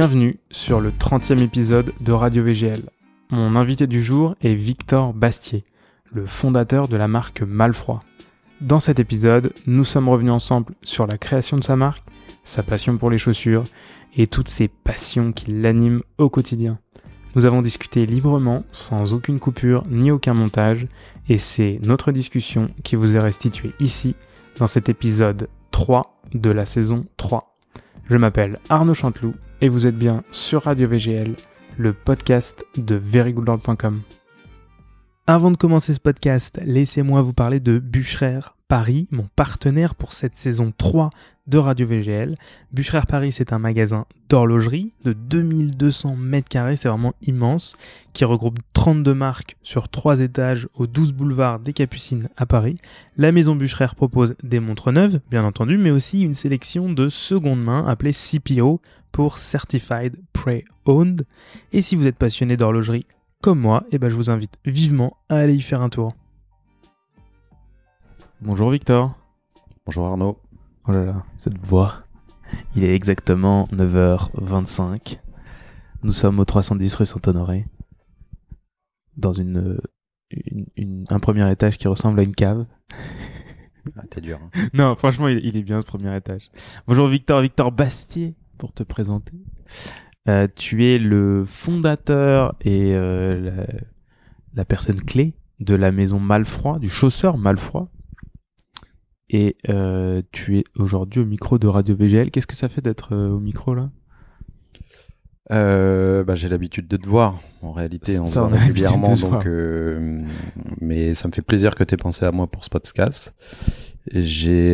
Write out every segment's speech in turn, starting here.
Bienvenue sur le 30e épisode de Radio VGL. Mon invité du jour est Victor Bastier, le fondateur de la marque Malfroid. Dans cet épisode, nous sommes revenus ensemble sur la création de sa marque, sa passion pour les chaussures et toutes ces passions qui l'animent au quotidien. Nous avons discuté librement, sans aucune coupure ni aucun montage, et c'est notre discussion qui vous est restituée ici, dans cet épisode 3 de la saison 3. Je m'appelle Arnaud Chanteloup et vous êtes bien sur Radio VGL, le podcast de verygoodlord.com. Avant de commencer ce podcast, laissez-moi vous parler de Bûcherer Paris, mon partenaire pour cette saison 3 de Radio VGL. Bûcherer Paris, c'est un magasin d'horlogerie de 2200 mètres carrés, c'est vraiment immense, qui regroupe 32 marques sur 3 étages au 12 boulevard des Capucines à Paris. La maison Bûcherer propose des montres neuves, bien entendu, mais aussi une sélection de seconde main appelée CPO pour Certified Pre-Owned. Et si vous êtes passionné d'horlogerie comme moi, eh ben je vous invite vivement à aller y faire un tour. Bonjour Victor. Bonjour Arnaud. Oh là là, cette voix. Il est exactement 9h25. Nous sommes au 310 rue Saint-Honoré. Dans une, une- une- un premier étage qui ressemble à une cave. Ah, t'es dur. hein. Non, franchement, il, il est bien ce premier étage. Bonjour Victor, Victor Bastier, pour te présenter. Euh, tu es le fondateur et euh, la, la personne clé de la maison Malfroid, du chausseur Malfroid. Et euh, tu es aujourd'hui au micro de Radio VGL. Qu'est-ce que ça fait d'être euh, au micro là? Euh, bah, j'ai l'habitude de te voir. En réalité, on se Ça, voit régulièrement. se voir. Donc, mais ça me fait plaisir que tu aies pensé à moi pour ce podcast. J'ai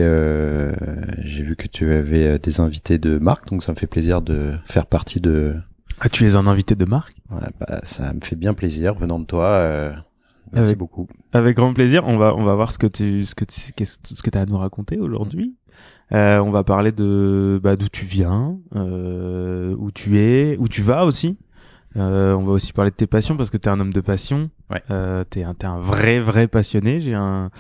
j'ai vu que tu avais des invités de marque, donc ça me fait plaisir de faire partie de. Ah, tu es un invité de marque Ouais, bah, ça me fait bien plaisir venant de toi. Merci Avec- beaucoup. Avec grand plaisir. On va, on va voir ce que tu, ce que tu, qu'est-ce- ce que tu as à nous raconter aujourd'hui. Euh, on va parler de bah, d'où tu viens, euh, où tu es, où tu vas aussi. Euh, on va aussi parler de tes passions parce que tu es un homme de passion. Ouais. Euh, t'es un, t'es un vrai, vrai passionné. J'ai un,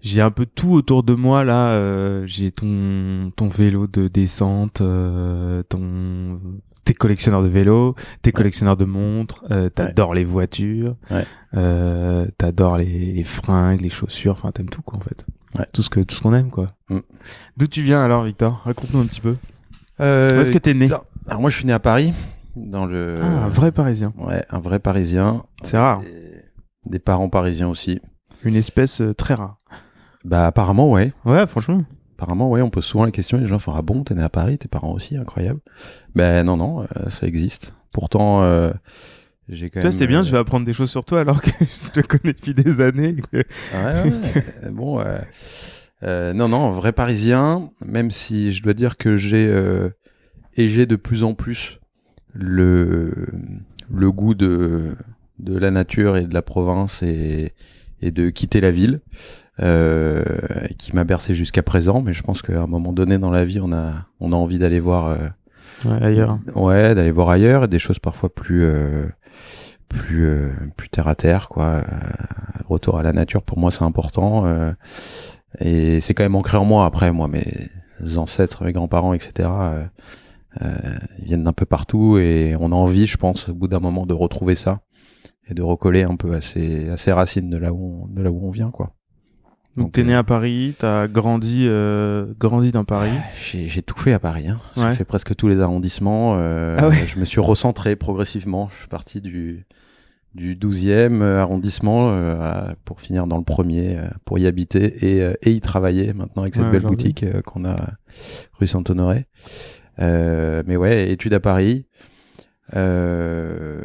j'ai un peu tout autour de moi là. Euh, j'ai ton, ton vélo de descente, euh, ton, t'es collectionneur de vélos, t'es collectionneur de montres, euh, t'adores les voitures, Ouais. euh, t'adores les, les fringues, les chaussures, enfin t'aimes tout quoi en fait. Ouais. Tout ce que, tout ce qu'on aime quoi. Mm. D'où tu viens alors Victor? Raconte-nous un petit peu. Euh, Où est-ce que t'es né? Alors moi, je suis né à Paris, dans le. Ah, un vrai Parisien. Ouais, un vrai Parisien. C'est rare. Des, des parents parisiens aussi. Une espèce euh, très rare. Bah apparemment, ouais. Ouais, franchement. Apparemment, ouais, on pose souvent la question, les gens font Ah bon, t'es né à Paris, tes parents aussi, incroyable. Ben non, non, euh, ça existe. Pourtant, euh, j'ai quand Toi, même. c'est bien, euh, je vais apprendre des choses sur toi alors que je te connais depuis des années. Ouais, ouais, ouais. bon, euh, euh, non, non, vrai parisien, même si je dois dire que j'ai euh, et j'ai de plus en plus le, le goût de, de la nature et de la province et, et de quitter la ville, euh, qui m'a bercé jusqu'à présent, mais je pense qu'à un moment donné dans la vie, on a, on a envie d'aller voir. euh, Ouais, ailleurs. Ouais, d'aller voir ailleurs et des choses parfois plus euh, plus euh, plus terre à terre quoi. Euh, retour à la nature pour moi c'est important euh, et c'est quand même ancré en moi. Après moi mes ancêtres, mes grands-parents etc. ils viennent d'un peu partout et on a envie, je pense, au bout d'un moment de retrouver ça et de recoller un peu à ses, à ses racines de là où on, de là où on vient quoi. Donc, t'es né euh, à Paris, t'as grandi, euh, grandi dans Paris. J'ai tout fait à Paris. Hein. Ouais. J'ai fait presque tous les arrondissements. euh, Ah ouais. Je me suis recentré progressivement. Je suis parti du, du 12e arrondissement euh, voilà, pour finir dans le premier, euh, pour y habiter et, et y travailler maintenant avec cette Ouais, belle boutique qu'on a rue Saint-Honoré. Euh, mais ouais, études à Paris. Euh,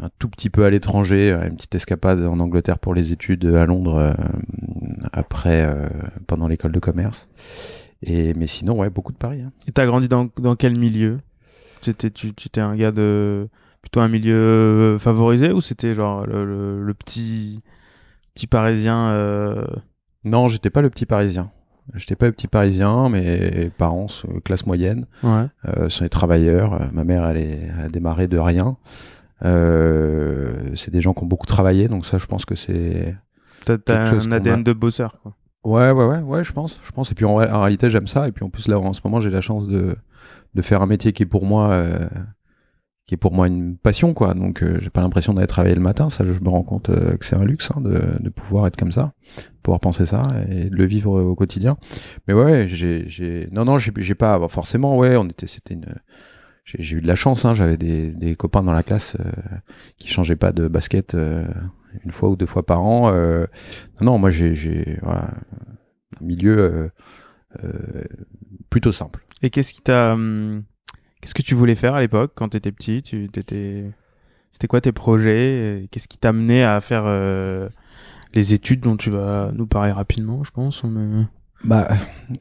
un tout petit peu à l'étranger, euh, une petite escapade en Angleterre pour les études à Londres euh, après euh, pendant l'école de commerce. Et mais sinon ouais beaucoup de Paris. hein. Et t'as grandi dans, dans quel milieu? C'était tu, étais un gars de plutôt un milieu favorisé ou c'était genre le, le, le petit petit parisien euh... Non, j'étais pas le petit parisien. J'étais pas petit parisien, mes parents, sont classe moyenne, ouais euh, sont des travailleurs. Euh, Ma mère, elle, est, elle a démarré de rien. Euh, c'est des gens qui ont beaucoup travaillé, donc ça, je pense que c'est. t'as, un ADN a. de bosseur quoi. Ouais, ouais, ouais, ouais, je pense, je pense. Et puis en, en réalité, j'aime ça. Et puis en plus là, en ce moment, j'ai la chance de de faire un métier qui est pour moi euh, qui est pour moi une passion quoi donc euh, j'ai pas l'impression d'aller travailler le matin ça je me rends compte euh, que c'est un luxe hein, de, de pouvoir être comme ça pouvoir penser ça et de le vivre au quotidien mais ouais j'ai non non j'ai pas forcément ouais on était c'était une j'ai eu de la chance hein, j'avais des des copains dans la classe euh, qui changeaient pas de basket euh, une fois ou deux fois par an euh, non non moi j'ai voilà, un milieu plutôt simple Et qu'est-ce qui t'a. hum, Qu'est-ce que tu voulais faire à l'époque quand t'étais petit? Tu t'étais. C'était quoi tes projets? Et Qu'est-ce qui t'a amené à faire euh, les études dont tu vas nous parler rapidement, je pense mais- Bah,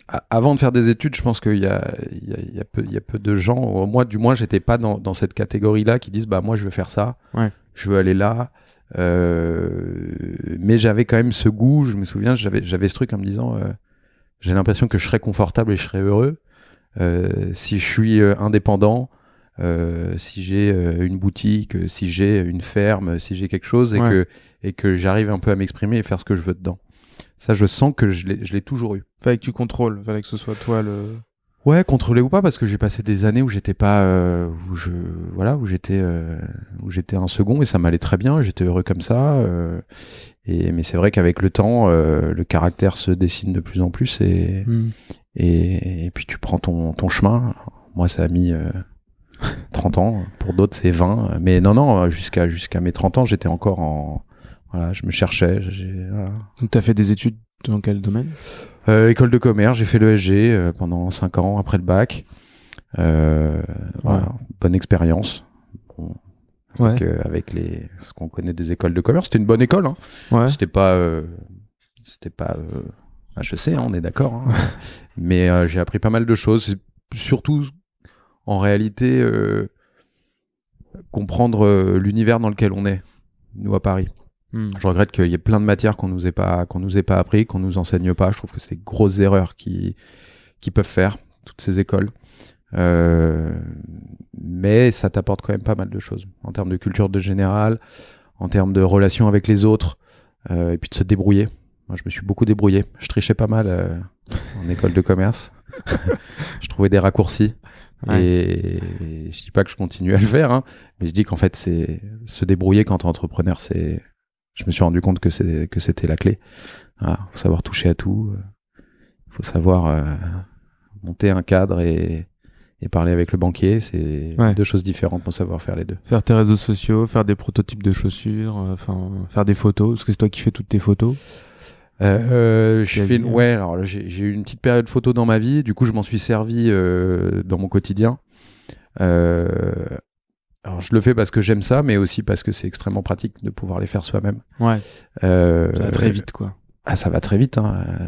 a- avant de faire des études, je pense qu'il y a, il y, a, il y, a peu, il y a peu de gens. Moi, du moins, j'étais pas dans, dans cette catégorie-là qui disent bah moi je veux faire ça, Ouais. je veux aller là. Euh, mais j'avais quand même ce goût. Je me souviens, j'avais j'avais ce truc en me disant euh, j'ai l'impression que je serais confortable et je serais heureux euh, si je suis euh, indépendant. euh, si j'ai euh, une boutique, euh, si j'ai une ferme, si j'ai quelque chose et Ouais. que et que j'arrive un peu à m'exprimer et faire ce que je veux dedans. Ça, je sens que je l'ai toujours eu. Fallait que tu contrôles, fallait que ce soit toi le. Ouais, contrôlé ou pas, parce que j'ai passé des années où j'étais pas, euh, où je, voilà, où j'étais, euh, où j'étais un second et ça m'allait très bien, j'étais heureux comme ça. euh, et mais c'est vrai qu'avec le temps, euh, le caractère se dessine de plus en plus et Hmm. et, prends ton ton chemin. Moi, ça a mis euh, 30 ans, pour d'autres c'est 20, mais non non, jusqu'à jusqu'à mes 30 ans, j'étais encore en, voilà, je me cherchais. j'ai- voilà. Donc t'as fait des études dans quel domaine? Euh, école de commerce, j'ai fait l'ESG euh, pendant 5 ans après le bac. Euh, voilà, bonne expérience. Bon, avec, euh, avec les ce qu'on connaît des écoles de commerce, c'était une bonne école. Hein. Ouais. C'était pas euh, c'était pas euh, HEC, hein, on est d'accord. hein. Mais euh, j'ai appris pas mal de choses. Surtout, en réalité, euh, comprendre euh, l'univers dans lequel on est, nous à Paris. Hmm. Je regrette qu'il y ait plein de matières qu'on nous ait pas qu'on nous ait pas appris, qu'on nous enseigne pas. Je trouve que c'est des grosses erreurs qui qui peuvent faire toutes ces écoles. Euh, mais ça t'apporte quand même pas mal de choses en termes de culture de général, en termes de relations avec les autres, euh, et puis de se débrouiller. Moi, je me suis beaucoup débrouillé. Je trichais pas mal euh, en école de commerce. je trouvais des raccourcis. Ouais. Et, et je dis pas que je continue à le faire, hein, mais je dis qu'en fait, c'est se débrouiller quand t'es entrepreneur, c'est je me suis rendu compte que c'est que c'était la clé. Voilà, faut savoir toucher à tout. euh, faut savoir euh, monter un cadre et, et parler avec le banquier. C'est Ouais. deux choses différentes pour savoir faire les deux. Faire tes réseaux sociaux, faire des prototypes de chaussures, euh, enfin faire des photos, parce que c'est toi qui fais toutes tes photos. Euh, j'ai La fait ouais alors j'ai j'ai eu une petite période photo dans ma vie. Du coup, je m'en suis servi euh, dans mon quotidien. Euh, alors je le fais parce que j'aime ça, mais aussi parce que c'est extrêmement pratique de pouvoir les faire soi-même. Ouais. Euh, Ça va très vite quoi. Ah, ça va très vite. Hein. Euh,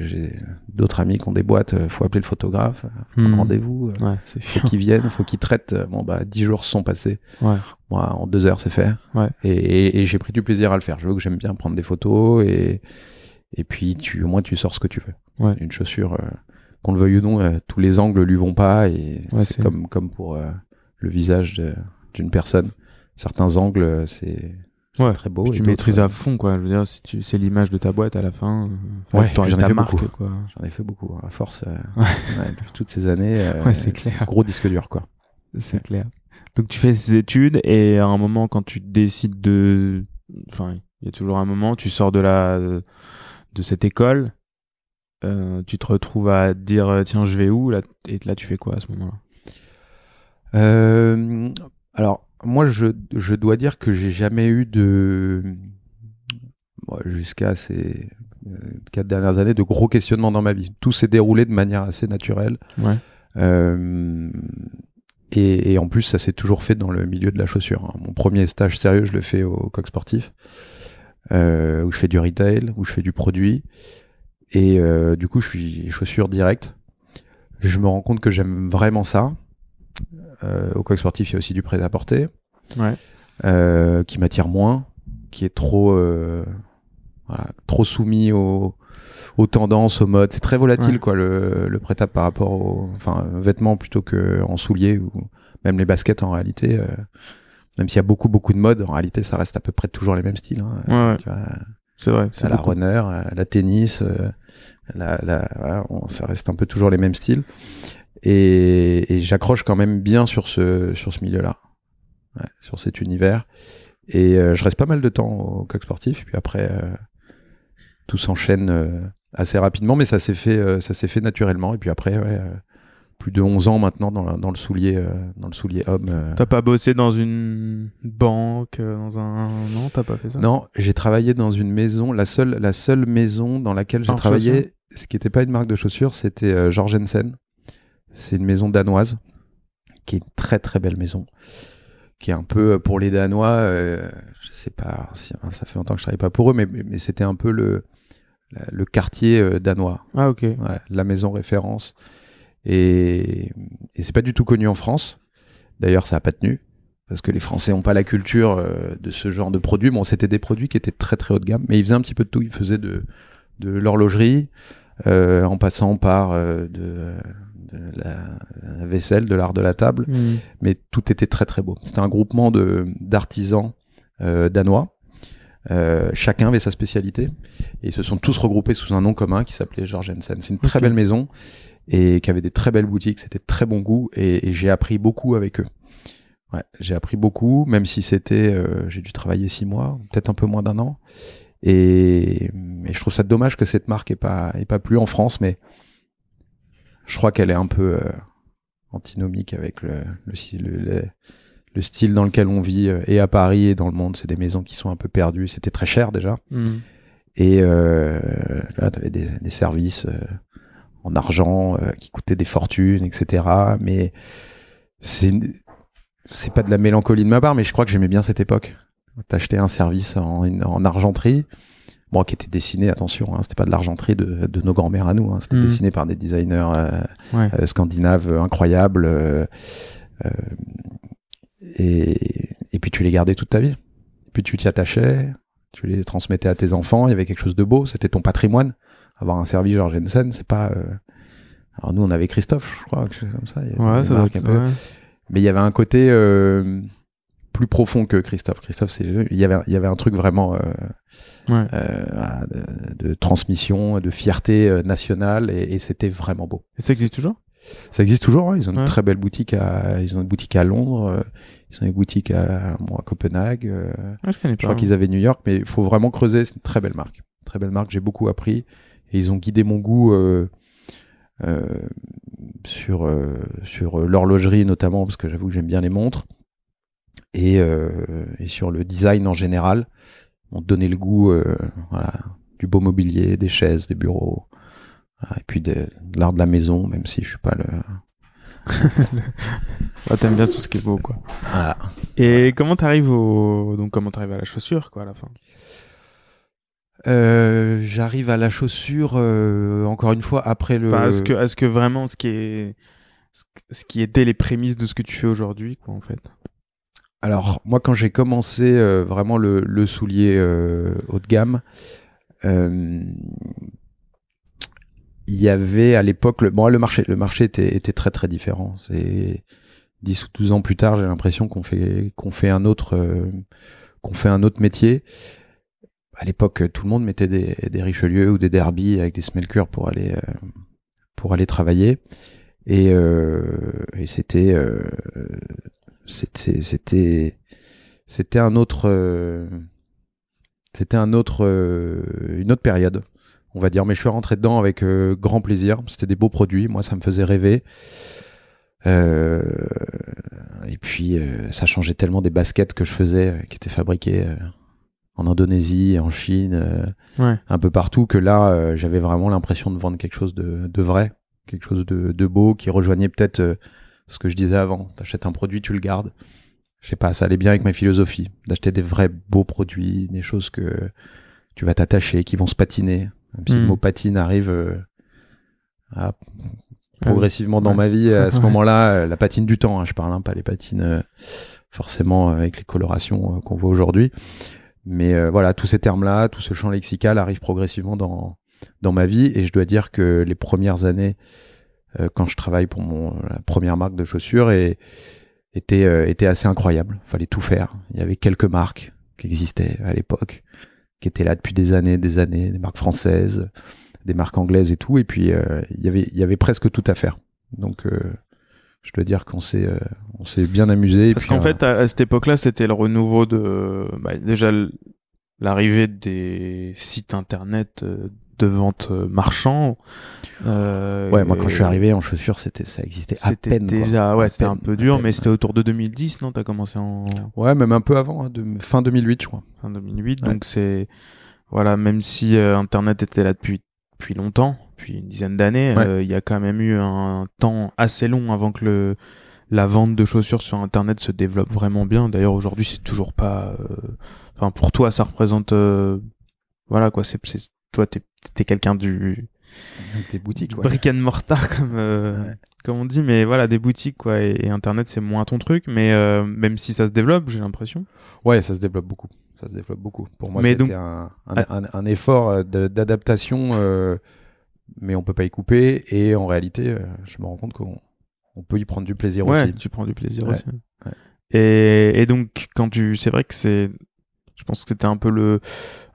J'ai d'autres amis qui ont des boîtes. euh, faut appeler le photographe, euh, Hmm. rendez-vous. euh, Ouais, faut qu'ils viennent, faut qu'ils traitent. Euh, Bon bah dix jours se sont passés. Ouais. Moi en deux heures c'est fait. Ouais. Et, et- et j'ai pris du plaisir à le faire. Je veux que j'aime bien prendre des photos et et puis tu au moins tu sors ce que tu veux. Ouais. Une chaussure, euh, qu'on le veuille ou non, euh, tous les angles lui vont pas et Ouais, c'est comme comme pour euh, le visage d'une personne. Certains angles c'est Ouais. très beau. Puis tu maîtrises à fond quoi. Je veux dire, si tu c'est l'image de ta boîte à la fin. Ouais, j'en ai fait marque beaucoup. quoi. J'en ai fait beaucoup, hein, à force. toutes ces années. Ouais, c'est clair. Gros disque dur, quoi. C'est clair. Donc tu fais ces études et à un moment quand tu décides de, enfin il y a toujours un moment tu sors de la de cette école, euh, tu te retrouves à te dire euh, tiens je vais où là et là tu fais quoi à ce moment-là? Euh, alors, moi, je, je dois dire que j'ai jamais eu de. bon, Jusqu'à ces quatre dernières années, de gros questionnements dans ma vie. Tout s'est déroulé de manière assez naturelle. Ouais. Euh, et, et en plus, ça s'est toujours fait dans le milieu de la chaussure. hein. Mon premier stage sérieux, je le fais au Coq Sportif, euh, où je fais du retail, où je fais du produit. Et euh, du coup, je suis chaussure directe. Je me rends compte que j'aime vraiment ça. Euh, au Coq Sportif, il y a aussi du prêt-à-porter, Ouais. qui m'attire moins, qui est trop, voilà, trop soumis aux, aux tendances, aux modes. C'est très volatile, Ouais. quoi, le, le prêt-à par rapport aux enfin, vêtements plutôt que en souliers ou même les baskets en réalité. Même s'il y a beaucoup, beaucoup de modes, en réalité, ça reste à peu près toujours les mêmes styles. Hein. Ouais, C'est vrai. C'est la beaucoup. runner, la tennis, euh, la, la, voilà, on- ça reste un peu toujours les mêmes styles. Et, et j'accroche quand même bien sur ce, sur ce milieu-là. ouais, sur cet univers. Et euh, je reste pas mal de temps au coq sportif. Et puis après, euh, tout s'enchaîne euh, assez rapidement, mais ça s'est fait, ça s'est fait naturellement. Et puis après, ouais, plus de 11 ans maintenant dans, la- dans le soulier, euh, dans le soulier homme. euh. T'as pas bossé dans une banque, euh, dans un... Non, t'as pas fait ça? Non, j'ai travaillé dans une maison, la seule, la seule maison dans laquelle j'ai travaillé, ce qui n'était pas une marque de chaussures, c'était Jorgensen. C'est une maison danoise, qui est une très très belle maison, qui est un peu pour les Danois, je sais pas, si, hein, ça fait longtemps que je travaille pas pour eux, mais, mais mais c'était un peu le, le quartier danois, Ah, ok. ouais, la maison référence. Et, et c'est pas du tout connu en France. D'ailleurs, ça a pas tenu parce que les Français n'ont pas la culture euh, de ce genre de produits. Bon, c'était des produits qui étaient très très haut de gamme, mais ils faisaient un petit peu de tout. Ils faisaient de, de l'horlogerie, euh, en passant par euh, de, de la, la vaisselle, de l'art de la table, Hmm. mais tout était très très beau. C'était un groupement de d'artisans euh, danois. Chacun avait sa spécialité et ils se sont tous regroupés sous un nom commun qui s'appelait Jorgensen. C'est une très belle maison et qui avait des très belles boutiques. C'était de très bon goût et, et j'ai appris beaucoup avec eux. Ouais, j'ai appris beaucoup, même si c'était, euh, j'ai dû travailler six mois, peut-être un peu moins d'un an. Et, et je trouve ça dommage que cette marque ait pas, ait pas plu en France, mais je crois qu'elle est un peu euh, antinomique avec le, le, le, le- le style dans lequel on vit, euh, et à Paris et dans le monde. C'est des maisons qui sont un peu perdues. C'était très cher déjà. Hmm. Et euh, là, tu avais des, des services euh, en argent euh, qui coûtaient des fortunes, etc. Mais c'est c'est pas de la mélancolie de ma part, mais je crois que j'aimais bien cette époque. T'achetais un service en, en argenterie, bon, qui était dessiné, attention, hein, c'était pas de l'argenterie de, de nos grands-mères à nous, hein, c'était Mhm. dessiné par des designers euh, Ouais. euh, scandinaves euh, incroyables. euh, euh, et, et puis tu les gardais toute ta vie. Et puis tu t'y attachais, tu les transmettais à tes enfants, il y avait quelque chose de beau, c'était ton patrimoine. Avoir un service Jorgensen, c'est pas. euh, Alors nous, on avait Christophe, je crois, quelque chose comme ça. Il y a Ouais, ça marques être... un peu- ouais. Mais il y avait un côté euh, plus profond que Christophe. Christophe, c'est il y avait il y avait un truc vraiment euh, Ouais. euh, voilà, de, de transmission, de fierté euh, nationale, et, et c'était vraiment beau. Et ça existe toujours? Ça existe toujours, hein. ils ont une Ouais. très belle boutique à, ils ont une boutique à Londres, ils ont une boutique à, bon, à Copenhague, euh, ah, Je connais je crois qu'ils avaient New York, mais il faut vraiment creuser, c'est une très belle marque. Très belle marque, j'ai beaucoup appris, et ils ont guidé mon goût euh, euh, sur, euh, sur l'horlogerie notamment, parce que j'avoue que j'aime bien les montres, et, et sur le design en général, ils m'ont donné le goût voilà, du beau mobilier, des chaises, des bureaux, et puis de, de l'art de la maison, même si je suis pas le... Ah, T'aimes bien tout ce qui est beau, quoi. Voilà. Et comment t'arrives au... Donc, comment t'arrives à la chaussure, quoi, à la fin? Euh, J'arrive à la chaussure euh, encore une fois après le. Enfin, est-ce que, vraiment ce qui est... Ce qui était les prémices de ce que tu fais aujourd'hui, quoi, en fait? Alors moi quand j'ai commencé euh, vraiment le, le soulier euh, haut de gamme, euh, il y avait à l'époque le, bon le marché le marché était, était très très différent. C'est 10 ou 12 ans plus tard, j'ai l'impression qu'on fait qu'on fait un autre euh, qu'on fait un autre métier. À l'époque, tout le monde mettait des, Richelieu ou des Derby avec des Smelker pour aller euh, pour aller travailler. Et, euh, et c'était euh, c'était c'était c'était un autre c'était un autre une autre période on va dire. Mais je suis rentré dedans avec grand plaisir. C'était des beaux produits. Moi ça me faisait rêver. Euh, et puis ça changeait tellement des baskets que je faisais qui étaient fabriquées en Indonésie en Chine euh, Ouais. un peu partout que là euh, j'avais vraiment l'impression de vendre quelque chose de, de vrai quelque chose de, de beau qui rejoignait peut-être euh, ce que je disais avant t'achètes un produit tu le gardes je sais pas ça allait bien avec ma philosophie d'acheter des vrais beaux produits des choses que tu vas t'attacher qui vont se patiner même si le Mm. mot patine arrive euh, à- progressivement dans Ouais. ma vie à ce Ouais. moment-là la patine du temps hein, je parle hein, pas les patines euh, forcément avec les colorations euh, qu'on voit aujourd'hui mais euh, voilà tous ces termes là tout ce champ lexical arrive progressivement dans dans ma vie. Et je dois dire que les premières années euh, quand je travaille pour mon la première marque de chaussures et était euh, était assez incroyable. Fallait tout faire. Il y avait quelques marques qui existaient à l'époque qui étaient là depuis des années des années des marques françaises des marques anglaises et tout. Et puis euh, il y avait il y avait presque tout à faire. Donc je dois dire qu'on s'est euh, on s'est bien amusé. Parce qu'en fait, à, cette époque-là, c'était le renouveau de bah, déjà l'arrivée des sites internet de vente marchand. Euh, ouais, moi quand je suis arrivé en chaussures, c'était ça existait à peine. Déjà, ouais, c'était un peu dur, mais c'était autour de 2010, non T'as commencé en. Ouais, même un peu avant, hein, de, fin 2008, je crois. Fin 2008, donc c'est voilà, même si euh, Internet était là depuis depuis longtemps, depuis une dizaine d'années, euh, il y a quand même eu un temps assez long avant que le la vente de chaussures sur Internet se développe vraiment bien. D'ailleurs, aujourd'hui, c'est toujours pas. Enfin, pour toi, ça représente. Voilà quoi, c'est toi, t'es es, quelqu'un du des boutiques, brick and mortar comme euh, comme on dit, mais voilà des boutiques quoi. Et, Internet c'est moins ton truc, mais euh, même si ça se développe, j'ai l'impression. Ouais, ça se développe beaucoup. Ça se développe beaucoup. Pour moi, c'était un, un, ah. un, effort euh, d'adaptation, mais on peut pas y couper. Et en réalité, je me rends compte qu'on on peut y prendre du plaisir ouais, aussi. tu prends du plaisir aussi. Et, et donc quand tu, c'est vrai que c'est je pense que c'était un peu le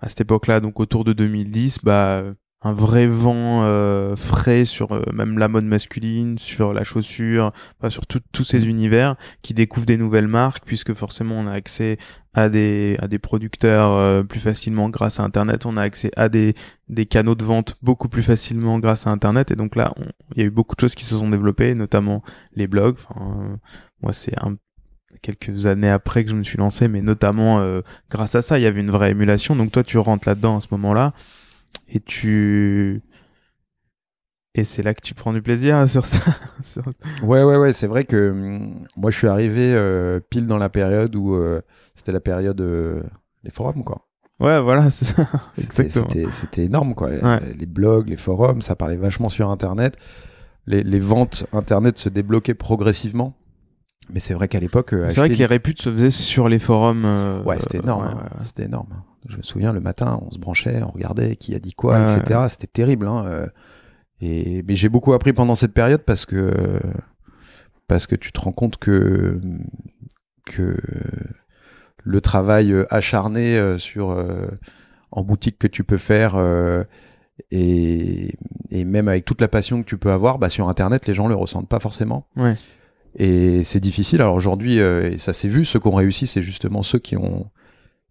à cette époque-là, donc autour de 2010, bah un vrai vent euh, frais sur euh, même la mode masculine, sur la chaussure, pas sur tous ces univers qui découvrent des nouvelles marques puisque forcément on a accès à des à des producteurs euh, plus facilement grâce à internet, on a accès à des des canaux de vente beaucoup plus facilement grâce à internet et donc là il y a eu beaucoup de choses qui se sont développées notamment les blogs. Enfin, moi c'est un quelques années après que je me suis lancé, mais notamment euh, grâce à ça, il y avait une vraie émulation. Donc toi, tu rentres là-dedans à ce moment-là et tu et c'est là que tu prends du plaisir hein, sur ça. Ouais, ouais, ouais. C'est vrai que hum, moi, je suis arrivé euh, pile dans la période où euh, c'était la période des forums, quoi. Ouais, voilà, c'est ça. C'était énorme, quoi. Les blogs, les forums, ça parlait vachement sur Internet. Les, les ventes Internet se débloquaient progressivement. Mais c'est vrai qu'à l'époque. Euh, c'est vrai que les réputes se faisaient sur les forums. Euh, ouais, c'était énorme. Hein. C'était énorme. Je me souviens, le matin, on se branchait, on regardait qui a dit quoi, etc. C'était terrible. Hein, euh. et mais j'ai beaucoup appris pendant cette période parce que parce que tu te rends compte que que le travail acharné sur en boutique que tu peux faire et, et même avec toute la passion que tu peux avoir, bah sur Internet, les gens le ressentent pas forcément. Ouais. Et c'est difficile. Alors aujourd'hui, euh, et ça s'est vu, ceux qui ont réussi, c'est justement ceux qui ont,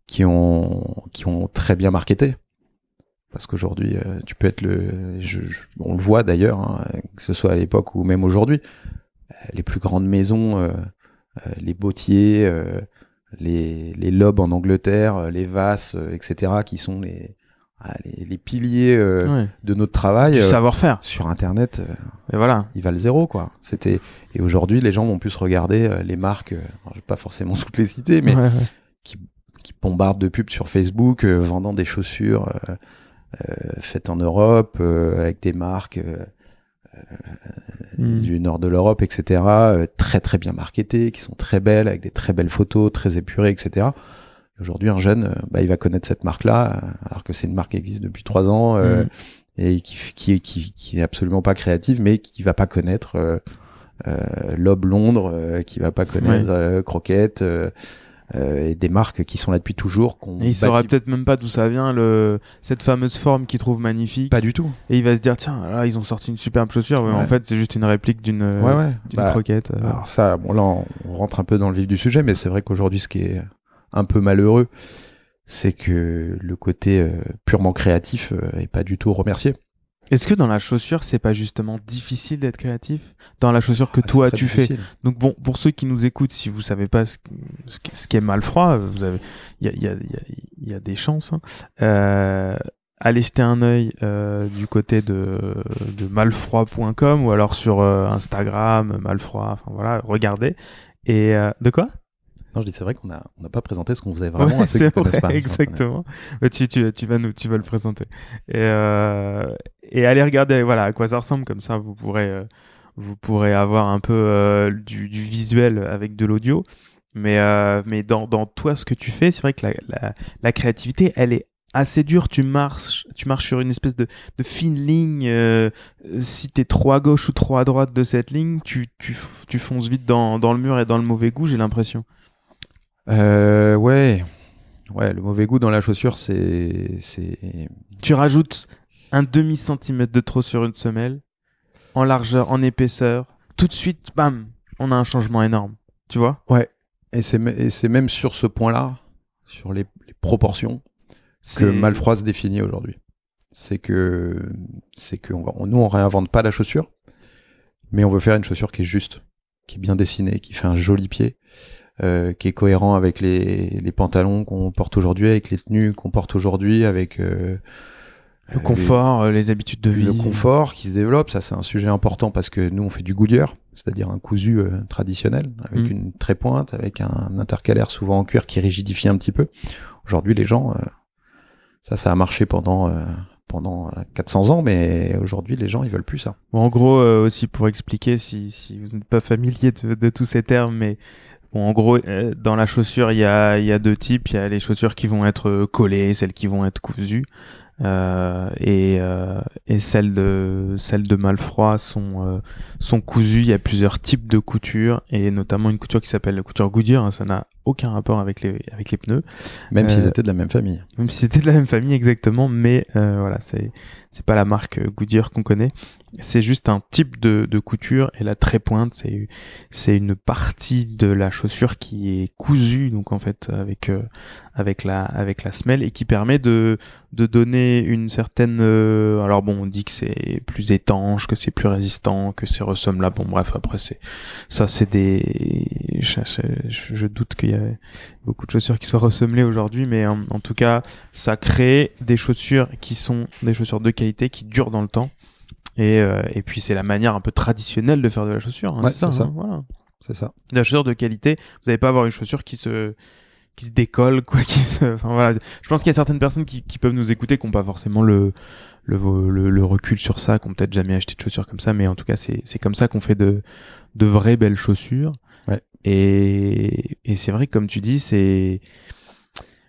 qui ont, qui ont très bien marketé. Parce qu'aujourd'hui, euh, tu peux être le, je, on le voit d'ailleurs, hein, que ce soit à l'époque ou même aujourd'hui, euh, les plus grandes maisons, les bottiers, les, les lobes en Angleterre, les vasses, etc., qui sont les, ah, les, piliers euh, de notre travail. Euh, savoir-faire. Sur Internet. Euh, et voilà. Il le zéro, quoi. C'était, et aujourd'hui, les gens vont plus regarder les marques, je vais pas forcément toutes les citer, mais Qui, qui bombardent de pubs sur Facebook, vendant des chaussures faites en Europe, avec des marques hmm. du nord de l'Europe, etc., très très bien marketées, qui sont très belles, avec des très belles photos, très épurées, etc. Aujourd'hui, un jeune, euh, bah, il va connaître cette marque-là, euh, alors que c'est une marque qui existe depuis trois ans euh, mm. et qui, qui, qui, qui est absolument pas créative, mais qui va pas connaître euh, Lob Londres, qui va pas connaître Croquette. et des marques qui sont là depuis toujours. Et il saura peut-être même pas d'où ça vient, le... cette fameuse forme qu'il trouve magnifique. Pas du tout. Et il va se dire, tiens, là, ils ont sorti une superbe chaussure. En fait, c'est juste une réplique d'une ouais, bah, croquette. Alors ça, bon, là, on rentre un peu dans le vif du sujet, mais c'est vrai qu'aujourd'hui, ce qui est un peu malheureux, c'est que le côté euh, purement créatif euh, est pas du tout remercié. Est-ce que dans la chaussure, c'est pas justement difficile d'être créatif? Dans la chaussure que ah, toi tu fais Donc bon, pour ceux qui nous écoutent, si vous savez pas ce, ce qui est mal froid, vous avez, il y a, y, a, y a, des chances. Hein. Euh, allez jeter un œil euh, du côté de, de malfroid.com ou alors sur Instagram malfroid. Enfin voilà, regardez. Et de quoi? Non, je dis c'est vrai qu'on n'a on pas présenté ce qu'on faisait vraiment à ceux qui connaissent pas. Exactement. tu, tu, tu, vas nous, tu vas le présenter. Et, euh, et allez regarder voilà, à quoi ça ressemble, comme ça vous pourrez, euh, vous pourrez avoir un peu euh, du, du, visuel avec de l'audio. Mais, euh, mais dans, dans toi, ce que tu fais, c'est vrai que la, la, la, créativité, elle est assez dure. Tu marches, tu marches sur une espèce de, de fine ligne. Euh, si t'es trop à gauche ou trop à droite de cette ligne, tu, tu, tu fonces vite dans, dans le mur et dans le mauvais goût, j'ai l'impression. Euh, ouais. Ouais, le mauvais goût dans la chaussure, c'est. c'est... Tu rajoutes un demi-centimètre de trop sur une semelle, en largeur, en épaisseur. Tout de suite, bam, on a un changement énorme. Tu vois? Ouais. Et c'est même sur ce point-là, sur les, les proportions, que Malfroid se définit aujourd'hui. C'est que c'est que on va- nous on réinvente pas la chaussure, mais on veut faire une chaussure qui est juste, qui est bien dessinée, qui fait un joli pied, euh, qui est cohérent avec les, les pantalons qu'on porte aujourd'hui, avec les tenues qu'on porte aujourd'hui, avec euh, Le confort, euh, les habitudes de vie. le confort qui se développe. Ça c'est un sujet important parce que nous on fait du Goodyear, c'est-à-dire un cousu euh, traditionnel avec Mm. une trépointe, avec un intercalaire souvent en cuir qui rigidifie un petit peu. Aujourd'hui les gens, euh, ça ça a marché pendant euh, pendant euh, 400 ans, mais aujourd'hui les gens ils veulent plus ça. Bon, en gros, euh, aussi pour expliquer, si, si vous n'êtes pas familier de, de tous ces termes, mais bon, en gros, euh, dans la chaussure, il y a, y a deux types. Il y a les chaussures qui vont être euh, collées, celles qui vont être cousues. Euh, et, euh, et celles de celles de Malfroid sont euh, sont cousues. Il y a plusieurs types de couture et notamment une couture qui s'appelle la couture Goodyear. hein, ça n'a aucun rapport avec les avec les pneus. Même s'ils Euh, étaient de la même famille. même si c'était de la même famille exactement, mais euh, voilà, c'est c'est pas la marque Goodyear qu'on connaît. C'est juste un type de, de couture et la trépointe, c'est c'est une partie de la chaussure qui est cousue donc en fait avec euh, avec la avec la semelle et qui permet de de donner une certaine euh, alors bon on dit que c'est plus étanche, que c'est plus résistant, que c'est ressemblable. Bon bref après c'est ça c'est des je, je- je doute qu'il y a beaucoup de chaussures qui soient ressemblées aujourd'hui, mais en, en tout cas, ça crée des chaussures qui sont des chaussures de qualité, qui durent dans le temps. Et, euh, et puis c'est la manière un peu traditionnelle de faire de la chaussure. hein, Ouais, c'est ça. c'est ça. hein, voilà. C'est ça. De la chaussure de qualité, vous n'allez pas avoir une chaussure qui se qui se décolle quoi qui se enfin voilà je pense qu'il y a certaines personnes qui, qui peuvent nous écouter qui n'ont pas forcément le le, le le recul sur ça qui ont peut-être jamais acheté de chaussures comme ça mais en tout cas c'est c'est comme ça qu'on fait de de vraies belles chaussures Ouais. et et c'est vrai que comme tu dis c'est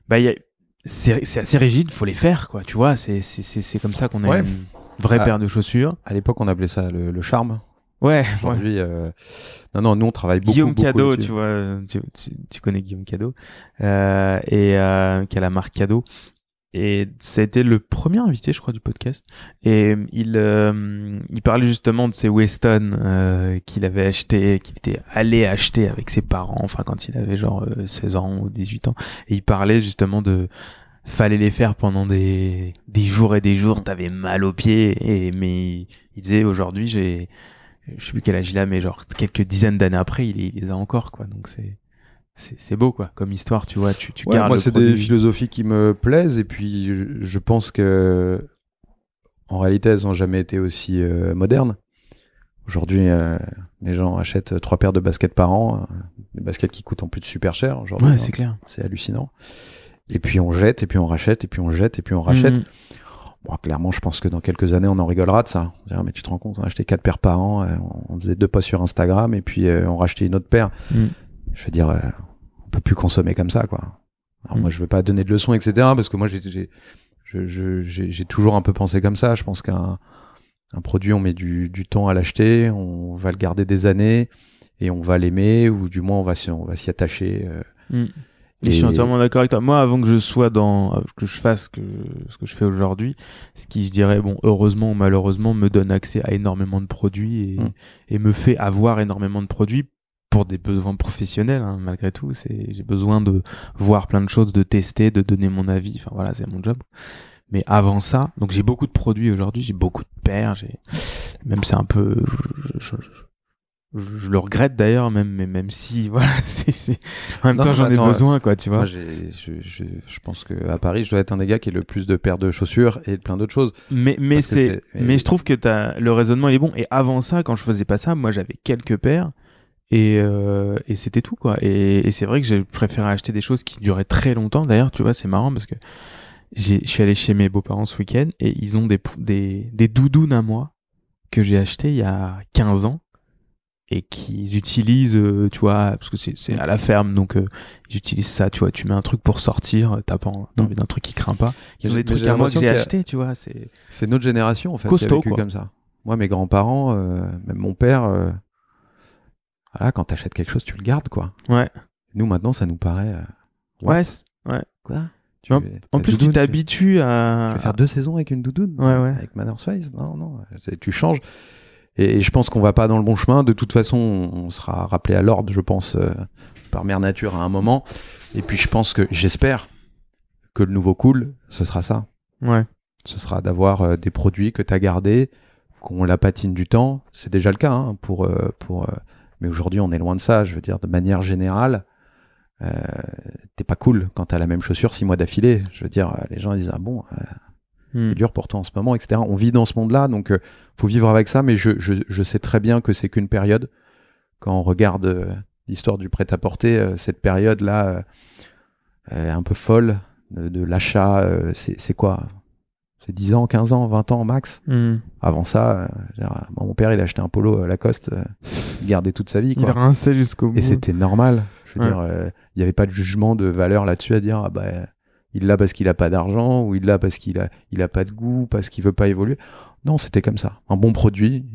bah c'est assez rigide faut les faire quoi tu vois c'est comme ça qu'on a Ouais. une vraie Ah. paire de chaussures À l'époque on appelait ça le, le charme. ouais, ouais. Aujourd'hui, euh, non non, nous on travaille beaucoup. Guillaume beaucoup Cadeau, tu vois, tu, tu, tu connais Guillaume Cadeau, euh, et euh, qui a la marque Cadeau. Et été le premier invité, je crois, du podcast. Et il, euh, il parlait justement de ces Weston euh, qu'il avait acheté, qu'il était allé acheter avec ses parents, enfin quand il avait genre euh, 16 ans ou 18 ans. Et il parlait justement de fallait les faire pendant des des jours et des jours, t'avais mal aux pieds. Et mais il, il disait aujourd'hui j'ai je sais plus quel âge il a, mais genre quelques dizaines d'années après, il, il les a encore, quoi. Donc c'est c'est beau, quoi, comme histoire, tu vois. Tu tu Ouais, gardes moi, c'est des philosophies qui me plaisent et puis je, je pense que en réalité, elles n'ont jamais été aussi euh, modernes. Aujourd'hui, euh, les gens achètent trois paires de baskets par an, euh, des baskets qui coûtent en plus de super cher. Aujourd'hui, Ouais, hein. c'est clair. c'est hallucinant. Et puis on jette, et puis on rachète, et puis on jette, et puis on rachète. Mhm. Bon, clairement, je pense que dans quelques années, on en rigolera de ça. On dira, mais tu te rends compte, on a acheté quatre paires par an, on faisait deux pas sur Instagram, et puis on rachetait une autre paire. Mm. Je veux dire, peut plus consommer comme ça, quoi. Alors Mm. moi, je veux pas donner de leçons, etc., parce que moi, j'ai, j'ai, toujours un peu pensé comme ça. Je pense qu'un un produit, on met du, du temps à l'acheter, on va le garder des années, et on va l'aimer, ou du moins, on va s'y, on va s'y attacher. euh, Mm. Et Et- je suis entièrement d'accord avec toi. Moi, avant que je sois dans, que je fasse que, ce que je fais aujourd'hui, ce qui, je dirais, bon, heureusement ou malheureusement, me donne accès à énormément de produits et, Mm. et me fait avoir énormément de produits pour des besoins professionnels, hein, malgré tout. C'est, j'ai besoin de voir plein de choses, de tester, de donner mon avis. Enfin, voilà, c'est mon job. Mais avant ça, donc j'ai beaucoup de produits aujourd'hui, j'ai beaucoup de paires, j'ai, même c'est un peu, je, je- je- je- je le regrette d'ailleurs, même, mais même si, voilà, c'est, en même Non, temps, j'en ai besoin, quoi, tu vois. Moi, je, pense que à Paris, je dois être un des gars qui ait le plus de paires de chaussures et de plein d'autres choses. Mais, mais c'est, mais je trouve que t'as, le raisonnement il est bon. Et avant ça, quand je faisais pas ça, moi j'avais quelques paires et, euh, et c'était tout, quoi. Et, et c'est vrai que j'ai préféré acheter des choses qui duraient très longtemps. D'ailleurs, tu vois, c'est marrant parce que j'ai, je suis allé chez mes beaux-parents ce week-end et ils ont des, des, des doudounes à moi que j'ai acheté il y a 15 ans et qu'ils utilisent, euh, tu vois, parce que c'est, c'est à la ferme, donc euh, ils utilisent ça, tu vois, tu mets un truc pour sortir, t'as pas envie d'un truc qui craint pas. Ils Mais ont des trucs à moi que j'ai acheté, tu vois, c'est... Notre génération en fait qui Costaud, a vécu quoi. comme ça. Moi, mes grands-parents, euh, même mon père, euh, voilà, quand t'achètes quelque chose, tu le gardes quoi. Ouais. Nous maintenant, ça nous paraît. euh, Ouais, ouais. Quoi? En- veux- En la plus, doudoune, tu t'habitues Tu à. veux faire deux saisons avec une doudoune Ouais, ouais. Avec Mother's Face Non, non. Tu changes. et, je pense qu'on va pas dans le bon chemin. De toute façon, on sera rappelé à l'ordre, je pense, euh, par Mère Nature à un moment. Et puis je pense que j'espère que le nouveau cool, ce sera ça. Ouais. Ce sera d'avoir euh, des produits que tu as gardés, qu'on la patine du temps. C'est déjà le cas hein, pour euh, pour. Mais aujourd'hui, on est loin de ça. Je veux dire, de manière générale, t'es pas cool quand t'as la même chaussure six mois d'affilée. Je veux dire, les gens disent ah bon, Hmm. c'est dur pour toi en ce moment, etc. On vit dans ce monde-là, donc euh, faut vivre avec ça. Mais je, je, je sais très bien que c'est qu'une période. Quand on regarde euh, l'histoire du prêt-à-porter, euh, cette période-là un peu folle de, l'achat, c'est quoi? C'est 10 ans, 15 ans, 20 ans max. Hmm. Avant ça, mon père, il a acheté un polo Lacoste, il gardait toute sa vie. Quoi. Il rinçait jusqu'au bout. Et c'était normal. Je veux dire, il n'y avait pas de jugement de valeur là-dessus à dire, ah bah il l'a parce qu'il a pas d'argent, ou il l'a parce qu'il a, il a pas de goût, parce qu'il veut pas évoluer. Non, c'était comme ça. Un bon produit,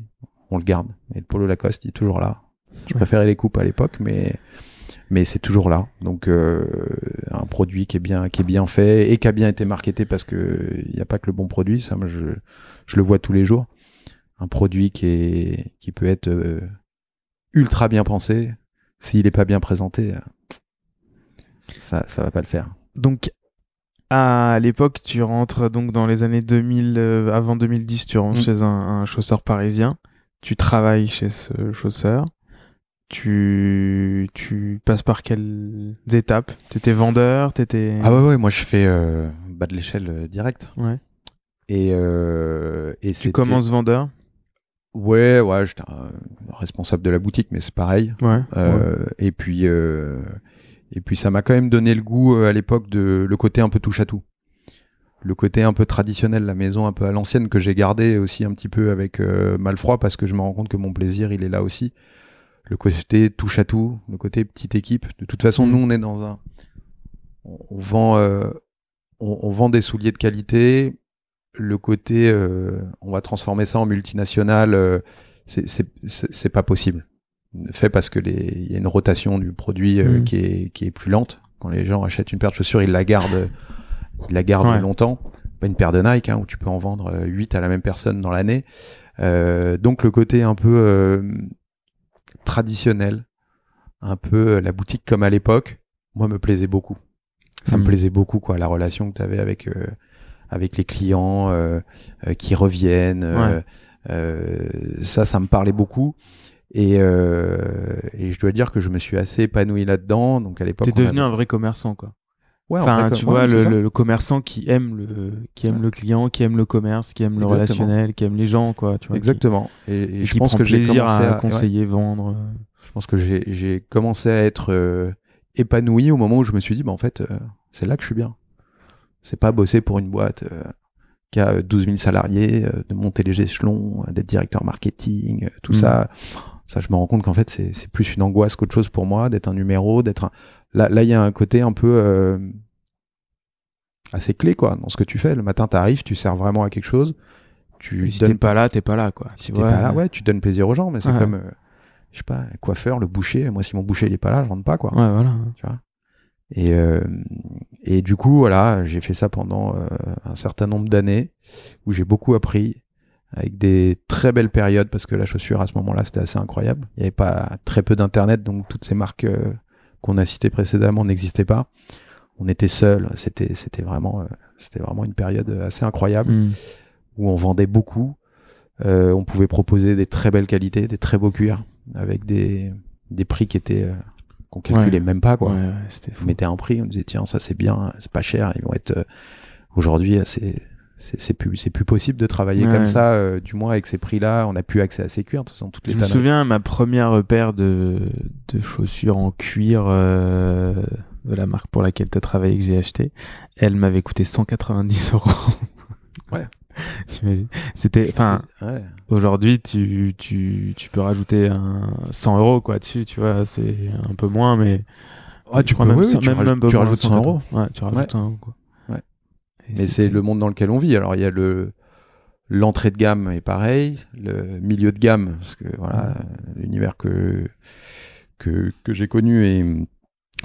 on le garde. Et le polo Lacoste, il est toujours là. Je préférais les coupes à l'époque, mais mais c'est toujours là. Donc euh, un produit qui est bien qui est bien fait et qui a bien été marketé parce que il n'y a pas que le bon produit. Ça, moi, je je le vois tous les jours. Un produit qui est qui peut être euh, ultra bien pensé. S'il est pas bien présenté, ça ça va pas le faire. Donc à l'époque, tu rentres donc dans les années 2000, euh, avant 2010, tu rentres mm. chez un, chausseur parisien. Tu travailles chez ce chausseur. Tu, tu passes par quelles étapes? T'étais vendeur T'étais Ah ouais ouais, moi je fais euh, bas de l'échelle euh, direct. Ouais. Et euh, et tu commences vendeur? Ouais ouais, j'étais responsable de la boutique, mais c'est pareil. Ouais, ouais. Et puis et puis ça m'a quand même donné le goût à l'époque de le côté un peu touche à tout. Le côté un peu traditionnel, la maison un peu à l'ancienne que j'ai gardé aussi un petit peu avec Malfroid parce que je me rends compte que mon plaisir il est là aussi. Le côté touche à tout, le côté petite équipe. De toute façon, mm. nous on est dans un, on, vend, euh, on, vend des souliers de qualité. Le côté, on va transformer ça en multinational, c'est pas possible fait parce que les, il y a une rotation du produit euh, mm. qui, est, qui est plus lente. Quand les gens achètent une paire de chaussures, ils la gardent, ils la gardent longtemps. Pas une paire de Nike hein, où tu peux en vendre 8 euh, à la même personne dans l'année. Euh, donc le côté un peu euh, traditionnel, un peu la boutique comme à l'époque, moi me plaisait beaucoup. Ça me mm. plaisait beaucoup quoi, la relation que tu avais avec avec les clients qui reviennent. ça, ça me parlait beaucoup. Et, euh, et je dois dire que je me suis assez épanoui là-dedans. Donc à l'époque, t'es devenu un vrai commerçant, quoi. Ouais, enfin, tu vois, le, le, commerçant qui aime le, qui aime le client, qui aime le commerce, qui aime le relationnel, qui aime les gens, quoi. Tu vois, Exactement. et, et je pense que j'ai commencé à, conseiller, vendre. Je pense que j'ai commencé à être euh, épanoui au moment où je me suis dit, bah en fait, euh, c'est là que je suis bien. C'est pas bosser pour une boîte euh, qui a 12 000 salariés, de monter les échelons, d'être directeur marketing, tout mm. ça ça, je me rends compte qu'en fait, c'est plus une angoisse qu'autre chose pour moi d'être un numéro, d'être un... Là, là, il y a un côté un peu euh, assez clé, quoi, dans ce que tu fais. Le matin, t'arrives, tu sers vraiment à quelque chose. Tu si t'es pas là, t'es pas là, quoi. Si t'es pas là, ouais, tu donnes plaisir aux gens, mais c'est comme, euh, je sais pas, le coiffeur, le boucher. Moi, si mon boucher il est pas là, je rentre pas, quoi. Ouais, voilà. Tu vois. Et euh, et du coup, voilà, j'ai fait ça pendant euh, un certain nombre d'années où j'ai beaucoup appris avec des très belles périodes parce que la chaussure à ce moment-là c'était assez incroyable. Il n'y avait pas très peu d'internet donc toutes ces marques euh, qu'on a citées précédemment n'existaient pas. On était seuls, c'était c'était vraiment euh, c'était vraiment une période assez incroyable hmm. où on vendait beaucoup. Euh, on pouvait proposer des très belles qualités, des très beaux cuirs avec des des prix qui étaient qu'on calculait même pas quoi. Ouais, on mettait un prix, on disait tiens ça c'est bien, c'est pas cher, ils vont être aujourd'hui c'est c'est plus c'est plus possible de travailler comme ça euh, du moins avec ces prix là on a plus accès à ces cuirs de toutes les je me souviens ma première paire de, de chaussures en cuir euh, de la marque pour laquelle tu as travaillé que j'ai acheté elle m'avait coûté 190 euros. Ouais. C'était enfin ouais. aujourd'hui tu, tu tu peux rajouter un 100 euros quoi dessus tu vois c'est un peu moins mais ah, tu, peux, même, oui, tu, même, tu rajoutes 100 euros. Ouais tu rajoutes 100 euros quoi mais c'est le monde dans lequel on vit. Alors il y a le l'entrée de gamme est pareil, le milieu de gamme, parce que voilà, l'univers que que, que j'ai connu et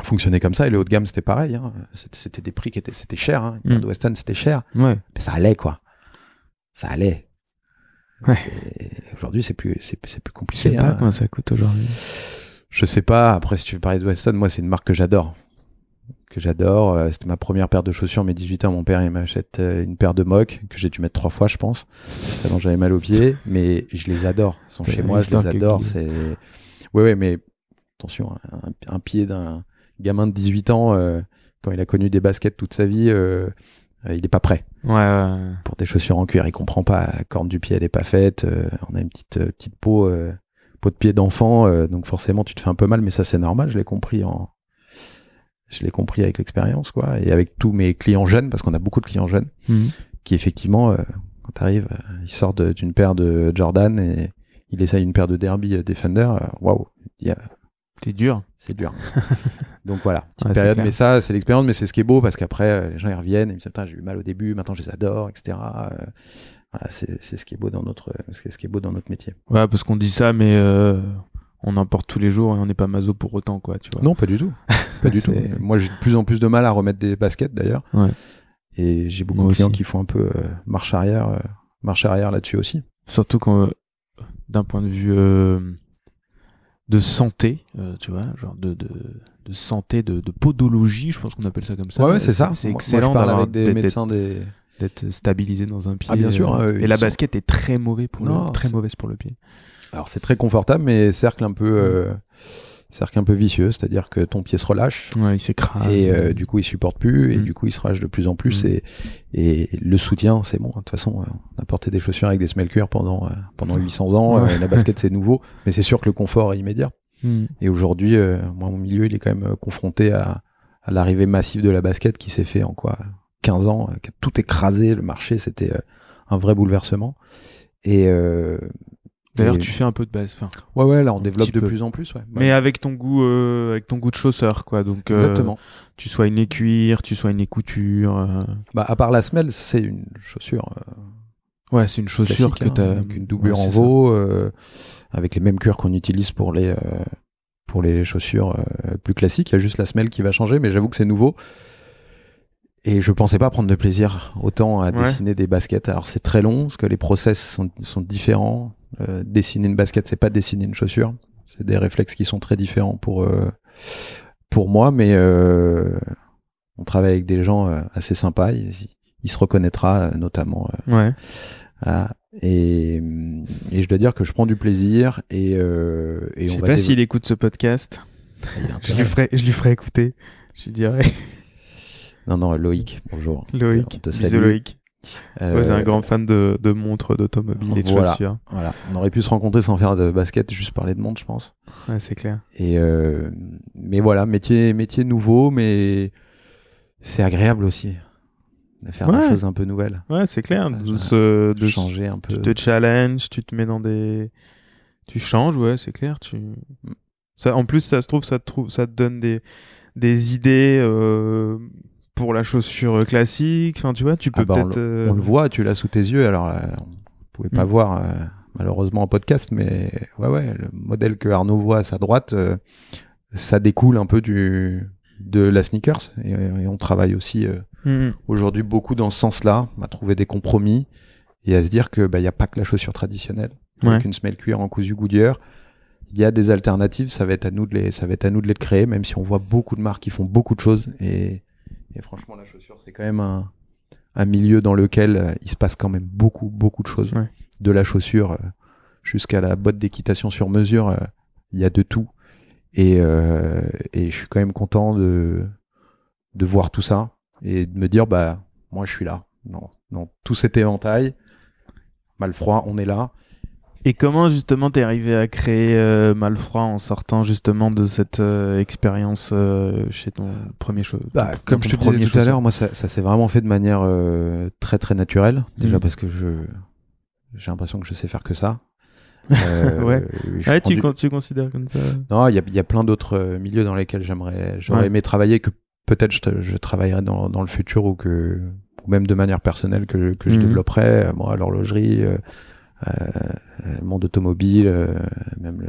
fonctionnait comme ça et le haut de gamme c'était pareil hein. c'était des prix qui étaient c'était cher hein. Mm. Weston c'était cher ouais. mais ça allait quoi ça allait Ouais. Aujourd'hui, c'est plus, c'est, plus Je compliqué. sais pas hein. combien ça coûte aujourd'hui. Je sais pas. Après, si tu veux parler de Weston, moi, c'est une marque que j'adore. Que j'adore. Euh, C'était ma première paire de chaussures. Mes 18 ans, mon père, il m'achète euh, une paire de mocs que j'ai dû mettre trois fois, je pense. J'avais mal aux pieds. Mais je les adore. Ils sont chez moi, je les adore. C'est, ouais, ouais, mais attention, un, un pied d'un gamin de 18 ans, euh, quand il a connu des baskets toute sa vie, euh, euh, il est pas prêt Ouais, ouais. pour des chaussures en cuir. Il comprend pas. La corne du pied, elle est pas faite. on a une petite petite peau peau de pied d'enfant, donc forcément tu te fais un peu mal, mais ça c'est normal. Je l'ai compris en je l'ai compris avec l'expérience, quoi, et avec tous mes clients jeunes, parce qu'on a beaucoup de clients jeunes Mhm. qui effectivement, euh, quand t'arrives, euh, ils sortent d'une paire de Jordan et il essaye une paire de Derby euh, Defender. euh, Waouh, a- C'est dur. c'est dur. Donc voilà, petite Ouais, période, mais ça, c'est l'expérience, mais c'est ce qui est beau parce qu'après, les gens ils reviennent, et ils me disent, Putain, j'ai eu mal au début, maintenant je les adore, etc. Voilà, c'est ce qui est beau dans notre, ce qui est beau dans notre métier. Ouais, parce qu'on dit ça, mais euh, on en porte tous les jours et on n'est pas maso pour autant, quoi, tu vois. Non, pas du tout, pas du tout. Moi, j'ai de plus en plus de mal à remettre des baskets d'ailleurs, Ouais. et j'ai beaucoup Moi de clients aussi. qui font un peu euh, marche arrière, euh, marche arrière là-dessus aussi. Surtout quand, euh, d'un point de vue euh, de santé, tu vois, genre de, de, de santé, de, de podologie, je pense qu'on appelle ça comme ça. ouais, ouais, c'est ça. C'est excellent Moi, je parle d'avoir- avec des d'être- médecins des. d'être stabilisé dans un pied. Ah, bien sûr, ouais, et la sont- basket est très mauvais pour Non, le, très mauvaise pour le pied. Alors c'est très confortable, mais cercle un peu, euh, cercle un peu vicieux, c'est-à-dire que ton pied se relâche. Ouais, il s'écrase. et euh, du coup il supporte plus et Mm. du coup il se rage de plus en plus Mm. et, et le soutien c'est bon de toute façon euh, on a porté des chaussures avec des cuir pendant euh, pendant 800 ans Ouais. euh, la basket c'est nouveau mais c'est sûr que le confort est immédiat Mm. et aujourd'hui euh, moi mon milieu il est quand même confronté à, à l'arrivée massive de la basket qui s'est fait en quoi 15 ans qui a tout écrasé le marché c'était un vrai bouleversement et euh, D'ailleurs, tu fais un peu de base. Enfin, ouais ouais là on développe de peu. plus en plus ouais, mais avec ton goût, euh, avec ton goût de chausseur, quoi. Donc, euh, exactement tu sois une cuir, tu sois une couture. euh, bah à part la semelle c'est une chaussure euh, Ouais, c'est une chaussure que hein, t'as. avec une doublure Ouais, en veau, avec les mêmes cuirs qu'on utilise pour les pour les chaussures plus classiques. Il y a juste la semelle qui va changer, mais j'avoue que c'est nouveau. Et je pensais pas prendre de plaisir autant à dessiner des baskets. Alors c'est très long, parce que les process sont, sont différents. Euh, dessiner une basket, c'est pas dessiner une chaussure. C'est des réflexes qui sont très différents pour euh, pour moi, mais euh, on travaille avec des gens assez sympas. Il, il se reconnaîtra notamment Ouais. voilà. Et, et je dois dire que je prends du plaisir et, euh, et Je sais pas s'il écoute ce podcast. Il a Je lui ferai, je lui ferai écouter. Je lui dirai. Non, non, Loïc, bonjour. Loïc. On te salue. Loïc. Euh, Ouais, c'est un grand fan de, de montres, d'automobile et de Voilà. chaussures. Voilà. On aurait pu se rencontrer sans faire de basket, juste parler de monde, je pense. Ouais, c'est clair. Et euh, mais voilà, métier, métier nouveau, mais c'est agréable aussi de faire Ouais. des choses un peu nouvelles, Ouais, c'est clair. Ouais, De je- se, de de changer un peu. Tu te challenges, tu te mets dans des. Tu changes, ouais, c'est clair. Tu... Mm. Ça, en plus, ça se trouve, ça te, trouve, ça te donne des, des idées euh, pour la chaussure classique. Enfin, tu vois, tu peux Ah bah, on peut-être. euh, On le voit, tu l'as sous tes yeux. Alors, euh, on pouvait pas Mm. voir euh, malheureusement en podcast, mais ouais, ouais, le modèle que Arnaud voit à sa droite, euh, ça découle un peu du de la sneakers et, et on travaille aussi euh, Mm, aujourd'hui beaucoup dans ce sens-là, à trouver des compromis et à se dire que bah il y a pas que la chaussure traditionnelle avec Ouais. une semelle cuir en cousu Goodyear. Il y a des alternatives, ça va être à nous de les, ça va être à nous de les créer, même si on voit beaucoup de marques qui font beaucoup de choses et, et franchement la chaussure c'est quand même un, un milieu dans lequel euh, il se passe quand même beaucoup beaucoup de choses. Ouais. De la chaussure euh, jusqu'à la botte d'équitation sur mesure, euh, il y a de tout et, euh, et je suis quand même content de de voir tout ça et de me dire bah moi je suis là dans, dans tout cet éventail mal froid on est là Et comment justement t'es arrivé à créer euh, Malfroid en sortant justement de cette euh, expérience euh, chez ton premier show Bah, comme je te disais tout à l'heure, moi, ça, ça s'est vraiment fait de manière euh, très très naturelle. Déjà Mhm. parce que je j'ai l'impression que je sais faire que ça. Euh, Ouais. Ouais, prends tu, du- con- tu considères comme ça Non, il y a, il y a plein d'autres euh, milieux dans lesquels j'aimerais, j'aurais Ouais. aimé travailler que peut-être je, je travaillerai dans, dans le futur ou que ou même de manière personnelle que, que je Mhm. développerai. Euh, Moi, l'horlogerie, le monde automobile, euh, même le,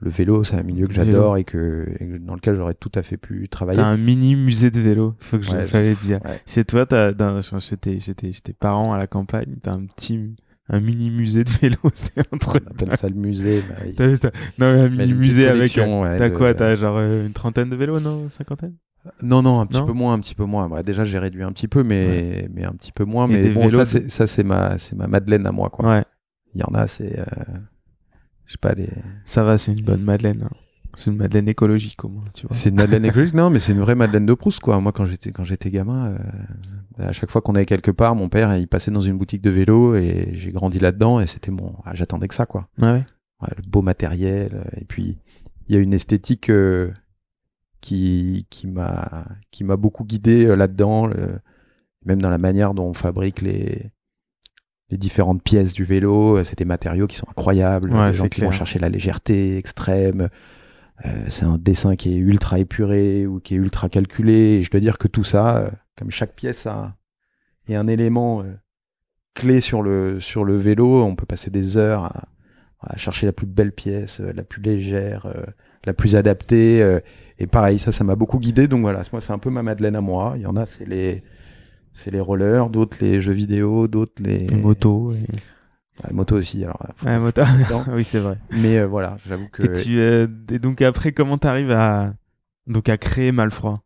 le vélo, c'est un milieu que Le j'adore et que, et dans lequel j'aurais tout à fait pu travailler. T'as un mini musée de vélo, faut que je Ouais, fallait dire. ouais. Chez toi, t'as, chez, tes, chez, tes, chez tes parents à la campagne, t'as un petit, un mini musée de vélo, c'est un truc. On appelle ça le musée. bah, il- vu ça? Non, mais un mini musée avec. euh, ouais, T'as de- quoi? T'as genre euh, une trentaine de vélos, non Cinquantaine? Non, non, un petit Non peu moins, un petit peu moins. Bah, déjà, j'ai réduit un petit peu, mais, mais un petit peu moins. Et Mais bon, vélos ça, c'est, ma, c'est ma Madeleine à moi, quoi. Ouais, Il y en a, c'est, euh, je sais pas, les, ça va, c'est une bonne Madeleine. hein. C'est une Madeleine écologique au moins, tu vois. c'est une Madeleine écologique. Non, mais c'est une vraie Madeleine de Proust, quoi. Moi, quand j'étais, quand j'étais gamin, euh, à chaque fois qu'on allait quelque part, mon père, il passait dans une boutique de vélo et j'ai grandi là-dedans et c'était mon, ah, j'attendais que ça, quoi. Ah ouais Ouais, le beau matériel. euh, Et puis, il y a une esthétique euh, qui, qui m'a, qui m'a beaucoup guidé euh, là-dedans, même dans la manière dont on fabrique les, les différentes pièces du vélo. euh, C'est des matériaux qui sont incroyables. Ouais, des gens qui vont chercher la légèreté extrême. Euh, c'est un dessin qui est ultra épuré ou qui est ultra calculé. Et je dois dire que tout ça, comme chaque pièce a, est un élément euh, clé sur le, sur le vélo, on peut passer des heures à, à chercher la plus belle pièce, la plus légère, euh, la plus adaptée. euh, et pareil, ça, ça m'a beaucoup guidé. Donc voilà, moi, c'est un peu ma Madeleine à moi. Il y en a, c'est les, c'est les rollers, d'autres les jeux vidéo, d'autres les, Les motos. Et... Aussi. Alors, moto. oui, c'est vrai. mais euh, voilà, j'avoue que. Et, tu, euh, et donc après, comment t'arrives à donc à créer Malfroid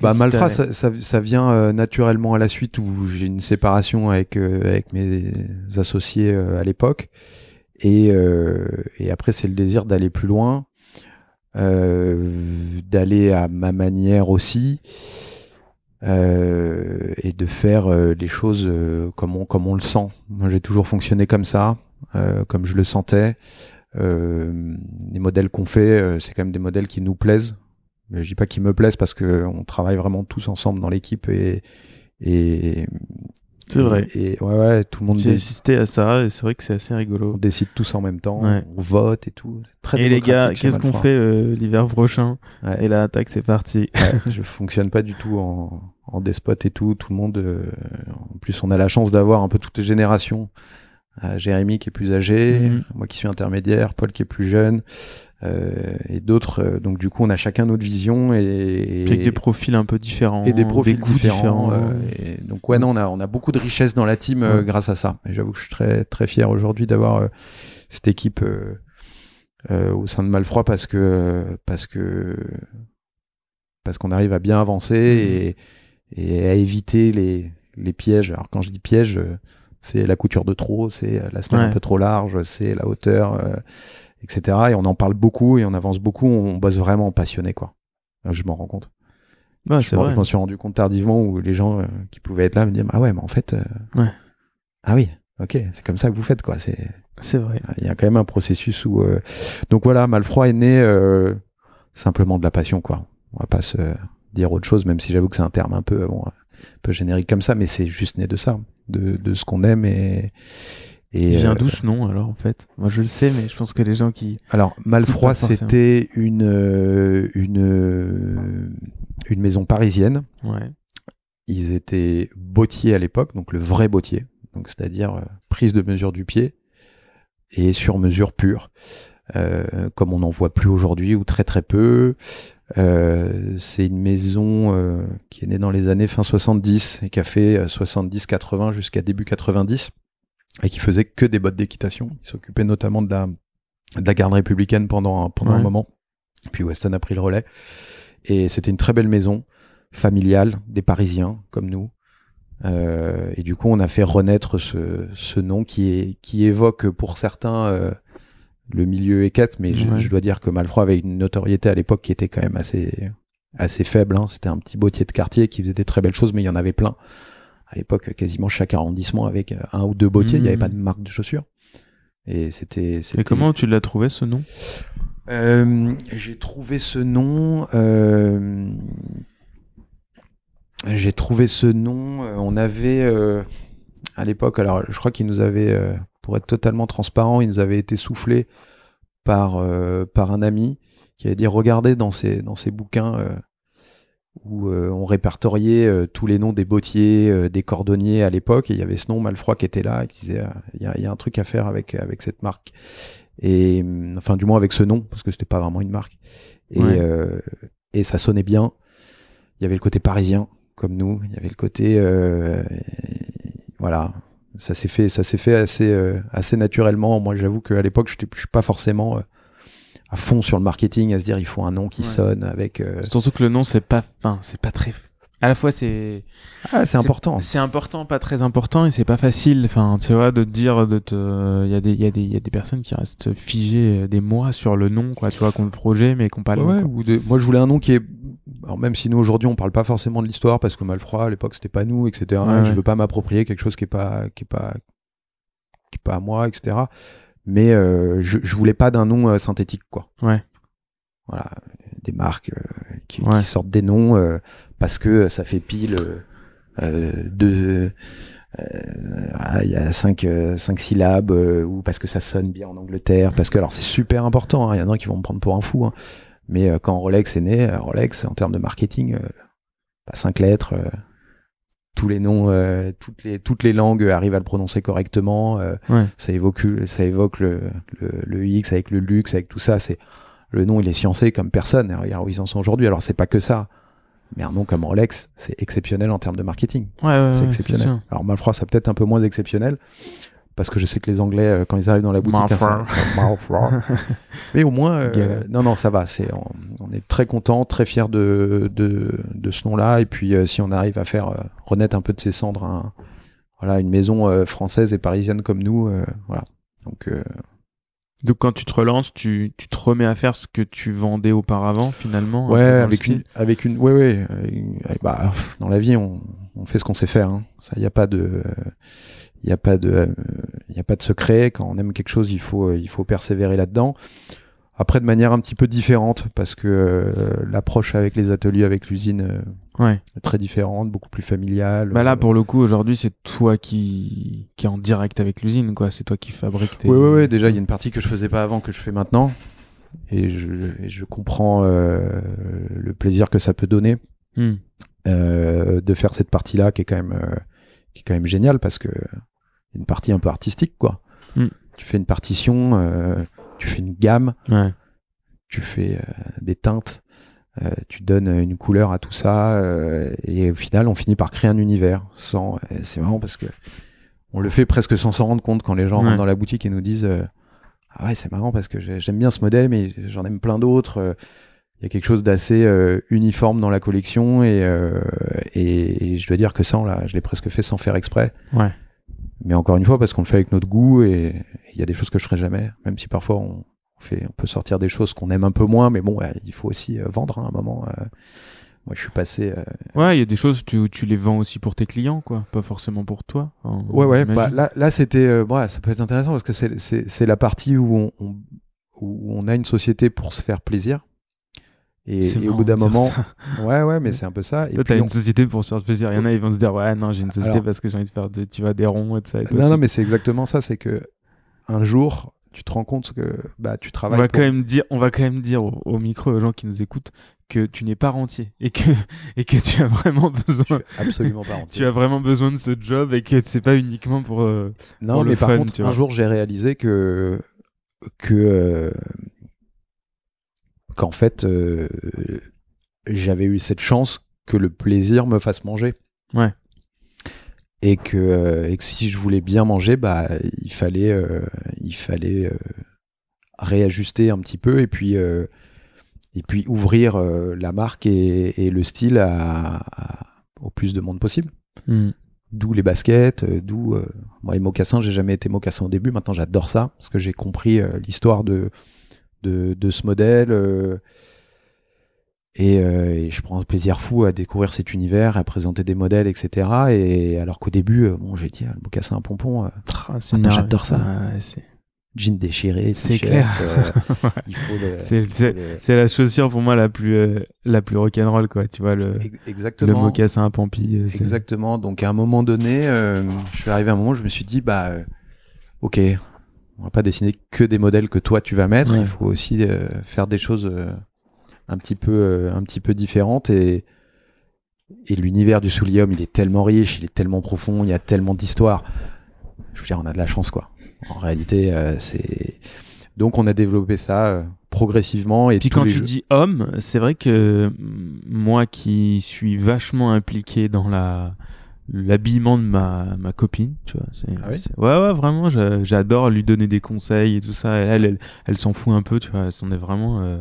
Bah, t'a- ça, ça, ça vient euh, naturellement à la suite où j'ai une séparation avec euh, avec mes associés euh, à l'époque et euh, et après c'est le désir d'aller plus loin, d'aller à ma manière aussi euh, et de faire euh, les choses euh, comme on comme on le sent. Moi j'ai toujours fonctionné comme ça, euh, comme je le sentais. Euh, les modèles qu'on fait, euh, c'est quand même des modèles qui nous plaisent. Mais je dis pas qu'ils me plaisent parce que on travaille vraiment tous ensemble dans l'équipe et et C'est vrai. Et, ouais ouais, tout le monde J'ai assisté à ça et c'est vrai que c'est assez on rigolo. décide tous en même temps, Ouais. on vote et tout. Très Et les gars, qu'est-ce qu'on fait euh, l'hiver prochain Ouais. Et là, tac, c'est parti. Je fonctionne pas du tout en, en despote et tout. Tout le monde. euh, en plus, on a la chance d'avoir un peu toutes les générations. Jérémy qui est plus âgé, Mhm. moi qui suis intermédiaire, Paul qui est plus jeune, euh, et d'autres. euh, donc du coup, on a chacun notre vision et, Avec des profils un peu différents. et des profils goûts différents. différents. euh, et donc ouais, non, on a on a beaucoup de richesse dans la team euh, Ouais. grâce à ça. Et j'avoue que je suis très très fier aujourd'hui d'avoir euh, cette équipe euh, euh, au sein de Malfroid parce que parce que parce qu'on arrive à bien avancer et, et à éviter les les pièges. Alors quand je dis piège, euh, c'est la couture de trop, c'est la semaine Ouais. un peu trop large, c'est la hauteur, euh, etc. Et on en parle beaucoup et on avance beaucoup. On bosse vraiment passionné quoi. Je m'en rends compte. Ouais, Je m'en- suis rendu compte tardivement où les gens euh, qui pouvaient être là me disaient ah ouais mais en fait euh, Ouais. ah oui ok c'est comme ça que vous faites quoi c'est C'est vrai. il y a quand même un processus où euh, donc voilà Malfroid est né euh, simplement de la passion quoi on va pas se dire autre chose même si j'avoue que c'est un terme un peu bon, un peu générique comme ça mais c'est juste né de ça de, de ce qu'on aime et et Il vient euh, d'où ce nom alors en fait Moi je le sais, mais je pense que les gens qui. alors Malfroid forcément. c'était une euh, une euh, une maison parisienne Ouais. ils étaient bottiers à l'époque, donc le vrai bottier, donc c'est-à-dire prise de mesure du pied et sur mesure pure, comme on n'en voit plus aujourd'hui ou très très peu. Euh, c'est une maison euh, qui est née dans les années fin 70 et qui a fait euh, 70-80 jusqu'à début 90 et qui faisait que des bottes d'équitation. Il s'occupait notamment de la, de la garde républicaine pendant, un- pendant un moment. Puis Weston a pris le relais. Et c'était une très belle maison, familiale, des Parisiens comme nous. Euh, et du coup, on a fait renaître ce, ce nom qui, est, qui évoque pour certains euh, le milieu équette, mais je, Ouais. je dois dire que Malfroid avait une notoriété à l'époque qui était quand même assez, assez faible. hein. C'était un petit bottier de quartier qui faisait des très belles choses, mais il y en avait plein. À l'époque, quasiment chaque arrondissement avec un ou deux bottiers, il n'y avait Mhm. pas de marque de chaussures. Et c'était. Et comment tu l'as trouvé ce nom? Euh, j'ai trouvé ce nom. euh, j'ai trouvé ce nom. euh, on avait euh, à l'époque, alors je crois qu'il nous avait, pour être totalement transparent, il nous avait été soufflé par euh, par un ami qui avait dit regardez dans ces dans ces bouquins euh, où euh, on répertoriait tous les noms des bottiers, des cordonniers à l'époque, et il y avait ce nom Malfroid qui était là, et qui disait ah, il y, a, il y a un truc à faire avec avec cette marque. Et hum, enfin du moins avec ce nom parce que c'était pas vraiment une marque. Et Ouais. et ça sonnait bien. Il y avait le côté parisien comme nous. Il y avait le côté voilà ça s'est fait, ça s'est fait assez, euh, assez naturellement. Moi, j'avoue qu'à l'époque, je suis pas forcément euh, à fond sur le marketing, à se dire il faut un nom qui Ouais. sonne avec. euh, Surtout que le nom, c'est pas, enfin, c'est pas très. À la fois, c'est Ah, c'est important. c'est important, pas très important, et c'est pas facile. Enfin, tu vois, de te dire, de te, il y a des, il y a des, il y a des personnes qui restent figées des mois sur le nom, quoi. Tu vois, qu'on le projet, mais qu'on pas le. Ouais, ou des- Moi, je voulais un nom qui est. Alors, même si nous aujourd'hui on parle pas forcément de l'histoire parce que Malfroid à l'époque c'était pas nous, etc. Ouais, je veux pas m'approprier quelque chose qui est pas, qui est pas, qui est pas à moi, etc. Mais euh, je, je voulais pas d'un nom euh, synthétique, quoi. Ouais. Voilà, des marques euh, qui, Ouais. qui sortent des noms euh, parce que ça fait pile euh, euh, de. euh, voilà, Il y a cinq, euh, cinq syllabes euh, ou parce que ça sonne bien en Angleterre parce que alors c'est super important hein, il y en a qui vont me prendre pour un fou hein. mais euh, quand Rolex est né euh, Rolex en termes de marketing euh, pas cinq lettres euh, tous les noms euh, toutes les toutes les langues arrivent à le prononcer correctement euh, Ouais. ça évoque ça évoque le, le le X avec le luxe avec tout ça c'est le nom il est sciencé comme personne et regarde où ils en sont aujourd'hui alors c'est pas que ça mais un nom comme Rolex c'est exceptionnel en termes de marketing Ouais, ouais, c'est ouais, exceptionnel. Alors Malfroid, c'est peut-être un peu moins exceptionnel parce que je sais que les Anglais, euh, quand ils arrivent dans la boutique, hein, Malfroid. ça- Malfroid. mais au moins, euh, non, non, ça va. C'est, on, on est très content, très fier de, de, de ce nom-là. Et puis, euh, si on arrive à faire euh, renaître un peu de ses cendres, un- voilà, une maison euh, française et parisienne comme nous, euh, voilà. Donc, euh, Donc quand tu te relances, tu, tu te remets à faire ce que tu vendais auparavant finalement. ouais, avec une, avec une, ouais, ouais. euh, bah, dans la vie, on, on fait ce qu'on sait faire. Hein. Ça, il y a pas de, il y a pas de, il y a pas de secret. Quand on aime quelque chose, il faut, euh, il faut persévérer là-dedans. Après, de manière un petit peu différente, parce que euh, l'approche avec les ateliers, avec l'usine, euh, Ouais. est très différente, beaucoup plus familiale. Bah là Euh, pour le coup aujourd'hui c'est toi qui qui est en direct avec l'usine quoi. C'est toi qui fabrique tes. Oui, oui, oui. Déjà, il y a une partie que je faisais pas avant que je fais maintenant, et je, et je comprends euh, le plaisir que ça peut donner. Hmm. de faire cette partie-là qui est quand même qui est quand même géniale parce que une partie un peu artistique quoi. Mm. Tu fais une partition, tu fais une gamme, Ouais. tu fais euh, des teintes, euh, tu donnes une couleur à tout ça euh, et au final on finit par créer un univers. Sans, c'est marrant parce que on le fait presque sans s'en rendre compte quand les gens Ouais. rentrent dans la boutique et nous disent euh, ah ouais c'est marrant parce que j'ai- j'aime bien ce modèle mais j'en aime plein d'autres. euh, il y a quelque chose d'assez euh, uniforme dans la collection et, euh, et, et je dois dire que ça, on je l'ai presque fait sans faire exprès. Ouais. Mais encore une fois, parce qu'on le fait avec notre goût et il y a des choses que je ferai jamais, même si parfois on, fait, on peut sortir des choses qu'on aime un peu moins, mais bon, ouais, il faut aussi euh, vendre hein, à un moment. euh. moi, je suis passé. euh, Ouais, il y a des choses tu tu les vends aussi pour tes clients quoi, pas forcément pour toi. hein, Ouais, ouais. Bah, là, là, c'était, euh, ouais, ça peut être intéressant parce que c'est, c'est, c'est la partie où on, on- où on a une société pour se faire plaisir. Et, au bout d'un moment, ça. ouais, ouais, mais c'est un peu ça. Toi, t'as on- une société pour se faire plaisir. Il y en a, ils vont se dire, ouais, non, j'ai une société Alors- parce que j'ai envie de faire de, tu vas des ronds et tout ça. Et Non, non, mais c'est exactement ça. C'est que un jour, tu te rends compte que bah, tu on travailles. va pour- quand même dire, on va quand même dire au, au micro aux gens qui nous écoutent que tu n'es pas rentier et que et que tu as vraiment besoin, absolument pas rentier. tu as vraiment besoin de ce job et que c'est pas uniquement pour. euh, Non, pour le mais par fun, contre, un jour, j'ai réalisé que que euh, qu'en fait, euh, j'avais eu cette chance que le plaisir me fasse manger. Ouais. Et que, euh, et que si je voulais bien manger, bah, il fallait, euh, il fallait réajuster un petit peu et puis, et puis ouvrir la marque et, et le style à- à- au plus de monde possible. hmm. D'où les baskets, d'où euh, moi les mocassins. J'ai jamais été mocassin au début. Maintenant, j'adore ça parce que j'ai compris euh, l'histoire de, de de ce modèle euh, et, euh, et je prends un plaisir fou à découvrir cet univers, à présenter des modèles, etc. Et alors qu'au début, euh, bon, j'ai dit ah, le mocassin à pompon, Ah, une- j'adore ça. Ouais, jean déchiré, C'est clair. euh, le, C'est- la chaussure pour moi la plus euh, la plus rock'n'roll quoi. Tu vois le Ex- le exactement. mocassin à Pampi. euh, Exactement. Donc à un moment donné, je suis arrivé à un moment où je me suis dit, bah, ok, on va pas dessiner que des modèles que toi tu vas mettre. Ouais. Il faut aussi euh, faire des choses euh, un petit peu, euh, un petit peu différentes et et l'univers du soulier homme, il est tellement riche, il est tellement profond, il y a tellement d'histoires. Je veux dire, on a de la chance quoi. En réalité, c'est donc on a développé ça progressivement et Puis quand tu jeux- dis homme, c'est vrai que moi qui suis vachement impliqué dans la l'habillement de ma, ma copine, tu vois. Ah oui ouais, ouais, vraiment, j'a- j'adore lui donner des conseils et tout ça. Elle, elle, elle s'en fout un peu, tu vois. Elle est vraiment. euh,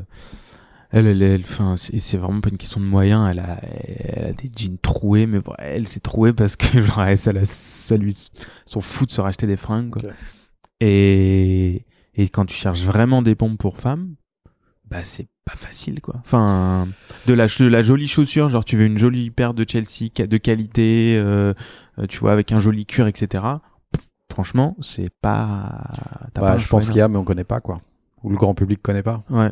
elle, elle, elle, enfin, c'est, vraiment pas une question de moyens. Elle a, elle a des jeans troués, mais bon, elle s'est trouée parce que genre, elle, ça, la- ça lui s'en fout de se racheter des fringues, quoi. Et, et quand tu cherches vraiment des pompes pour femmes, bah c'est pas facile quoi. Enfin, de la, de la jolie chaussure, genre tu veux une jolie paire de Chelsea de qualité, euh, tu vois, avec un joli cuir, etc. Franchement, c'est pas. t'as Bah, pas je pense qu'il y a, mais on connaît pas, quoi. Ou le grand public connaît pas. Ouais.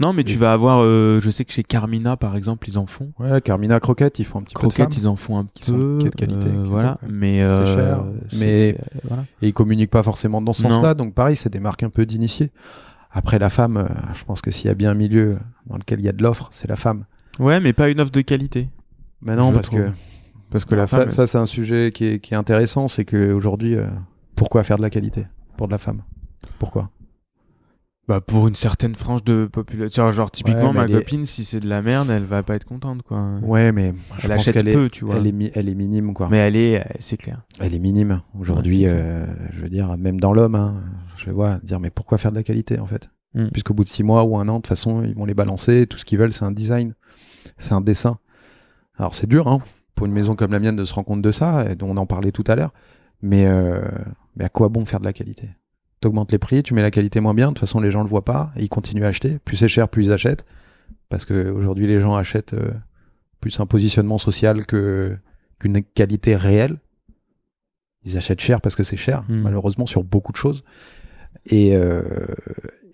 Non, mais tu vas avoir, euh, je sais que chez Carmina par exemple, ils en font. Ouais, Carmina Croquette, ils font un petit peu de Croquettes, femmes. ils en font un sont peu. de qualité, euh, voilà, mais euh, cher, c'est- mais- c'est- voilà. Et ils communiquent pas forcément dans ce sens-là. Donc pareil, c'est des marques un peu d'initiés. Après la femme, euh, je pense que s'il y a bien un milieu dans lequel il y a de l'offre, c'est la femme. Ouais, mais pas une offre de qualité. Mais non, Je parce trouve. que Parce que la ça, femme. ça, c'est un sujet qui est, qui est intéressant, c'est que aujourd'hui, euh, pourquoi faire de la qualité pour de la femme? Pourquoi? Bah pour une certaine frange de population, genre typiquement Ouais, ma elle est- copine, si c'est de la merde, elle va pas être contente quoi. Ouais, mais je elle pense achète qu'elle est, peu, tu vois. elle est, mi- elle est minime, quoi. Mais elle est, euh, c'est clair. Elle est minime aujourd'hui. Ouais, euh, je veux dire, même dans l'homme, hein, je vois dire, mais pourquoi faire de la qualité en fait? Mm. Puisqu'au bout de six mois ou un an, de toute façon, ils vont les balancer. Tout ce qu'ils veulent, c'est un design, c'est un dessin. Alors c'est dur, hein, pour une maison comme la mienne, de se rendre compte de ça, et dont on en parlait tout à l'heure. Mais, euh, mais à quoi bon faire de la qualité? T'augmentes les prix, tu mets la qualité moins bien. De toute façon, les gens le voient pas et ils continuent à acheter. Plus c'est cher, plus ils achètent. Parce que aujourd'hui, les gens achètent euh, plus un positionnement social que qu'une qualité réelle. Ils achètent cher parce que c'est cher, Mm. malheureusement, sur beaucoup de choses. Et, euh,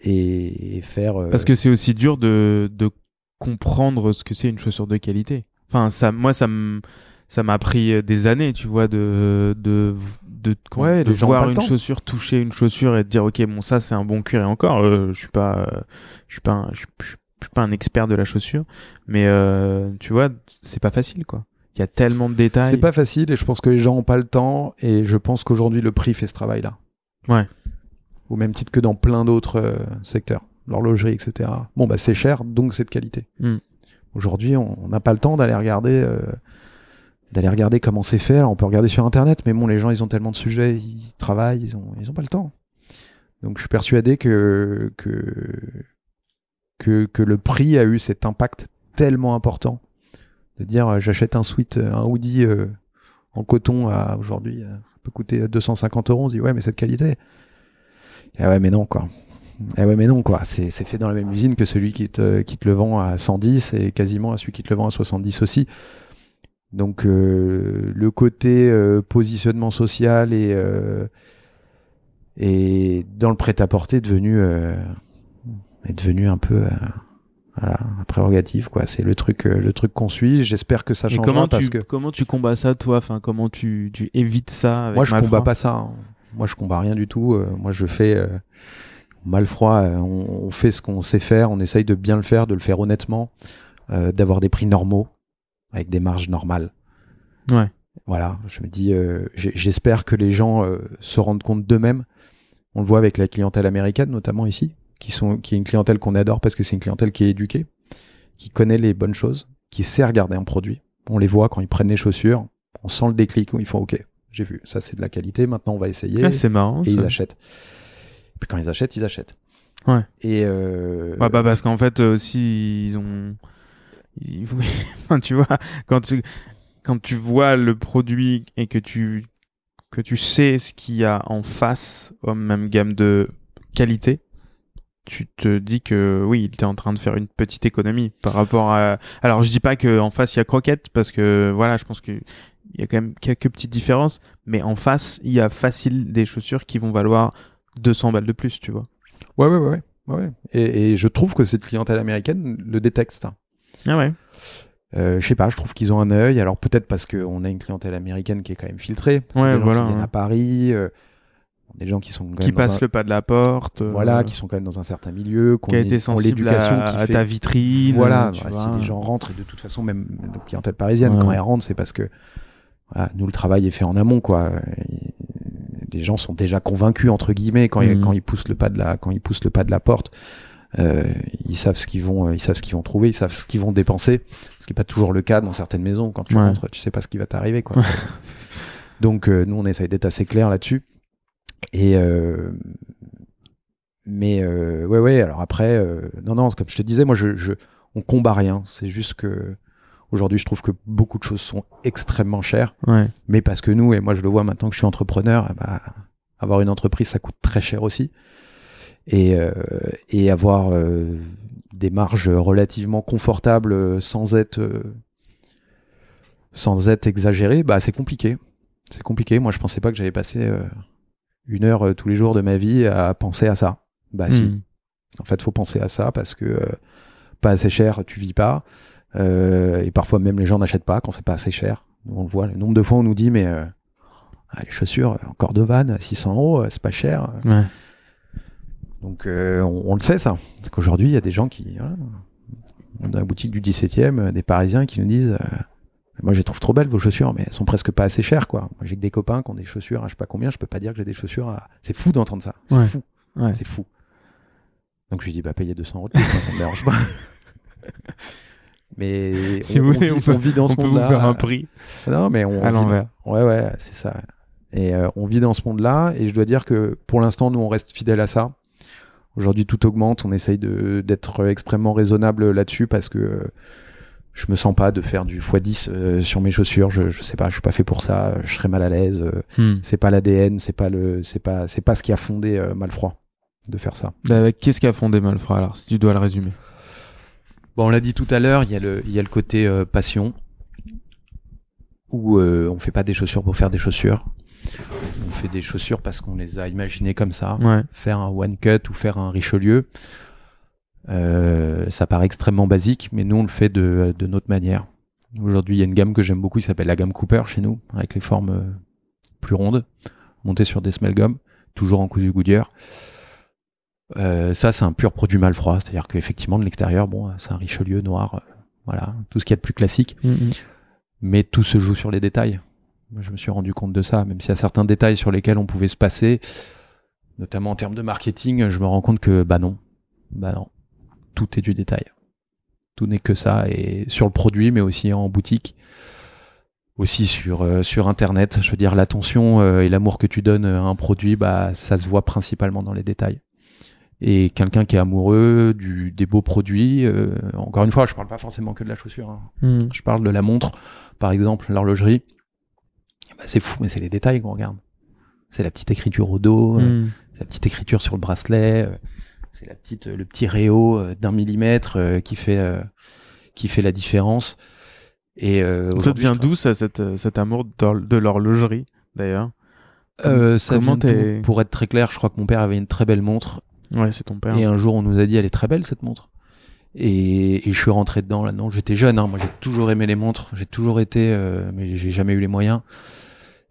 et faire. euh, Parce que c'est aussi dur de, de comprendre ce que c'est une chaussure de qualité. Enfin, ça, moi, ça me, ça m'a pris des années, tu vois, de, de, de, Ouais, voir une chaussure, toucher une chaussure et de dire, ok, bon, ça, c'est un bon cuir et encore, euh, je suis pas, euh, je suis pas, un- je suis- je suis je suis pas un expert de la chaussure, mais euh, tu vois, c'est pas facile, quoi. Il y a tellement de détails. c'est pas facile et je pense que les gens ont pas le temps. Et je pense qu'aujourd'hui, le prix fait ce travail-là. Ouais. Au même titre que dans plein d'autres euh, secteurs, l'horlogerie, etc. Bon, bah c'est cher, donc c'est de qualité. Mm. Aujourd'hui, on n'a pas le temps d'aller regarder. euh, d'aller regarder comment c'est fait. Alors, on peut regarder sur internet, mais bon, les gens ils ont tellement de sujets, ils travaillent, ils ont, ils ont pas le temps. Donc je suis persuadé que, que, que, que le prix a eu cet impact tellement important de dire euh, j'achète un euh, un hoodie euh, en coton à aujourd'hui, ça peut coûter 250 euros. On se dit ouais, mais c'est de qualité. Ah ouais, mais non, quoi. Ah ouais, mais non, quoi. C'est fait dans la même usine que celui qui te, qui te le vend à 110 et quasiment à celui qui te le vend à 70 aussi. Donc euh, le côté euh, positionnement social et, euh, et dans le prêt-à-porter est devenu, est devenu un peu voilà, un prérogative. quoi. C'est le truc, le truc qu'on suit. J'espère que ça Et changera comment parce tu, que comment tu combats ça, toi? Enfin, comment tu, tu évites ça avec moi je Malfroid combats pas ça. hein. Moi je combats rien du tout. Euh, moi je fais euh, mal froid. euh, on, on fait ce qu'on sait faire. On essaye de bien le faire, de le faire honnêtement, d'avoir des prix normaux avec des marges normales. Ouais. Voilà, je me dis, j'espère que les gens se rendent compte d'eux-mêmes. On le voit avec la clientèle américaine, notamment ici, qui, sont, qui est une clientèle qu'on adore parce que c'est une clientèle qui est éduquée, qui connaît les bonnes choses, qui sait regarder un produit. On les voit quand ils prennent les chaussures, on sent le déclic où ils font OK, j'ai vu, ça c'est de la qualité, maintenant on va essayer. Ah, c'est marrant. et ils achètent. Puis quand ils achètent, ils achètent. Ouais. Et euh, Ouais, bah parce qu'en fait euh, aussi ils ont ils- tu vois quand tu quand tu vois le produit et que tu que tu sais ce qu'il y a en face même gamme de qualité tu te dis que oui il était en train de faire une petite économie par rapport à alors je dis pas que en face il y a croquette parce que voilà je pense que il y a quand même quelques petites différences mais en face il y a facile des chaussures qui vont valoir 200 balles de plus tu vois ouais, ouais, ouais, ouais. Et, et je trouve que cette clientèle américaine le détecte. ah ouais Euh, je sais pas, je trouve qu'ils ont un œil. Alors peut-être parce qu'on a une clientèle américaine qui est quand même filtrée. Ouais, des gens voilà, qui viennent ouais. à Paris, euh, des gens qui sont quand qui même dans passe un- le pas de la porte euh, voilà, qui sont quand même dans un certain milieu, qui a été sensible à, qui à fait. ta vitrine voilà, tu bah, vois. si les gens rentrent, et de toute façon même la clientèle parisienne Ouais. quand elle rentre, c'est parce que voilà, nous le travail est fait en amont quoi. Les gens sont déjà convaincus entre guillemets quand, ils, Mhm. quand ils poussent le pas de la quand ils poussent le pas de la porte. Euh, ils savent ce qu'ils vont, ils savent ce qu'ils vont trouver, ils savent ce qu'ils vont dépenser, ce qui est pas toujours le cas dans certaines maisons. Quand tu Ouais. rentres, tu sais pas ce qui va t'arriver, quoi. Donc euh, nous, on essaye d'être assez clair là-dessus. Et euh, mais euh, ouais, ouais. Alors après, euh, non, non, comme je te disais, moi, je, je on combat rien. C'est juste que aujourd'hui, je trouve que beaucoup de choses sont extrêmement chères Ouais. mais parce que nous, et moi je le vois maintenant que je suis entrepreneur, eh ben, avoir une entreprise, ça coûte très cher aussi. Et, euh, et avoir euh, des marges relativement confortables sans être, euh, sans être exagéré, bah, c'est compliqué. C'est compliqué. Moi, je pensais pas que j'allais passer euh, une heure tous les jours de ma vie à penser à ça. Bah, si. Hmm. En fait, faut penser à ça parce que pas assez cher, tu vis pas. Euh, et parfois même les gens n'achètent pas quand c'est pas assez cher. On le voit. Le nombre de fois on nous dit mais euh, les chaussures en Cordovan 600 euros, euh, c'est pas cher. Ouais. Donc euh, on, on le sait ça. C'est qu'aujourd'hui il y a des gens qui voilà, on dans la boutique du 17e, euh, des Parisiens qui nous disent euh, moi je les trouve trop belles vos chaussures, mais elles sont presque pas assez chères quoi. Moi j'ai que des copains qui ont des chaussures à je sais pas combien, je peux pas dire que j'ai des chaussures à. C'est fou d'entendre ça. C'est Ouais. fou. Ouais. C'est fou. Donc je lui dis, bah payez 200 euros de plus, moi, ça me dérange pas. Mais Si vous voulez, on peut- vit dans ce On peut vous monde-là. faire un prix Non, mais on à l'envers. Ouais, ouais, c'est ça. Et euh, on vit dans ce monde-là, et je dois dire que pour l'instant, nous, on reste fidèle à ça. Aujourd'hui, tout augmente. On essaye de- d'être extrêmement raisonnable là-dessus parce que euh, je me sens pas de faire du x10 euh, sur mes chaussures. Je, je sais pas, je suis pas fait pour ça. Je serais mal à l'aise. euh, Hmm. c'est pas l'ADN, c'est pas le, c'est pas, c'est pas ce qui a fondé Malfroid de faire ça. Bah, Qu'est-ce qui a fondé Malfra alors, si tu dois le résumer? Bon, on l'a dit tout à l'heure, il y a le, il y a le côté euh, passion où euh, on fait pas des chaussures pour faire des chaussures. On fait des chaussures parce qu'on les a imaginées comme ça. Ouais. Faire un one cut ou faire un Richelieu, euh, ça paraît extrêmement basique, mais nous on le fait de, de notre manière. Aujourd'hui, il y a une gamme que j'aime beaucoup, qui s'appelle la gamme Cooper chez nous, avec les formes euh, plus rondes, montées sur des smelgum, toujours en cousu Goodyear. Euh, ça, c'est un pur produit Malfroid, c'est-à-dire qu'effectivement, de l'extérieur, bon, c'est un Richelieu noir, euh, voilà, tout ce qu'il y a de plus classique, Hmm, mais tout se joue sur les détails. Moi, je me suis rendu compte de ça, même s'il y a certains détails sur lesquels on pouvait se passer, notamment en termes de marketing, je me rends compte que, bah non, bah non, tout est du détail. Tout n'est que ça, et sur le produit, mais aussi en boutique, aussi sur, euh, sur Internet. Je veux dire, l'attention euh, et l'amour que tu donnes à un produit, bah, ça se voit principalement dans les détails. Et quelqu'un qui est amoureux du, des beaux produits, euh, encore une fois, je parle pas forcément que de la chaussure. hein. hmm. Je parle de la montre, par exemple, l'horlogerie. Ben, c'est fou, mais c'est les détails qu'on regarde. C'est la petite écriture au dos, euh, Hmm. c'est la petite écriture sur le bracelet, euh, c'est la petite, le petit réo euh, d'un millimètre euh, qui fait euh, qui fait la différence. Et euh, Ça devient d'où ça, cette, cet amour de l'horlogerie d'ailleurs? Euh, ça Comment vient d'où? t'es- Pour être très clair, je crois que mon père avait une très belle montre Ouais, c'est ton père. et un jour on nous a dit elle est très belle cette montre. Et, et je suis rentré dedans là-dedans. J'étais jeune, hein, moi j'ai toujours aimé les montres, j'ai toujours été, euh, mais j'ai jamais eu les moyens.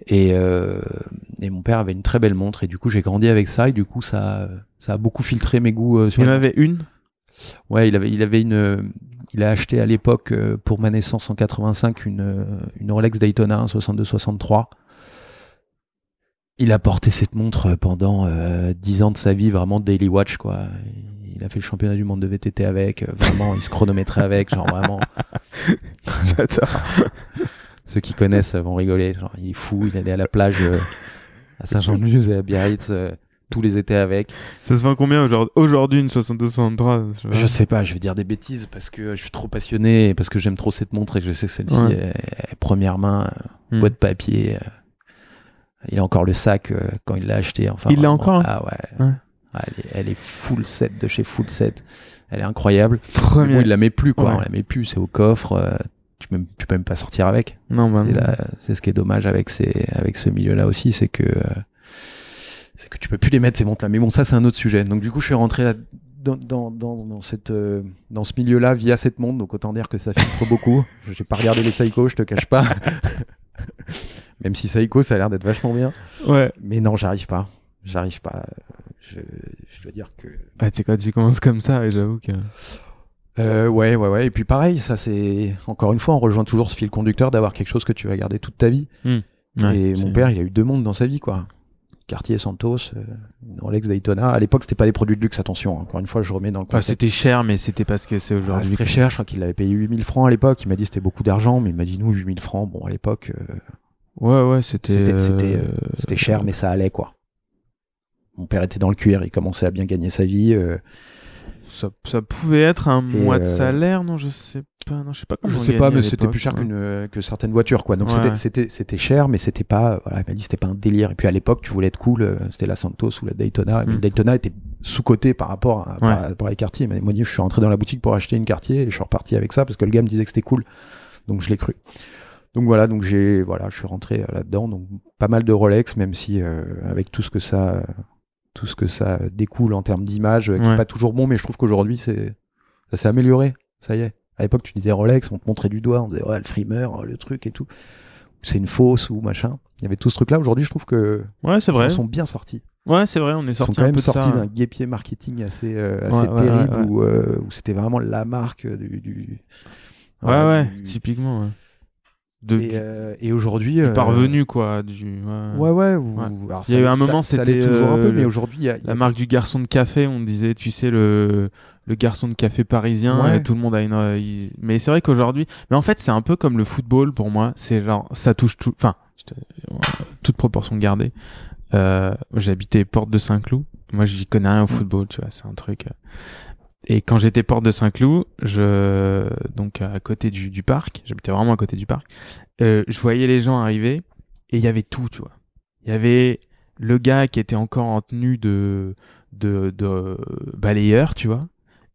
Et, euh, et mon père avait une très belle montre et du coup j'ai grandi avec ça et du coup ça, ça a beaucoup filtré mes goûts. euh, sur Il en avait une? Ouais, il avait, il avait une, il a acheté à l'époque euh, pour ma naissance en 85 une, euh, une Rolex Daytona un 62-63. Il a porté cette montre pendant euh, 10 ans de sa vie, vraiment daily watch quoi. Il a fait le championnat du monde de VTT avec, euh, vraiment, il se chronométrait avec, genre vraiment. J'adore. Ceux qui connaissent vont rigoler, genre il est fou, il allait à la plage euh, à Saint-Jean-de-Luz et à Biarritz euh, tous les étés avec. Ça se vend combien aujourd'hui Aujourd'hui, une 62-63 je sais pas. Je sais pas, je vais dire des bêtises parce que je suis trop passionné et parce que j'aime trop cette montre et que je sais que celle-ci Ouais. est, est première main, Hmm. boîte papier. Il a encore le sac euh, quand il l'a acheté. Enfin, Il l'a encore, hein Ah ouais. Ouais. Ah, elle, est, elle est full set de chez Full Set. Elle est incroyable. Premier. Bon, il la met plus quoi. Ouais. On la met plus. C'est au coffre. euh, tu peux, même- tu peux même pas sortir avec. Non, bah, C'est ce qui est dommage avec ces, avec ce milieu-là aussi, c'est que euh, c'est que tu peux plus les mettre ces montres-là. Mais bon, ça c'est un autre sujet. Donc du coup, je suis rentré là dans, dans, dans, dans cette euh, dans ce milieu-là via cette montre. Donc autant dire que ça filtre beaucoup. J'ai pas regardé les Seiko, je te cache pas. Même si Seiko, ça a l'air d'être vachement bien. Ouais. Mais non, j'arrive pas. J'arrive pas. Je, je dois dire que Ouais, tu sais, quand tu commences comme ça, et j'avoue que. Euh, ouais, ouais, ouais. Et puis pareil, ça c'est encore une fois, on rejoint toujours ce fil conducteur d'avoir quelque chose que tu vas garder toute ta vie. Ouais, et mon père, il a eu deux mondes dans sa vie, quoi. Cartier, Santos, euh, Rolex Daytona. À l'époque, c'était pas des produits de luxe, attention. Encore une fois, je remets dans le Enfin, contexte. c'était cher, mais c'était parce que c'est Ah, aujourd'hui. c'est très cher, je crois qu'il avait payé 8000 francs à l'époque. Il m'a dit c'était beaucoup d'argent, mais il m'a dit nous 8000 francs. Bon, à l'époque, euh, Ouais, ouais, c'était. C'était- c'était, euh, c'était cher, mais ça allait quoi. Mon père était dans le cuir, il commençait à bien gagner sa vie. euh, Ça, ça pouvait être un Et, mois de euh, salaire, non, je sais pas. Non, je sais pas comment je sais pas, mais c'était plus cher ouais. qu'une euh, que certaines voitures quoi. Donc Ouais, c'était c'était c'était cher, mais c'était pas. Voilà, il m'a dit c'était pas un délire. Et puis à l'époque, tu voulais être cool, euh, c'était la Santos ou la Daytona. Mais Mm. le Daytona était sous coté par rapport à, par, Ouais. rapport à les quartiers. Mais moi, je suis rentré dans la boutique pour acheter une quartier et je suis reparti avec ça parce que le gars me disait que c'était cool. Donc je l'ai cru. Donc voilà, donc j'ai voilà, je suis rentré euh, là-dedans. Donc pas mal de Rolex, même si euh, avec tout ce que ça tout ce que ça découle en termes d'image, euh, qui Ouais. est pas toujours bon, mais je trouve qu'aujourd'hui c'est ça s'est amélioré. Ça y est. À l'époque, tu disais Rolex, on te montrait du doigt, on disait ouais le frimer, oh, le truc et tout. C'est une fausse ou machin. Il y avait tout ce truc-là. Aujourd'hui, je trouve que Ouais, c'est ils vrai. en sont bien sortis. Ouais, c'est vrai, on est Ils sont sorti quand un même peu sortis ça. d'un guépier marketing assez, euh, assez Ouais, terrible où, euh, où c'était vraiment la marque du. du Ouais, ouais, du- typiquement. De, Et, euh, et aujourd'hui. du euh, parvenu, quoi. Du, Ouais, ouais. ou- Ouais. alors Il y a eu un moment, c'était, toujours un euh, peu, mais le- aujourd'hui, a. il y a- La marque du garçon de café, on disait, tu sais, le, le garçon de café parisien, Ouais. et tout le monde a une. euh, il- Mais c'est vrai qu'aujourd'hui. Mais en fait, c'est un peu comme le football pour moi. C'est genre, ça touche tout. Enfin, euh, toute proportion gardée. Euh, J'habitais Porte de Saint-Cloud. Moi, j'y connais rien au football, tu vois, c'est un truc. Et quand j'étais Porte de Saint-Cloud, je donc à côté du, du parc, j'habitais vraiment à côté du parc. euh, je voyais les gens arriver et il y avait tout, tu vois. Il y avait le gars qui était encore en tenue de de, de balayeur, tu vois,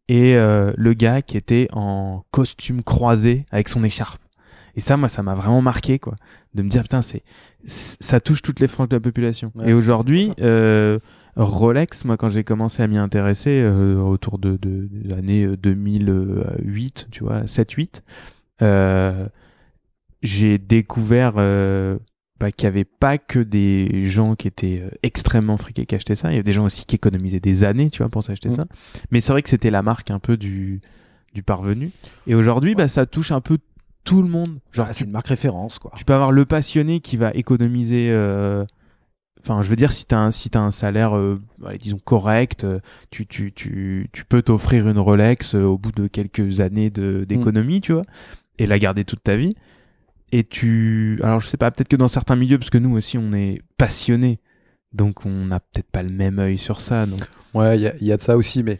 et euh, le gars qui était en costume croisé avec son écharpe. Et ça, moi, ça m'a vraiment marqué, quoi, de me dire putain, c'est ça touche toutes les franges de la population. Ouais, et aujourd'hui, euh, Rolex, moi, quand j'ai commencé à m'y intéresser euh, autour de, de, des années euh, 2008, tu vois, 7-8, euh, j'ai découvert euh, bah, qu'il n'y avait pas que des gens qui étaient euh, extrêmement friqués qui achetaient ça. Il y avait des gens aussi qui économisaient des années, tu vois, pour s'acheter Mm. ça. Mais c'est vrai que c'était la marque un peu du, du parvenu. Et aujourd'hui, bah, ça touche un peu tout le monde. Genre, Ah, c'est une marque référence, quoi. tu peux avoir le passionné qui va économiser. euh, Enfin, je veux dire, si t'as un, si t'as un salaire, euh, allez, disons correct, euh, tu, tu, tu, tu peux t'offrir une Rolex euh, au bout de quelques années de, d'économie, tu vois, et la garder toute ta vie. Et tu, alors je sais pas, peut-être que dans certains milieux, parce que nous aussi, on est passionnés, donc on n'a peut-être pas le même œil sur ça. Donc, Ouais, il y a, y a de ça aussi, mais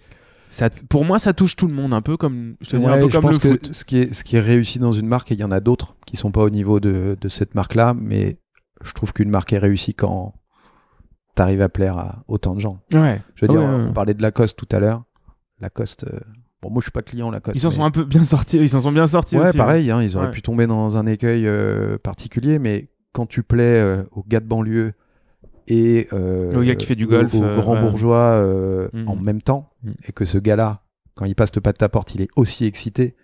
ça, pour moi, ça touche tout le monde, un peu comme, je Ouais, un peu je comme pense le que foot. ce qui est ce qui est réussi dans une marque, et il y en a d'autres qui sont pas au niveau de, de cette marque-là, mais je trouve qu'une marque est réussie quand t'arrives à plaire à autant de gens. Ouais. Je veux dire, Ouais, on parlait de Lacoste tout à l'heure. Lacoste, euh, bon, moi je suis pas client Lacoste. Ils s'en mais- sont un peu bien sortis, ils s'en sont bien sortis Ouais, aussi. hein. pareil, hein, ils auraient Ouais. pu tomber dans un écueil euh, particulier, mais quand tu plais euh, aux gars de banlieue et euh, Le gars qui fait du au- golf, aux, euh, grands bourgeois Mhm. en même temps, Mhm. et que ce gars-là, quand il passe le pas de ta porte, il est aussi excité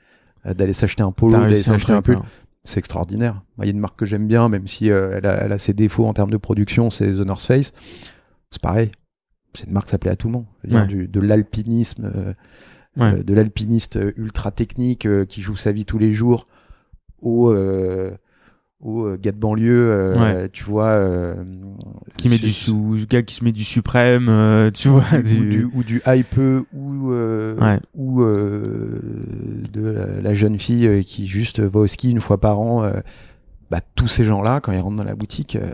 d'aller s'acheter un polo, d'aller s'acheter un pull, hein. C'est extraordinaire. Il y a une marque que j'aime bien, même si euh, elle, a, elle a ses défauts en termes de production, c'est The North Face. C'est pareil. C'est une marque qui s'appelait à tout le monde. Ouais. du- de l'alpinisme, euh, Ouais. euh, de l'alpiniste ultra technique qui joue sa vie tous les jours, au, au euh, gars de banlieue, euh, tu vois. euh, qui met du sous, gars qui se met du suprême, euh, tu vois, ou du, du, ou du hype ou euh, Ouais. ou euh, de la, la jeune fille qui juste va au ski une fois par an bah, tous ces gens là quand ils rentrent dans la boutique euh,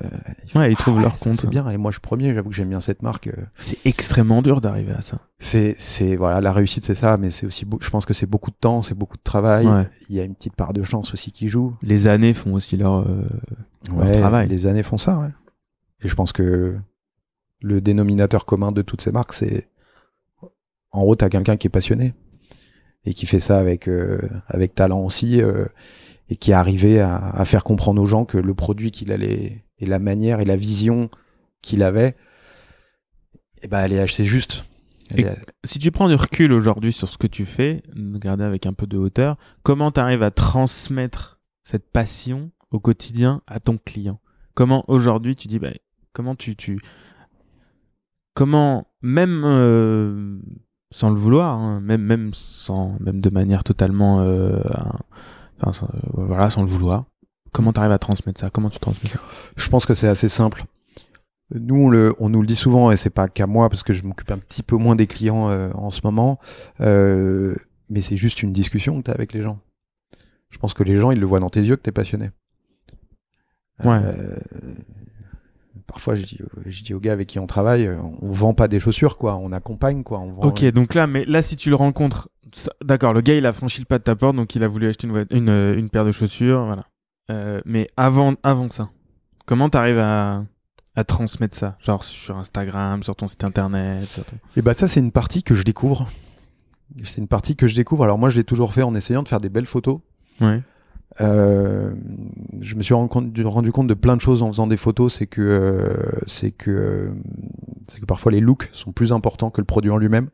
Ouais, ils trouvent Ah leur ça, compte. c'est bien et moi je suis premier j'avoue que j'aime bien cette marque euh. C'est extrêmement dur d'arriver à ça. c'est c'est voilà la réussite c'est ça mais c'est aussi je pense que c'est beaucoup de temps c'est beaucoup de travail Ouais. il y a une petite part de chance aussi qui joue Les années font aussi leur. euh, Leur travail. les années font ça ouais et je pense que le dénominateur commun de toutes ces marques c'est en gros t'as quelqu'un qui est passionné et qui fait ça avec euh, avec talent aussi euh, et qui est arrivé à, à faire comprendre aux gens que le produit qu'il allait et la manière et la vision qu'il avait et ben elle est assez juste. Et- Si tu prends du recul aujourd'hui sur ce que tu fais, regarder avec un peu de hauteur, comment tu arrives à transmettre cette passion au quotidien à ton client? Comment aujourd'hui tu dis, bah, comment tu, tu, comment même euh, sans le vouloir, hein, même même sans, même de manière totalement, euh, enfin, sans- euh, voilà, sans le vouloir, comment tu arrives à transmettre ça? Comment tu transmets ça? Je pense que c'est assez simple Nous, on, le, on nous le dit souvent, et c'est pas qu'à moi, parce que je m'occupe un petit peu moins des clients euh, en ce moment, euh, mais c'est juste une discussion que tu as avec les gens. Je pense que les gens, ils le voient dans tes yeux que tu es passionné. Ouais. Euh, parfois, je dis, je dis aux gars avec qui on travaille, euh, on vend pas des chaussures, quoi. On accompagne, quoi. On vend, Ok, donc là, mais là, si tu le rencontres, d'accord, le gars, il a franchi le pas de ta porte, donc il a voulu acheter une, voi- une, euh, une paire de chaussures, voilà. Euh, mais avant, avant ça, comment t'arrives à, à transmettre ça? Genre sur Instagram, sur ton site internet, sur ton... Et bah ça, c'est une partie que je découvre. C'est une partie que je découvre. Alors moi, je l'ai toujours fait en essayant de faire des belles photos. Ouais. Euh, je me suis rendu compte, rendu compte de plein de choses en faisant des photos. C'est que euh, c'est que euh, c'est que parfois les looks sont plus importants que le produit en lui-même.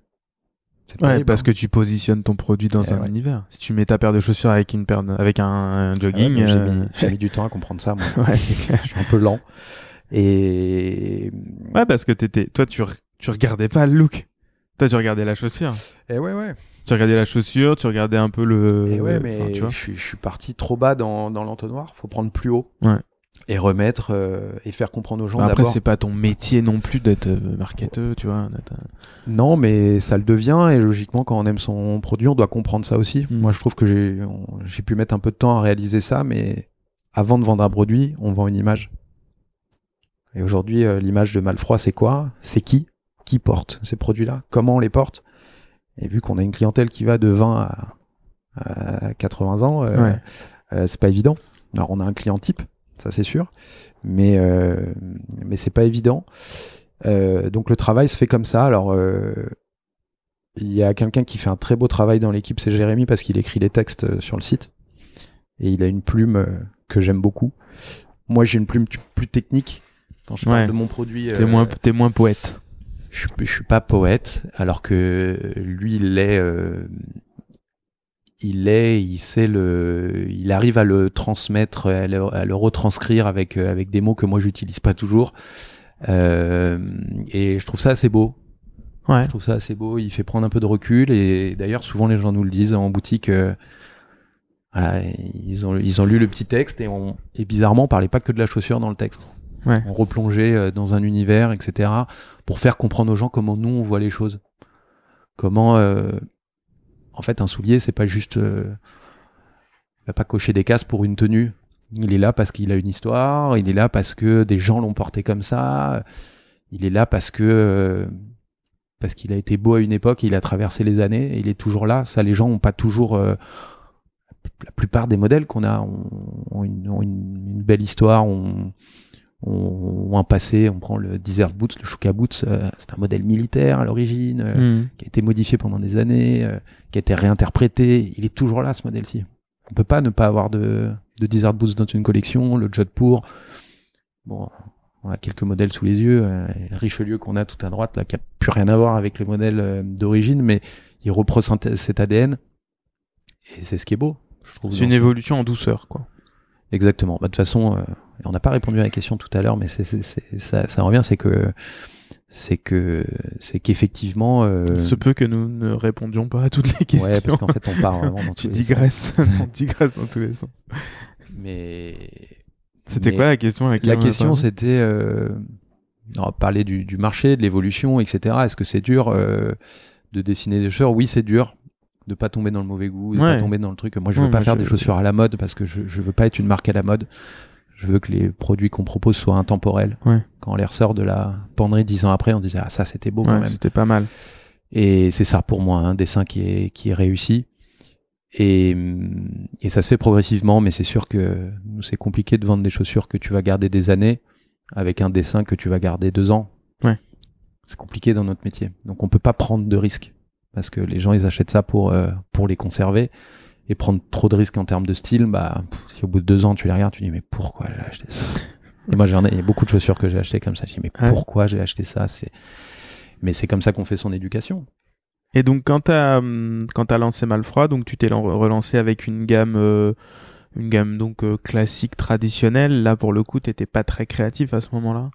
C'est Ouais, parce hein. que tu positionnes ton produit dans Eh un ouais. univers. Si tu mets ta paire de chaussures avec une paire de- avec un, un Ah ouais, jogging, j'ai euh, mis, j'ai mis du temps à comprendre ça. Moi. clair. je suis un peu lent. Et Ouais, parce que t'étais, toi, tu, tu regardais pas le look. Toi, tu regardais la chaussure. et ouais ouais. Tu regardais la chaussure, tu regardais un peu le. Et ouais, enfin, mais tu vois. je, suis, je suis parti trop bas dans, dans l'entonnoir. Faut prendre plus haut. Ouais. Et remettre euh, et faire comprendre aux gens Bah, après, c'est pas ton métier non plus d'être euh, marketeur, tu vois. euh, Non, mais ça le devient et logiquement, quand on aime son produit, on doit comprendre ça aussi. Mm. Moi, je trouve que j'ai pu mettre un peu de temps à réaliser ça, mais avant de vendre un produit, on vend une image. Et aujourd'hui, euh, l'image de Malfroid, c'est quoi? C'est qui? Qui porte ces produits-là? Comment on les porte? Et vu qu'on a une clientèle qui va de 20 à, à 80 ans, euh, Ouais. euh, c'est pas évident. Alors, on a un client type, ça c'est sûr, mais euh, mais c'est pas évident. Donc le travail se fait comme ça. Alors il y a quelqu'un qui fait un très beau travail dans l'équipe, c'est Jérémy parce qu'il écrit les textes sur le site et il a une plume que j'aime beaucoup. Moi j'ai une plume plus technique quand je parle de mon produit. T'es euh, moins, t'es moins poète. Je, suis- je suis pas poète, alors que lui, il est, euh, il est, il sait le, il arrive à le transmettre, à le, à le retranscrire avec euh, avec des mots que moi j'utilise pas toujours. Euh, et je trouve ça assez beau. Ouais. Je trouve ça assez beau. Il fait prendre un peu de recul et d'ailleurs souvent les gens nous le disent en boutique. euh, voilà, ils ont ils ont lu le petit texte et on et bizarrement on parlait pas que de la chaussure dans le texte. Ouais. On replongeait euh, dans un univers, etc. pour faire comprendre aux gens comment nous on voit les choses. Comment euh, en fait un soulier c'est pas juste euh, il va pas cocher des cases pour une tenue. Il est là parce qu'il a une histoire, il est là parce que des gens l'ont porté comme ça, il est là parce que euh, parce qu'il a été beau à une époque, il a traversé les années, et il est toujours là. Ça, les gens ont pas toujours. euh, la plupart des modèles qu'on a ont, une, belle histoire, ont- ont un passé. On prend le Desert Boots, le Shuka Boots, euh, c'est un modèle militaire à l'origine, euh, Hmm. qui a été modifié pendant des années, euh, qui a été réinterprété. Il est toujours là, ce modèle-ci. On peut pas ne pas avoir de, de Desert Boots dans une collection, le Jodhpur. Bon, on a quelques modèles sous les yeux. euh, Richelieu qu'on a tout à droite, là, qui a plus rien à voir avec les modèles euh, d'origine, mais il reprend cet ADN. Et c'est ce qui est beau. C'est une évolution en douceur, quoi. Exactement. Bah, de toute façon, euh, on n'a pas répondu à la question tout à l'heure, mais c'est, c'est, c'est- ça, ça revient, c'est que c'est que c'est qu'effectivement. euh, Il se peut que nous ne répondions pas à toutes les questions. ouais, parce qu'en fait, on part vraiment dans tous tu les digresses, sens. on digresse dans tous les sens. Mais C'était mais quoi la question La question, c'était euh, on va parler du, du marché, de l'évolution, etc. Est-ce que c'est dur euh, de dessiner des chaussures Oui, c'est dur de pas tomber dans le mauvais goût, de Ouais. pas tomber dans le truc. Moi, je veux Ouais, pas faire je- des chaussures à la mode parce que je, je veux pas être une marque à la mode. Je veux que les produits qu'on propose soient intemporels. Ouais. Quand on les ressort de la penderie dix ans après, on disait ah ça c'était beau quand Ouais, même. c'était pas mal. Et c'est ça pour moi, un dessin qui est, qui est réussi. Et, hum, et ça se fait progressivement, mais c'est sûr que c'est compliqué de vendre des chaussures que tu vas garder des années avec un dessin que tu vas garder deux ans. Ouais. C'est compliqué dans notre métier. Donc on peut pas prendre de risques parce que les gens, ils achètent ça pour, euh, pour les conserver. Et prendre trop de risques en termes de style, bah, pff, si au bout de deux ans tu les regardes, tu dis mais pourquoi j'ai acheté ça? Et moi j'en ai, il y a beaucoup de chaussures que j'ai achetées comme ça. Je dis mais Ouais. pourquoi j'ai acheté ça? C'est, mais c'est comme ça qu'on fait son éducation. Et donc quand t'as hum, quand t'as lancé Malfroid, donc tu t'es lan- relancé avec une gamme euh, une gamme donc euh, classique traditionnelle. Là pour le coup, t'étais pas très créatif à ce moment-là?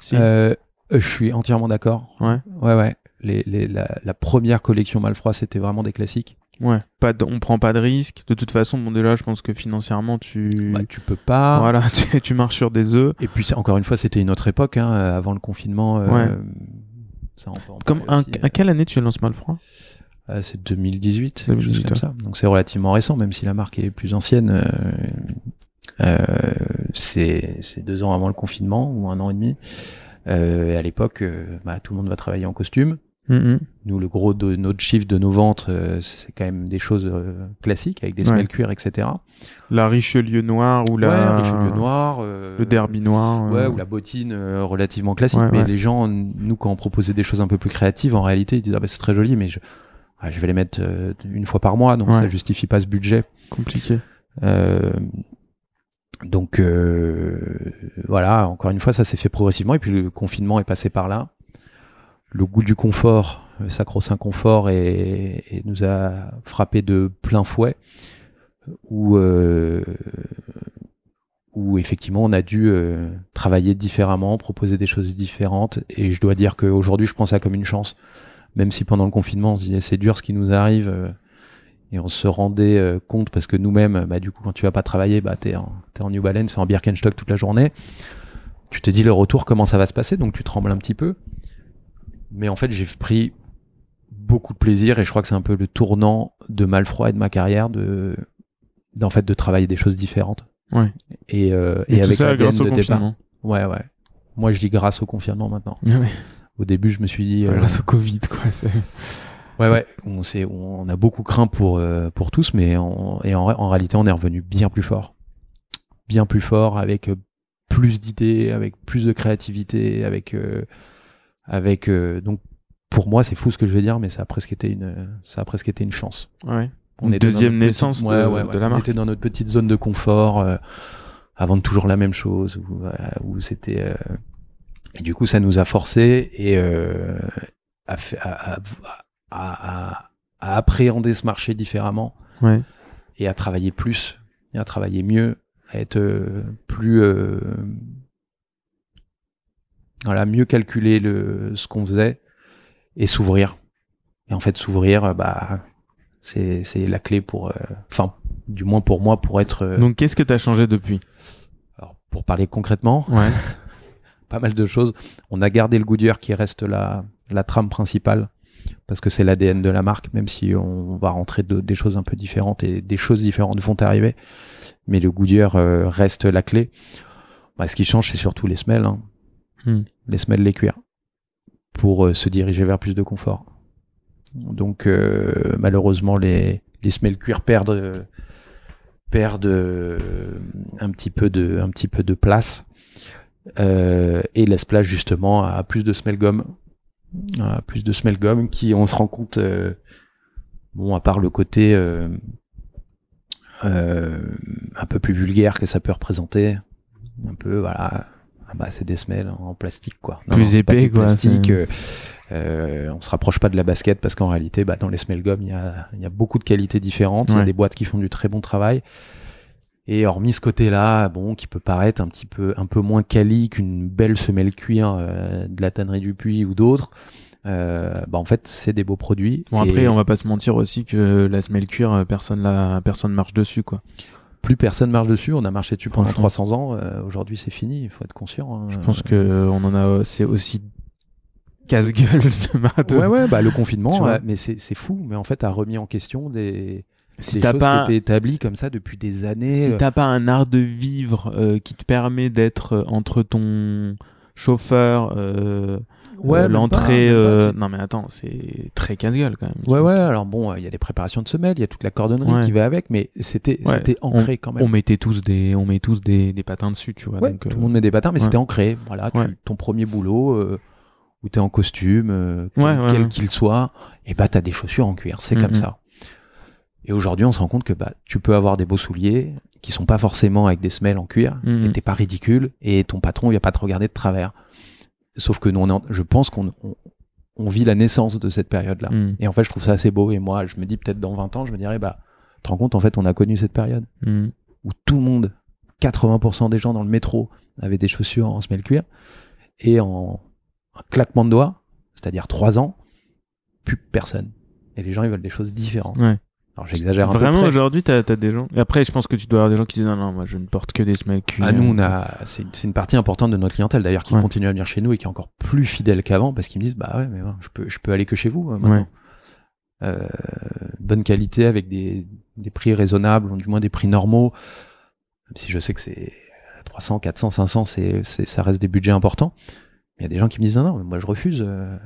Si. Euh, je suis entièrement d'accord. Ouais. Ouais, ouais. Les, les, la, la première collection Malfroid, c'était vraiment des classiques. Ouais, pas de- on prend pas de risque. De toute façon, bon déjà, je pense que financièrement, tu Bah, tu peux pas. voilà, tu, tu marches sur des œufs. Et puis encore une fois, c'était une autre époque, hein, euh, avant le confinement. euh, Ouais. Ça, on peut en Comme un, aussi, à quelle année tu lances Malfroid euh, c'est 2018, quelque chose 2018, comme ça. Donc c'est relativement récent, même si la marque est plus ancienne. euh, euh, c'est c'est deux ans avant le confinement ou un an et demi. Euh, et à l'époque, euh, bah, tout le monde va travailler en costume. Mhm. Nous, le gros de notre chiffre de nos ventes, euh, c'est quand même des choses euh, classiques avec des Ouais. semelles cuir, etc. La Richelieu noire ou la Ouais, Richelieu noir, euh, le derby noir. Ouais, euh, ou la bottine euh, relativement classique. Ouais, mais ouais. les gens, nous, quand on proposait des choses un peu plus créatives, en réalité, ils disent ah bah, c'est très joli, mais je, ah, je vais les mettre euh, une fois par mois, donc Ouais. ça justifie pas ce budget. compliqué. Euh, donc euh, voilà, encore une fois, ça s'est fait progressivement. Et puis le confinement est passé par là. Le goût du confort, le sacro-saint confort, et, nous a frappé de plein fouet. Où, euh, où effectivement on a dû euh, travailler différemment, proposer des choses différentes. Et je dois dire qu'aujourd'hui, je pense ça comme une chance. Même si pendant le confinement, on se disait c'est dur ce qui nous arrive. euh, et on se rendait euh, compte parce que nous-mêmes, bah, du coup, quand tu vas pas travailler, bah, t'es en, t'es en New Balance, en Birkenstock toute la journée. Tu te dis le retour, comment ça va se passer, donc tu trembles un petit peu. Mais en fait, j'ai pris beaucoup de plaisir et je crois que c'est un peu le tournant de Malfroid et de ma carrière de, d'en fait, de travailler des choses différentes. Ouais. Et, euh, Et, avec ça grâce au de départ. confinement. Ouais, ouais. Moi, je dis grâce au confinement maintenant. Ah ouais. Au début, je me suis dit. euh, Grâce au Covid, quoi. Ouais, ouais, on, s'est- on a beaucoup craint pour, euh, pour tous, mais en, et en, en réalité, on est revenu bien plus fort. Bien plus fort, avec euh, plus d'idées, avec plus de créativité, avec. Avec euh, donc, pour moi, c'est fou ce que je vais dire, mais ça a presque été une, ça a presque été une chance. Ouais. On dans deuxième naissance petite- de, ouais, ouais, ouais. de la On marque. était dans notre petite zone de confort, euh, avant de toujours la même chose, où, euh, où c'était. euh, et du coup, ça nous a forcé et euh, à, à, à, à- à- à appréhender ce marché différemment Ouais. et à travailler plus, et à travailler mieux, à être euh, plus euh, voilà, mieux calculer le ce qu'on faisait et s'ouvrir. Et en fait, s'ouvrir, euh, bah c'est c'est la clé pour, euh, enfin, du moins pour moi, pour être. euh, Donc, qu'est-ce que t'as changé depuis? Alors, pour parler concrètement, Ouais. pas mal de choses. On a gardé le Goodyear qui reste la, la trame principale parce que c'est l'ADN de la marque, même si on va rentrer de, des choses un peu différentes et des choses différentes vont arriver. Mais le Goodyear euh, reste la clé. Bah, ce qui change, c'est surtout les semelles. hein. Hmm. Les semelles, les cuirs. Pour euh, se diriger vers plus de confort. Donc, euh, malheureusement, les, les semelles cuir perdent, euh, perdent un, petit peu de, un petit peu de place et laisse place justement à plus de semelles gomme, à plus de semelles gomme qui, on se rend compte, euh, bon, à part le côté un peu plus vulgaire que ça peut représenter, un peu, voilà, ah bah, c'est des semelles en plastique, quoi. Plus épais, quoi, Plastique, euh, euh, on se rapproche pas de la basket parce qu'en réalité, bah, dans les semelles gomme, il y a, il y a beaucoup de qualités différentes. Il y a des boîtes qui font du très bon travail. Et hormis ce côté-là, bon, qui peut paraître un petit peu, un peu moins quali qu'une belle semelle cuir euh, de la tannerie du Puy ou d'autres, euh, bah en fait, c'est des beaux produits. Bon, Et après, on va pas se mentir aussi que la semelle cuir, euh, personne la, personne marche dessus, quoi. Plus personne marche dessus. On a marché dessus pendant Franchement. 300 ans. euh, Aujourd'hui, c'est fini. Il faut être conscient. hein. Je pense que euh, on en a, c'est aussi casse-gueule de. Ouais, ouais, bah le confinement, mais c'est fou. Mais en fait, a remis en question des, Si des t'as choses pas, qui étaient établies comme ça depuis des années. si euh, t'as pas un art de vivre euh, qui te permet d'être euh, entre ton chauffeur, euh, Ouais, euh, l'entrée, euh, non mais attends, c'est très casse-gueule quand même. Ouais, ouais. Alors bon, il y a des préparations de semelles, il y a toute la cordonnerie Ouais. qui va avec, mais c'était Ouais. c'était ancré quand même. On mettait tous des, on met tous des, des patins dessus, tu vois. Donc, tout euh, le monde met des patins, mais c'était ancré. Voilà, tu- ton premier boulot euh, où t'es en costume, euh, quel, qu'il soit, et bah t'as des chaussures en cuir, c'est Mhm. comme ça. Et aujourd'hui, on se rend compte que bah tu peux avoir des beaux souliers qui sont pas forcément avec des semelles en cuir, Mhm. et t'es pas ridicule, et ton patron il va pas te regarder de travers. Sauf que nous, on est en- je pense qu'on on, on vit la naissance de cette période-là. mm, Et en fait, je trouve ça assez beau. Et moi, je me dis peut-être dans 20 ans, je me dirais, bah, tu te rends compte, en fait, on a connu cette période mm. où tout le monde, 80% des gens dans le métro avaient des chaussures en semelle cuir. Et en un claquement de doigts, c'est-à-dire 3 ans, plus personne. Et les gens, ils veulent des choses différentes. Ouais. Alors j'exagère un peu. Vraiment, aujourd'hui, t'as as des gens. Et après, je pense que tu dois avoir des gens qui disent non, non, moi, je ne porte que des semelles cuites. Ah, nous, on a, c'est une- c'est une partie importante de notre clientèle d'ailleurs qui Ouais. continue à venir chez nous et qui est encore plus fidèle qu'avant parce qu'ils me disent bah ouais mais je peux je peux aller que chez vous euh, maintenant. Euh, bonne qualité avec des, des prix raisonnables ou du moins des prix normaux. Même si je sais que c'est 300, 400, 500, c'est c'est ça reste des budgets importants. Mais il y a des gens qui me disent non non mais moi je refuse. euh,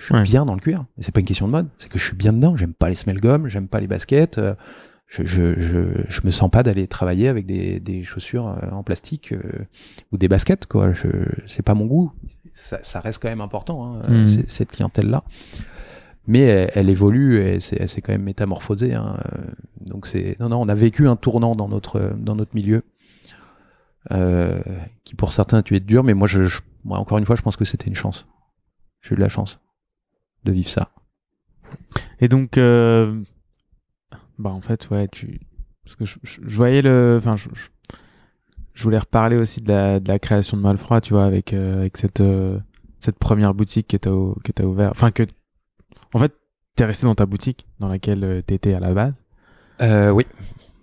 je suis Ouais. bien dans le cuir. Et c'est pas une question de mode, c'est que je suis bien dedans. J'aime pas les semelles gomme, j'aime pas les baskets. euh, je, je, je, je me sens pas d'aller travailler avec des, des chaussures euh, en plastique euh, ou des baskets quoi. Je, c'est pas mon goût. Ça, ça reste quand même important hein, c'est- cette clientèle là. Mais elle, elle évolue et c'est, elle s'est quand même métamorphosée. Hein. Donc c'est non non, on a vécu un tournant dans notre dans notre milieu euh, qui pour certains a dû être dur, mais moi je, je- moi encore une fois je pense que c'était une chance. J'ai eu de la chance de vivre ça. Et donc, euh, bah en fait, ouais, tu, parce que je, je- je voyais le, enfin, je, je, voulais reparler aussi de la, de la création de Malfroid, tu vois, avec euh, avec cette euh, cette première boutique que t'as que t'as ouvert, enfin que, en fait, t'es resté dans ta boutique dans laquelle euh, t'étais à la base. Euh, oui.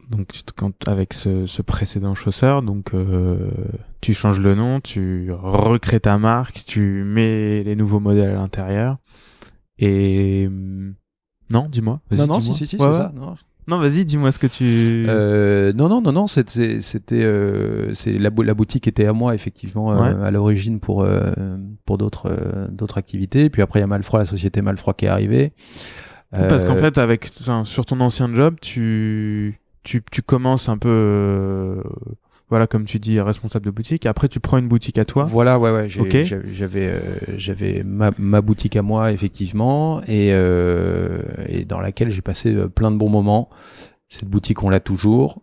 Donc quand, avec ce, ce précédent chausseur, donc euh, tu changes le nom, tu recrées ta marque, tu mets les nouveaux modèles à l'intérieur. Et non, dis-moi. vas-y, Non non dis-moi. si si si Ouais, c'est ouais. ça. Non, Non, vas-y, dis-moi ce que tu. Euh, non, non, non, non, c'était, c'était, euh, c'est la, la boutique était à moi effectivement euh, Ouais. à l'origine pour euh, pour d'autres d'autres activités. Puis après il y a Malfroid, la société Malfroid qui est arrivée. Parce qu'en fait, avec sur ton ancien job, tu tu tu commences un peu, euh, voilà, comme tu dis, responsable de boutique. Après, tu prends une boutique à toi. Voilà, ouais, ouais. j'avais, j'avais, euh, j'avais ma, ma boutique à moi effectivement et euh, et dans laquelle j'ai passé euh, plein de bons moments. Cette boutique, on l'a toujours.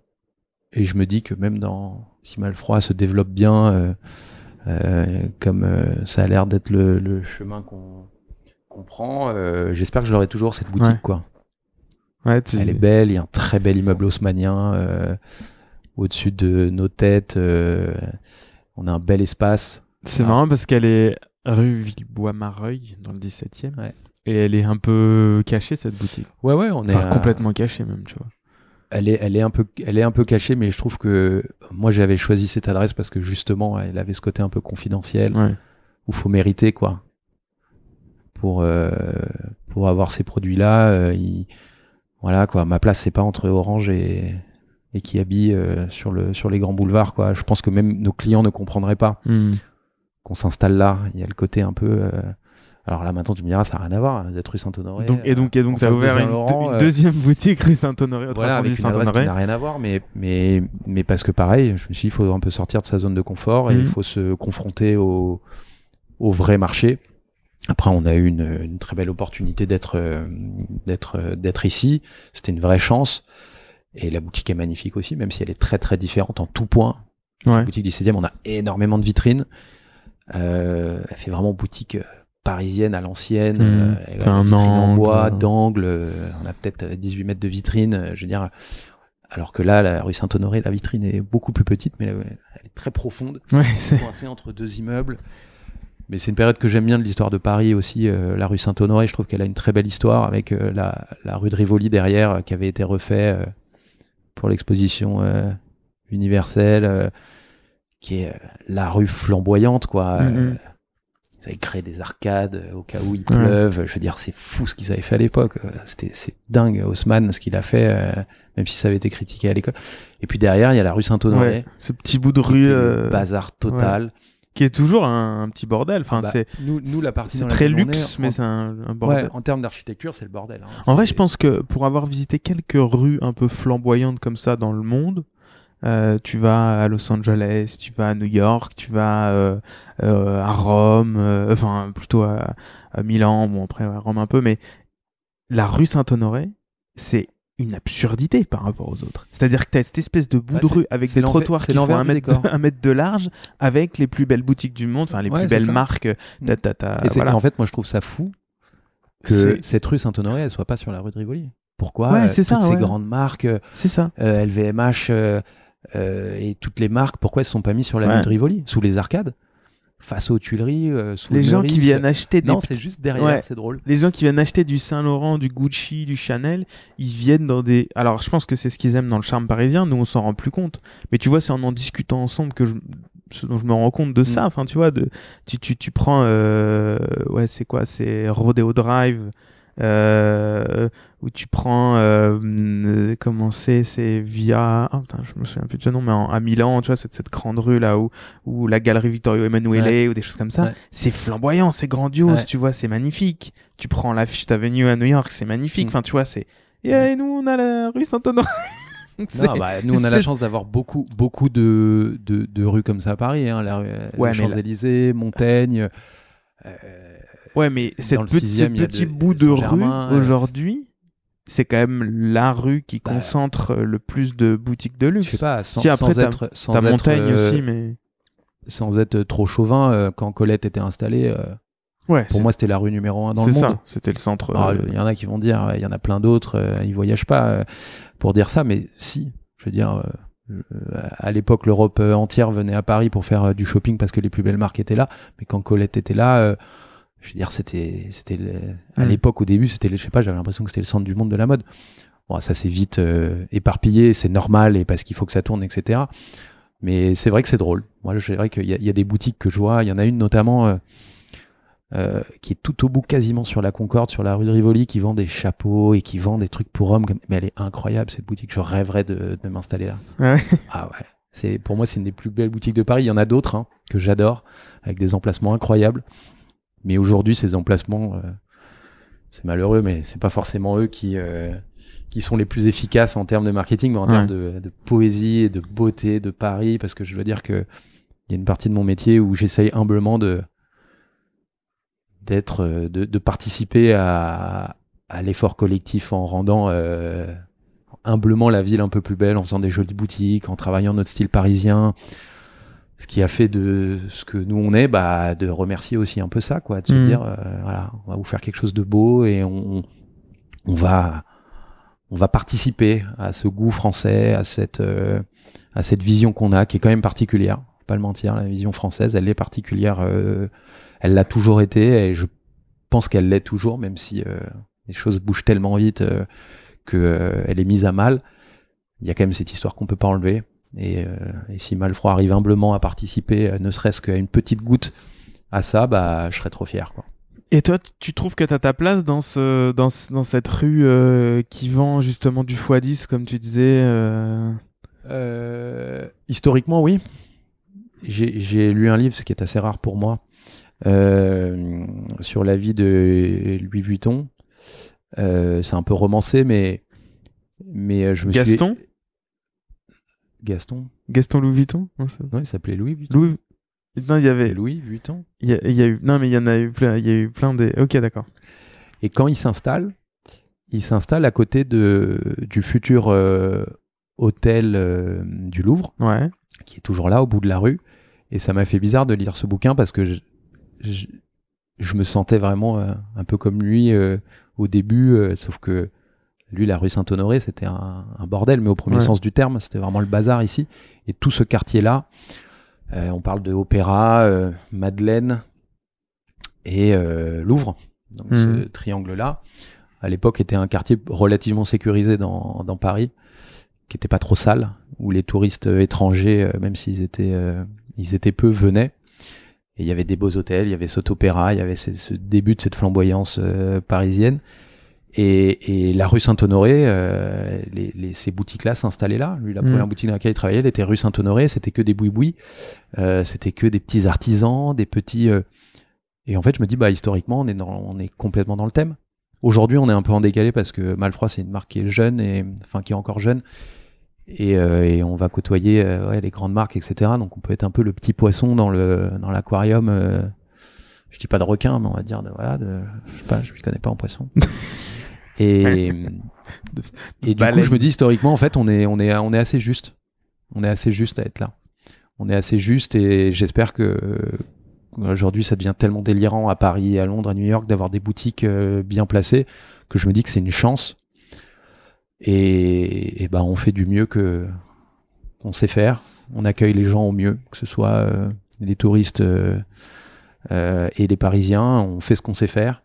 Et je me dis que même dans si Malfroid se développe bien, euh, euh, comme ça a l'air d'être le, le chemin qu'on qu'on prend, euh, j'espère que je l'aurai toujours cette boutique Ouais. quoi. Ouais, tu- Elle est belle, il y a un très bel immeuble haussmanien euh, au-dessus de nos têtes. euh, on a un bel espace. C'est Ah, marrant parce qu'elle est rue Villebois-Mareuil dans le 17e. Ouais. Et elle est un peu cachée cette boutique. Ouais, ouais, on est Enfin, à- complètement cachée même, tu vois. Elle est, elle est un peu, elle est un peu cachée, mais je trouve que moi j'avais choisi cette adresse parce que justement, elle avait ce côté un peu confidentiel Ouais. où faut mériter quoi. Pour euh, pour avoir ces produits-là, euh, il- voilà quoi. Ma place c'est pas entre Orange et et qui habille euh, sur le sur les grands boulevards quoi. Je pense que même nos clients ne comprendraient pas Hmm. qu'on s'installe là. Il y a le côté un peu. euh, Alors là maintenant tu me diras ça n'a rien à voir d'être rue Saint-Honoré. Donc, et donc, et donc, face de ouvert une, euh, deuxième boutique rue Saint-Honoré, au voilà, 310 avec une adresse qui n'a rien à voir, mais, mais, mais parce que pareil, je me suis dit, il faut un peu sortir de sa zone de confort et il faut se confronter au, au vrai marché. Après, on a eu une, une très belle opportunité d'être, euh, d'être, euh, d'être ici. C'était une vraie chance. Et la boutique est magnifique aussi, même si elle est très très différente en tout point. La Ouais. boutique du 16e, on a énormément de vitrines. Euh, elle fait vraiment boutique euh, parisienne à l'ancienne. Mhm. Euh, elle a un en bois, d'angle. euh, On a peut-être euh, 18 mètres de vitrine. Je veux dire, alors que là, la rue Saint-Honoré, la vitrine est beaucoup plus petite, mais elle est très profonde, Ouais, c'est. coincée entre deux immeubles. Mais c'est une période que j'aime bien de l'histoire de Paris aussi, euh, la rue Saint-Honoré. Je trouve qu'elle a une très belle histoire avec euh, la, la rue de Rivoli derrière, euh, qui avait été refait pour l'exposition euh, universelle, euh, qui est euh, la rue flamboyante, quoi. Mhm. Euh, ils avaient créé des arcades au cas où il pleuve. Je veux dire, c'est fou ce qu'ils avaient fait à l'époque. C'était, c'est dingue, Haussmann, ce qu'il a fait, euh, même si ça avait été critiqué à l'école. Et puis derrière, il y a la rue Saint-Honoré. Ouais. Ce petit bout de rue euh, bazar total. Qui est toujours un, un petit bordel. Enfin, Bah, c'est nous, nous, la partie c'est très luxe, mais en- c'est un, un Ouais, bordel. en termes d'architecture, c'est le bordel. hein. En vrai, je pense que pour avoir visité quelques rues un peu flamboyantes comme ça dans le monde, euh, tu vas à Los Angeles, tu vas à New York, tu vas euh, euh, à Rome, euh, enfin plutôt à, à Milan, bon après à Rome un peu, mais la rue Saint-Honoré, c'est une absurdité par rapport aux autres. C'est-à-dire que tu as cette espèce de bout Bah, de rue avec des trottoirs qui font un mètre, de, un mètre de large avec les plus belles boutiques du monde, enfin les Ouais, plus belles ça. marques. Et voilà. en fait, moi, je trouve ça fou que cette rue Saint-Honoré, elle soit pas sur la rue de Rivoli. Pourquoi Ouais, euh, c'est ça, toutes ces ouais. grandes marques, C'est ça. LVMH euh, euh, et toutes les marques, pourquoi elles sont pas mises sur la Ouais. rue de Rivoli, sous les arcades? Face aux Tuileries, euh, sous Les le gens Meurice. qui viennent acheter des Non, c'est juste derrière, Ouais. c'est drôle. les gens qui viennent acheter du Saint Laurent, du Gucci, du Chanel, ils viennent dans des. Alors, je pense que c'est ce qu'ils aiment dans le charme parisien. Nous, on s'en rend plus compte. Mais tu vois, c'est en en discutant ensemble que je, ce dont je me rends compte de ça. Mm. Enfin, tu vois, de, tu, tu, tu prends, euh, ouais, c'est quoi, c'est Rodeo Drive. Euh, où tu prends euh, hum, comment c'est c'est via ah, putain, je me souviens plus de ce nom mais en- à Milan tu vois cette, cette grande rue là où où la galerie Vittorio Emanuele ou des choses comme ça Ouais. c'est flamboyant c'est grandiose Ouais. tu vois c'est magnifique tu prends la Fifth Avenue à New York c'est magnifique Mm. enfin tu vois c'est et euh, nous on a la rue Saint-Honoré Non, bah, nous, on a la chance d'avoir beaucoup, beaucoup de, de, de rues comme ça à Paris. Hein, la rue, euh, Ouais, les là- Champs-Élysées, Montaigne. euh, ouais mais cette petit, sixième, a petit de- bout de rue aujourd'hui c'est quand même la rue qui Bah, concentre le plus de boutiques de luxe je sais pas, sans, Si, après, sans être, sans euh, aussi mais sans être trop chauvin, euh, quand Colette était installée, euh, ouais pour c'est- moi, c'était la rue numéro un dans c'est le ça monde. c'était le centre euh, Il y en a qui vont dire, il y en a plein d'autres, euh, ils voyagent pas euh, pour dire ça, mais si, je veux dire, euh, euh, à l'époque, l'Europe euh, entière venait à Paris pour faire euh, du shopping parce que les plus belles marques étaient là, mais quand Colette était là, euh, je veux dire, c'était, c'était, à Mm. l'époque, au début, c'était, je sais pas, j'avais l'impression que c'était le centre du monde de la mode. Bon, ça s'est vite euh, éparpillé, c'est normal et parce qu'il faut que ça tourne, etc. Mais c'est vrai que c'est drôle. Moi, je dirais qu'il y, y a des boutiques que je vois. Il y en a une notamment euh, euh, qui est tout au bout, quasiment sur la Concorde, sur la rue de Rivoli, qui vend des chapeaux et qui vend des trucs pour hommes. comme- Mais elle est incroyable cette boutique. Je rêverais de, de m'installer là. Ouais. Ah ouais. C'est pour moi c'est une des plus belles boutiques de Paris. Il y en a d'autres hein, que j'adore avec des emplacements incroyables. Mais aujourd'hui ces emplacements, euh, c'est malheureux, mais c'est pas forcément eux qui euh, qui sont les plus efficaces en termes de marketing, mais en Ouais. termes de, de poésie et de beauté de Paris, parce que je veux dire que il y a une partie de mon métier où j'essaye humblement de d'être euh, de, de participer à, à l'effort collectif en rendant euh, humblement la ville un peu plus belle en faisant des jolies boutiques en travaillant notre style parisien ce qui a fait de ce que nous on est bah de remercier aussi un peu ça quoi de se Mhm. dire euh, voilà on va vous faire quelque chose de beau et on on va on va participer à ce goût français à cette euh, à cette vision qu'on a qui est quand même particulière. Faut pas le mentir la vision française elle est particulière euh, elle l'a toujours été et je pense qu'elle l'est toujours même si euh, les choses bougent tellement vite euh, que euh, elle est mise à mal. Il y a quand même cette histoire qu'on peut pas enlever et, euh, et si Malfroid arrive humblement à participer euh, ne serait-ce qu'à une petite goutte à ça bah je serais trop fier quoi Et toi, tu trouves que tu as ta place dans, ce, dans, ce- dans cette rue euh, qui vend justement du x10, comme tu disais euh, Euh, historiquement, oui. J'ai lu un livre, ce qui est assez rare pour moi, sur la vie de Louis Vuitton. C'est un peu romancé, mais mais je me Gaston? suis Gaston. Gaston Louis Vuitton? Non, il s'appelait Louis Vuitton. Louis... Non, il y avait... Louis Vuitton. Il y, a, il y a eu... Non, mais il y en a eu plein. Il y a eu plein des... Ok, d'accord. Et quand il s'installe, il s'installe à côté de du futur euh, hôtel euh, du Louvre. Ouais. qui est toujours là au bout de la rue. Et ça m'a fait bizarre de lire ce bouquin parce que je, je, je me sentais vraiment euh, un peu comme lui au début, sauf que lui, la rue Saint-Honoré, c'était un, un bordel, mais au premier Ouais. sens du terme, c'était vraiment le bazar ici. Et tout ce quartier-là, euh, on parle de Opéra, euh, Madeleine et euh, Louvre, donc Mhm. ce triangle-là, à l'époque était un quartier relativement sécurisé dans, dans Paris, qui était pas trop sale, où les touristes étrangers, même s'ils étaient, ils étaient peu, venaient. Et il y avait des beaux hôtels, il y avait cet opéra, il y avait ce, ce début de cette flamboyance parisienne. Et, et la rue Saint-Honoré, euh, les, les- ces boutiques-là s'installaient là. Lui, la Mm. première boutique dans laquelle il travaillait, elle était rue Saint-Honoré. C'était que des boui-boui. Euh, c'était que des petits artisans, des petits. euh, Et en fait, je me dis, bah historiquement, on est dans, on est complètement dans le thème. Aujourd'hui, on est un peu en décalé parce que Malfroid, c'est une marque qui est jeune et enfin qui est encore jeune. Et, euh, et on va côtoyer euh, ouais, les grandes marques, etc. Donc on peut être un peu le petit poisson dans le dans l'aquarium. euh, je dis pas de requin, mais on va dire de voilà, de, je sais pas, je m'y connais pas en poisson. et et du Baleine. coup, je me dis historiquement, en fait, on est on est on est assez juste. On est assez juste à être là. On est assez juste et j'espère que euh, aujourd'hui ça devient tellement délirant à Paris, à Londres, à New York d'avoir des boutiques euh, bien placées que je me dis que c'est une chance. Et, et ben on fait du mieux que on sait faire. On accueille les gens au mieux, que ce soit euh, les touristes euh, et les Parisiens. On fait ce qu'on sait faire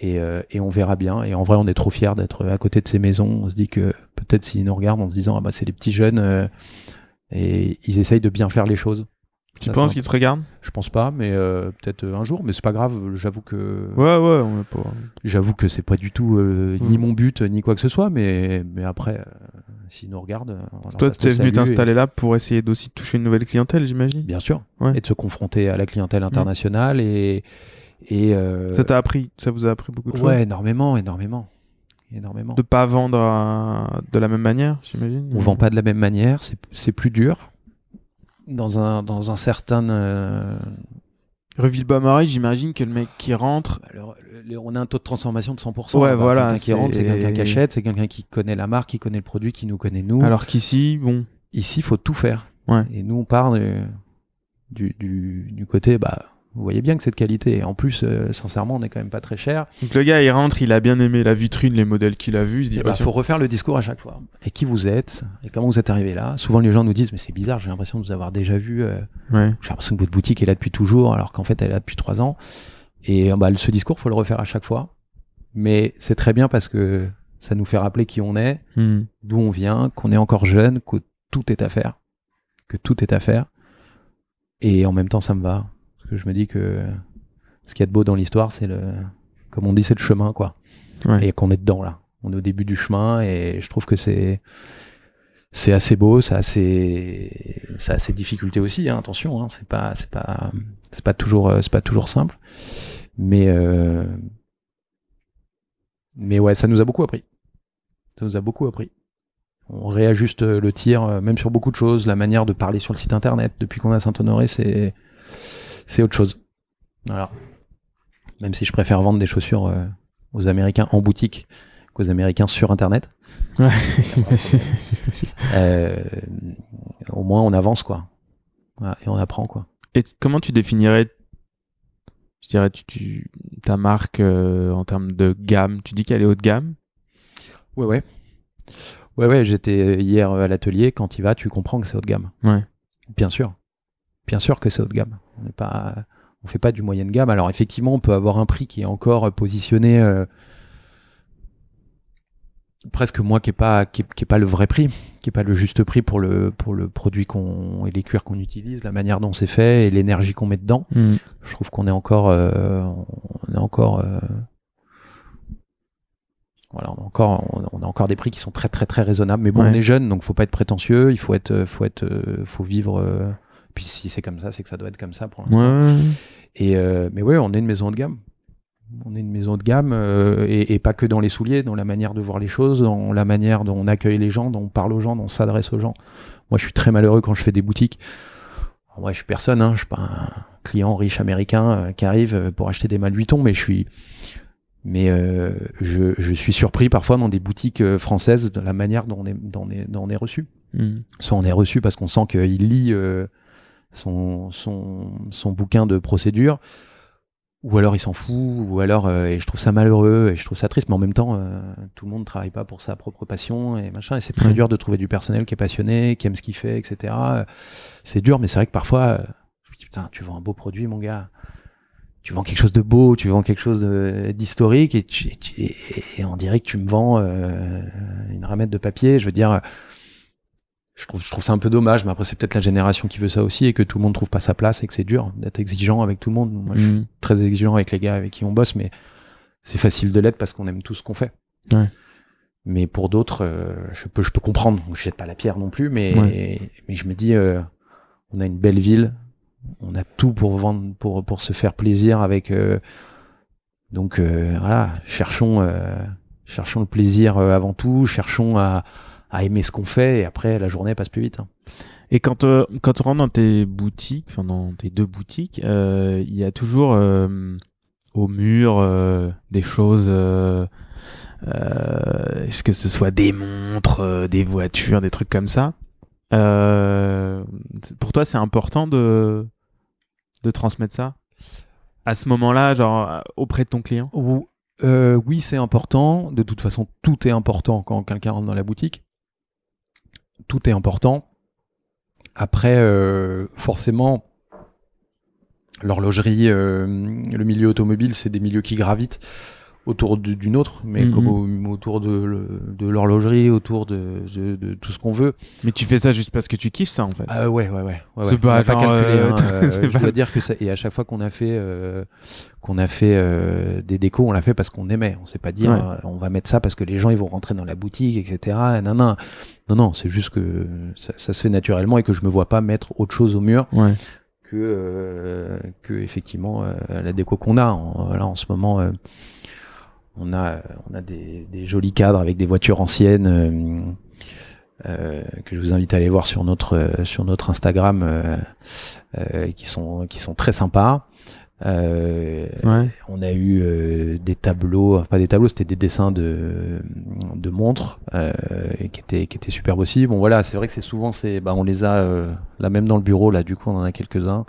et, euh, et on verra bien. Et en vrai, on est trop fiers d'être à côté de ces maisons. On se dit que peut-être s'ils nous regardent en se disant ah bah c'est les petits jeunes euh, et ils essayent de bien faire les choses. Tu Ça, penses qu'ils te regardent? Je pense pas, mais euh, peut-être un jour. Mais c'est pas grave. J'avoue que Ouais, ouais, on pas. j'avoue que c'est pas du tout euh, ni Mm. mon but ni quoi que ce soit. Mais mais après, euh, s'ils nous regardent, euh, Toi, tu es venu et- t'installer là pour essayer d'aussi toucher une nouvelle clientèle, j'imagine? Bien sûr. Ouais. Et de se confronter à la clientèle internationale et et euh, Ça t'a appris, ça vous a appris beaucoup de choses. ouais énormément, énormément, énormément. De pas vendre à- de la même manière, j'imagine. On vend pas de la même manière, c'est c'est plus dur. Dans un dans un certain euh, Rue Villebois-Marie, j'imagine que le mec qui rentre, alors, le- on a un taux de transformation de 100%. Ouais, voilà, Quelqu'un qui c'est- rentre, c'est quelqu'un qui achète, c'est quelqu'un qui connaît la marque, qui connaît le produit, qui nous connaît nous. alors qu'ici, bon. Ici, il faut tout faire. Ouais. Et nous, on part de- du, du, du côté, bah, vous voyez bien que c'est de qualité. Et en plus, euh, sincèrement, on est quand même pas très cher. Donc le gars, il rentre, il a bien aimé la vitrine, les modèles qu'il a vus, il se dit, Il ah, tiens. faut refaire le discours à chaque fois. Et qui vous êtes Et comment vous êtes arrivé là? Souvent, les gens nous disent, mais c'est bizarre, j'ai l'impression de vous avoir déjà vu. euh, Ouais. j'ai l'impression que votre boutique est là depuis toujours, alors qu'en fait, elle est là depuis trois ans. Et euh, bah, ce discours, faut le refaire à chaque fois. Mais c'est très bien parce que ça nous fait rappeler qui on est, Hmm. d'où on vient, qu'on est encore jeune, que tout est à faire, que tout est à faire. Et en même temps, ça me va. Que je me dis que ce qu'il y a de beau dans l'histoire, c'est le, comme on dit, c'est le chemin, quoi. Ouais. Et qu'on est dedans, là. On est au début du chemin et je trouve que c'est, c'est assez beau, ça a ses, ça a ses difficultés aussi, hein, attention, hein, c'est pas, c'est pas, c'est pas toujours, euh, c'est pas toujours simple. Mais, euh, mais ouais, ça nous a beaucoup appris. Ça nous a beaucoup appris. On réajuste le tir, euh, même sur beaucoup de choses. La manière de parler sur le site internet, depuis qu'on a Saint-Honoré, c'est, c'est autre chose. Voilà. Même si je préfère vendre des chaussures euh, aux Américains en boutique qu'aux Américains sur internet. Ouais. Euh, au moins, on avance, quoi. Voilà, et on apprend, quoi. Et comment tu définirais, je dirais, tu, tu- ta marque euh, en termes de gamme? Tu dis qu'elle est haut de gamme? Ouais, ouais. Ouais, ouais, j'étais hier à l'atelier. Quand tu y vas, tu comprends que c'est haut de gamme. Ouais. Bien sûr. Bien sûr que c'est haut de gamme. On n'est pas, on fait pas du moyenne gamme. Alors effectivement, on peut avoir un prix qui est encore positionné euh, presque moi qui est pas qui est, qui est pas le vrai prix, qui est pas le juste prix pour le pour le produit qu'on et les cuirs qu'on utilise, la manière dont c'est fait et l'énergie qu'on met dedans. Hmm. Je trouve qu'on est encore, euh, on est encore, euh, voilà, on a encore, on a- encore des prix qui sont très très très raisonnables. Mais bon, Ouais. on est jeune, donc faut pas être prétentieux. Il faut être, faut être, faut vivre. Puis si c'est comme ça, c'est que ça doit être comme ça pour l'instant. Ouais. Et euh, mais ouais, on est une maison haut de gamme. On est une maison haut de gamme euh, et, et pas que dans les souliers, dans la manière de voir les choses, dans la manière dont on accueille les gens, dont on parle aux gens, dont on s'adresse aux gens. Moi, je suis très malheureux quand je fais des boutiques. Alors, Moi, je suis personne, hein, je suis pas un client riche américain euh, qui arrive euh, pour acheter des Vuitton, mais je suis, mais euh, je, je suis surpris parfois dans des boutiques euh, françaises de la manière dont on est, dont on est, dont on est reçu Hmm. soit on est reçu parce qu'on sent qu'il lit euh, son, son, son bouquin de procédure, ou alors il s'en fout, ou alors, euh, et je trouve ça malheureux, et je trouve ça triste, mais en même temps, euh, tout le monde ne travaille pas pour sa propre passion, et machin, et c'est très dur de trouver du personnel qui est passionné, qui aime ce qu'il fait, etc. C'est dur, mais c'est vrai que parfois, euh, je me dis, putain, tu vends un beau produit, mon gars. Tu vends quelque chose de beau, tu vends quelque chose d'historique, et, tu- et tu- et on dirait que tu me vends euh, une ramette de papier. Je veux dire, je trouve, je trouve ça un peu dommage, mais après c'est peut-être la génération qui veut ça aussi et que tout le monde trouve pas sa place et que c'est dur d'être exigeant avec tout le monde. Moi, je suis Hmm. très exigeant avec les gars avec qui on bosse, mais c'est facile de l'être parce qu'on aime tout ce qu'on fait. Ouais. Mais pour d'autres, euh, je peux, je peux comprendre. Je jette pas la pierre non plus, mais, Ouais. mais je me dis, euh, on a une belle ville, on a tout pour vendre, pour pour se faire plaisir avec. euh, donc euh, voilà, cherchons, euh, cherchons le plaisir avant tout, cherchons à à aimer ce qu'on fait et après la journée passe plus vite. hein. Et quand, euh, quand on rentre dans tes boutiques, enfin dans tes deux boutiques, euh, il y a toujours euh, au mur euh, des choses, euh, euh, est-ce que ce soit des montres, euh, des voitures, des trucs comme ça. Euh, pour toi, c'est important de, de transmettre ça à ce moment-là, genre auprès de ton client? Ou- euh, oui, c'est important. De toute façon, tout est important quand quelqu'un rentre dans la boutique. Tout est important. Après, euh, forcément, l'horlogerie, euh, le milieu automobile, c'est des milieux qui gravitent autour du- d'une autre, mais Mhm. comme au- autour de, l'horlogerie, autour de, de, de tout ce qu'on veut. Mais tu fais ça juste parce que tu kiffes ça en fait. Ah ouais, ouais, ouais. ouais, ouais. C'est pas pas calculé. euh, hein, euh, je dois dire que ça. Et à chaque fois qu'on a fait, euh, qu'on a fait euh, des décos, on l'a fait parce qu'on aimait. On s'est pas dit, Ouais. euh, on va mettre ça parce que les gens ils vont rentrer dans la boutique, etc. Non, non, non, non. C'est juste que ça, ça se fait naturellement et que je me vois pas mettre autre chose au mur Ouais. que euh, que effectivement euh, la déco qu'on a. En, là, en ce moment, euh, on a on a des, des jolis cadres avec des voitures anciennes. euh, euh, que je vous invite à aller voir sur notre euh, sur notre Instagram euh, qui sont qui sont très sympas. Euh, Ouais. On a eu euh, des tableaux, pas des tableaux, c'était des dessins de de montres euh, qui étaient qui étaient superbes aussi. Bon voilà, c'est vrai que c'est souvent c'est bah on les a euh, là même dans le bureau là, du coup on en a quelques uns.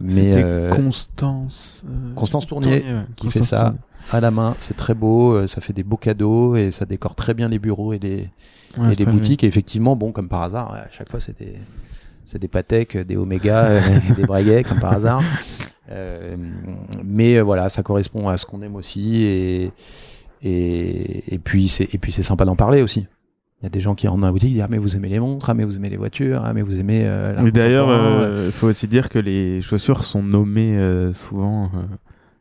Mais C'était euh, Constance. euh, Constance Tournier, ouais. qui fait ça. Tournier. à la main, c'est très beau, euh, ça fait des beaux cadeaux et ça décore très bien les bureaux et les Ouais, et les boutiques. Et effectivement, bon, comme par hasard, à chaque fois, c'est des, c'est des Patek, des Omega, des comme par hasard. Euh, mais euh, voilà, ça correspond à ce qu'on aime aussi. Et, et, et puis, c'est, et puis, c'est sympa d'en parler aussi. Il y a des gens qui rentrent dans la boutique, qui disent Ah, mais vous aimez les montres, ah, mais vous aimez les voitures, ah, mais vous aimez. Euh, Mais d'ailleurs, il faut aussi dire que les chaussures sont nommées euh, souvent euh,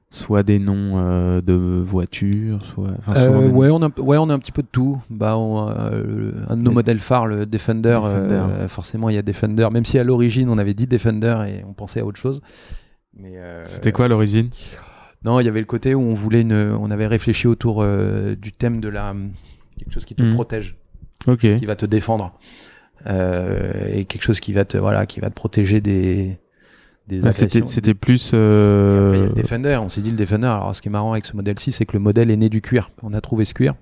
soit des noms euh, de voitures, soit. Euh, des ouais, on a, ouais, on a un petit peu de tout. Bah, on, euh, un de nos modèles phares, le Defender, Defender. euh, forcément, il y a Defender. Même si à l'origine, on avait dit Defender et on pensait à autre chose. Mais euh, C'était quoi à l'origine? Non, il y avait le côté où on voulait une, on avait réfléchi autour euh, du thème de la quelque chose qui te Mhm. protège, Ok. qui va te défendre, euh, et quelque chose qui va te, voilà, qui va te protéger des des Ah, C'était plus. Et après, il y a euh, le Defender. On s'est dit le Defender. Alors, ce qui est marrant avec ce modèle-ci, c'est que le modèle est né du cuir. On a trouvé ce cuir,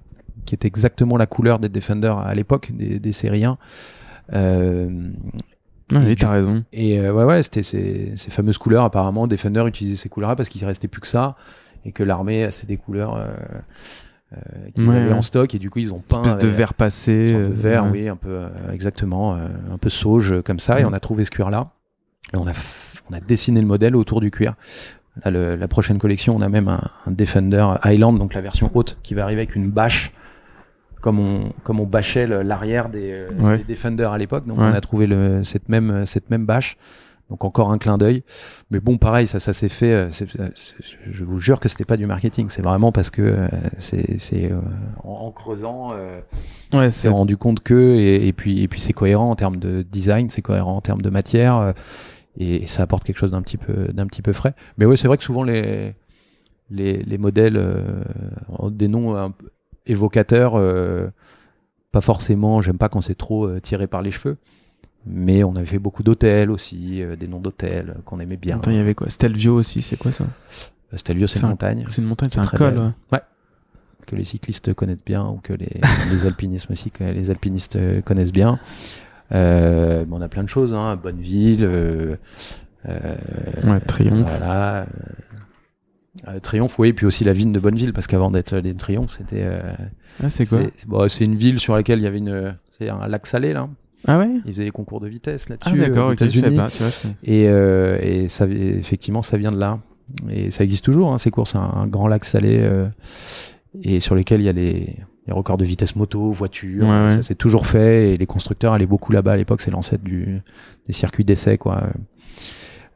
qui est exactement la couleur des Defender à l'époque, des, des séries 1. Euh, ah et oui, t'as raison. et euh, ouais, ouais, c'était ces, ces fameuses couleurs. Apparemment, Defender utilisait ces couleurs-là parce qu'il restait plus que ça, et que l'armée, c'est des couleurs euh, euh, qu'ils Ouais, avaient ouais. en stock, et du coup, ils ont peint Espèce de verre passé. de euh, vert, ouais. oui, un peu euh, exactement, un peu sauge comme ça, et Mm. on a trouvé ce cuir-là. Et on a, f- on a dessiné le modèle autour du cuir. Là, le- la prochaine collection, on a même un, un Defender Highland, donc la version haute, qui va arriver avec une bâche, comme on, comme on bâchait l'arrière des, euh, Ouais. des Defender à l'époque. Donc Ouais. on a trouvé le, cette même, cette même bâche. Donc encore un clin d'œil. Mais bon, pareil, ça, ça s'est fait. euh, je vous jure que c'était pas du marketing. C'est vraiment parce que euh, c'est, c'est euh, en, en creusant. euh, Ouais, s'est c'est rendu compte que et, et puis et puis c'est cohérent en termes de design, c'est cohérent en termes de matière euh, et, et ça apporte quelque chose d'un petit peu d'un petit peu frais. Mais oui, c'est vrai que souvent les les, les modèles euh, ont des noms un peu évocateurs, euh, pas forcément. J'aime pas quand c'est trop euh, tiré par les cheveux. Mais on avait fait beaucoup d'hôtels aussi, euh, des noms d'hôtels qu'on aimait bien. Attends, il y avait quoi? Stelvio aussi, c'est quoi ça? Stelvio, c'est une un- montagne C'est une montagne, c'est un col. belle. ouais. que les cyclistes connaissent bien ou que les, les alpinistes aussi, que les alpinistes connaissent bien. Euh, bon, on a plein de choses, hein, Bonneville, euh, euh, Ouais, Triomphe. voilà, euh, euh, Triomphe, oui, et puis aussi la ville de Bonneville, parce qu'avant d'être les Triomphe, c'était, euh, Ah, c'est quoi c'est bon, c'est une ville sur laquelle il y avait une, c'est un lac salé là. Ah ouais Ils faisaient des concours de vitesse Ah là-dessus d'accord, aux ok, je savais États-Unis. pas. Tu vois, je- Et, euh, et ça, effectivement, ça vient de là. Et ça existe toujours, hein, ces courses, un, un grand lac salé, euh, et sur lesquels il y a les, les records de vitesse moto, voiture. Ouais, ouais. Ça s'est toujours fait, et les constructeurs allaient beaucoup là-bas à l'époque. C'est l'ancêtre du, des circuits d'essai, quoi.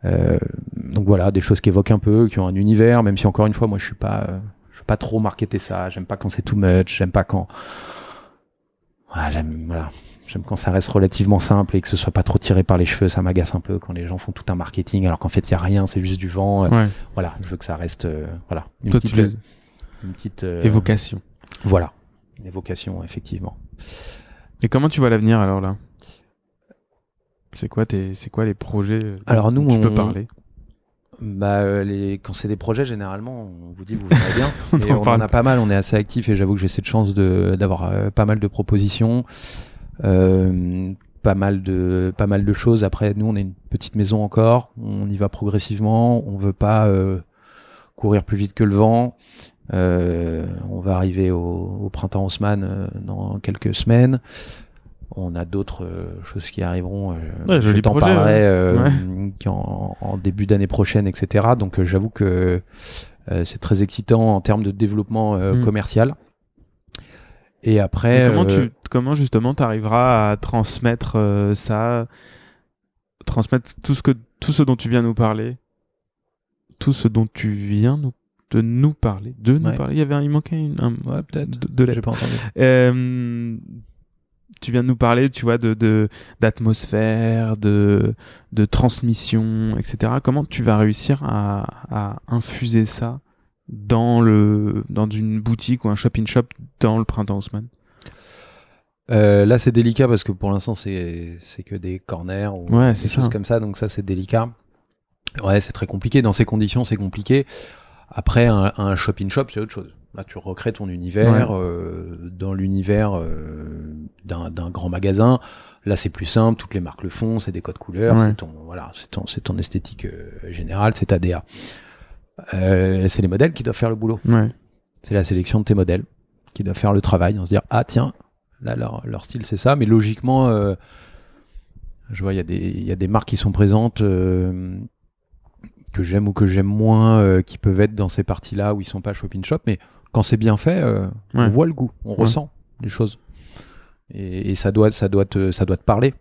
Euh, donc voilà, des choses qui évoquent un peu, qui ont un univers, même si encore une fois, moi, je suis pas, euh, je veux pas trop marketer ça. J'aime pas quand c'est too much. J'aime pas quand, Ouais, j'aime, voilà. J'aime quand ça reste relativement simple et que ce soit pas trop tiré par les cheveux. Ça m'agace un peu quand les gens font tout un marketing alors qu'en fait il y a rien, c'est juste du vent. Euh, Ouais. Voilà, je veux que ça reste, euh, voilà, une Toi, petite, tu les... une petite, euh, évocation. voilà, une évocation effectivement. Et comment tu vois l'avenir alors là? C'est quoi tes, c'est quoi les projets Alors, nous, dont tu peux on- parler? Bah, euh, les... quand c'est des projets, généralement, on vous dit vous verrez bien. On Et on en a pas mal, on est assez actif et j'avoue que j'ai cette chance de d'avoir euh, pas mal de propositions, euh, pas mal de pas mal de choses. Après, nous, on est une petite maison encore, on y va progressivement, on veut pas courir plus vite que le vent. On va arriver au, au printemps Haussmann dans quelques semaines. On a d'autres euh, choses qui arriveront. euh, Ouais, je t'en parlerai euh, en, début d'année prochaine, etc. Donc j'avoue que c'est très excitant en termes de développement Mm. commercial. Et après, Et comment, tu, comment justement tu arriveras à transmettre ça, transmettre tout ce, que, tout ce dont tu viens nous parler, tout ce dont tu viens nous, de nous parler, de nous Ouais. parler? Il y avait un, il manquait une, un, ouais, peut-être. de, de J'ai lettres. pas entendu. Euh, tu viens de nous parler, tu vois, de d'atmosphère, de, de transmission, etc. Comment tu vas réussir à, à infuser ça dans le dans une boutique ou un shop in shop dans le printemps Haussmann? Euh, là, c'est délicat parce que pour l'instant, c'est c'est que des corners ou Ouais, des choses ça. comme ça. Donc ça, c'est délicat. Ouais, c'est très compliqué. Dans ces conditions, c'est compliqué. Après, un, un shop in shop, c'est autre chose. Là, tu recrées ton univers euh, dans l'univers euh, d'un grand magasin. Là, c'est plus simple. Toutes les marques le font. C'est des codes couleurs. Ouais. C'est ton voilà, c'est ton c'est ton esthétique euh, générale. C'est ta DA. Euh, c'est les modèles qui doivent faire le boulot. Ouais. C'est la sélection de tes modèles qui doivent faire le travail, en se dire ah tiens là leur, leur style c'est ça, mais logiquement je vois il y a des il y a des marques qui sont présentes que j'aime ou que j'aime moins qui peuvent être dans ces parties là où ils sont pas shop in shop, mais quand c'est bien fait, euh, Ouais. on voit le goût, on Ouais. ressent les choses et, et ça doit ça doit te ça doit te parler.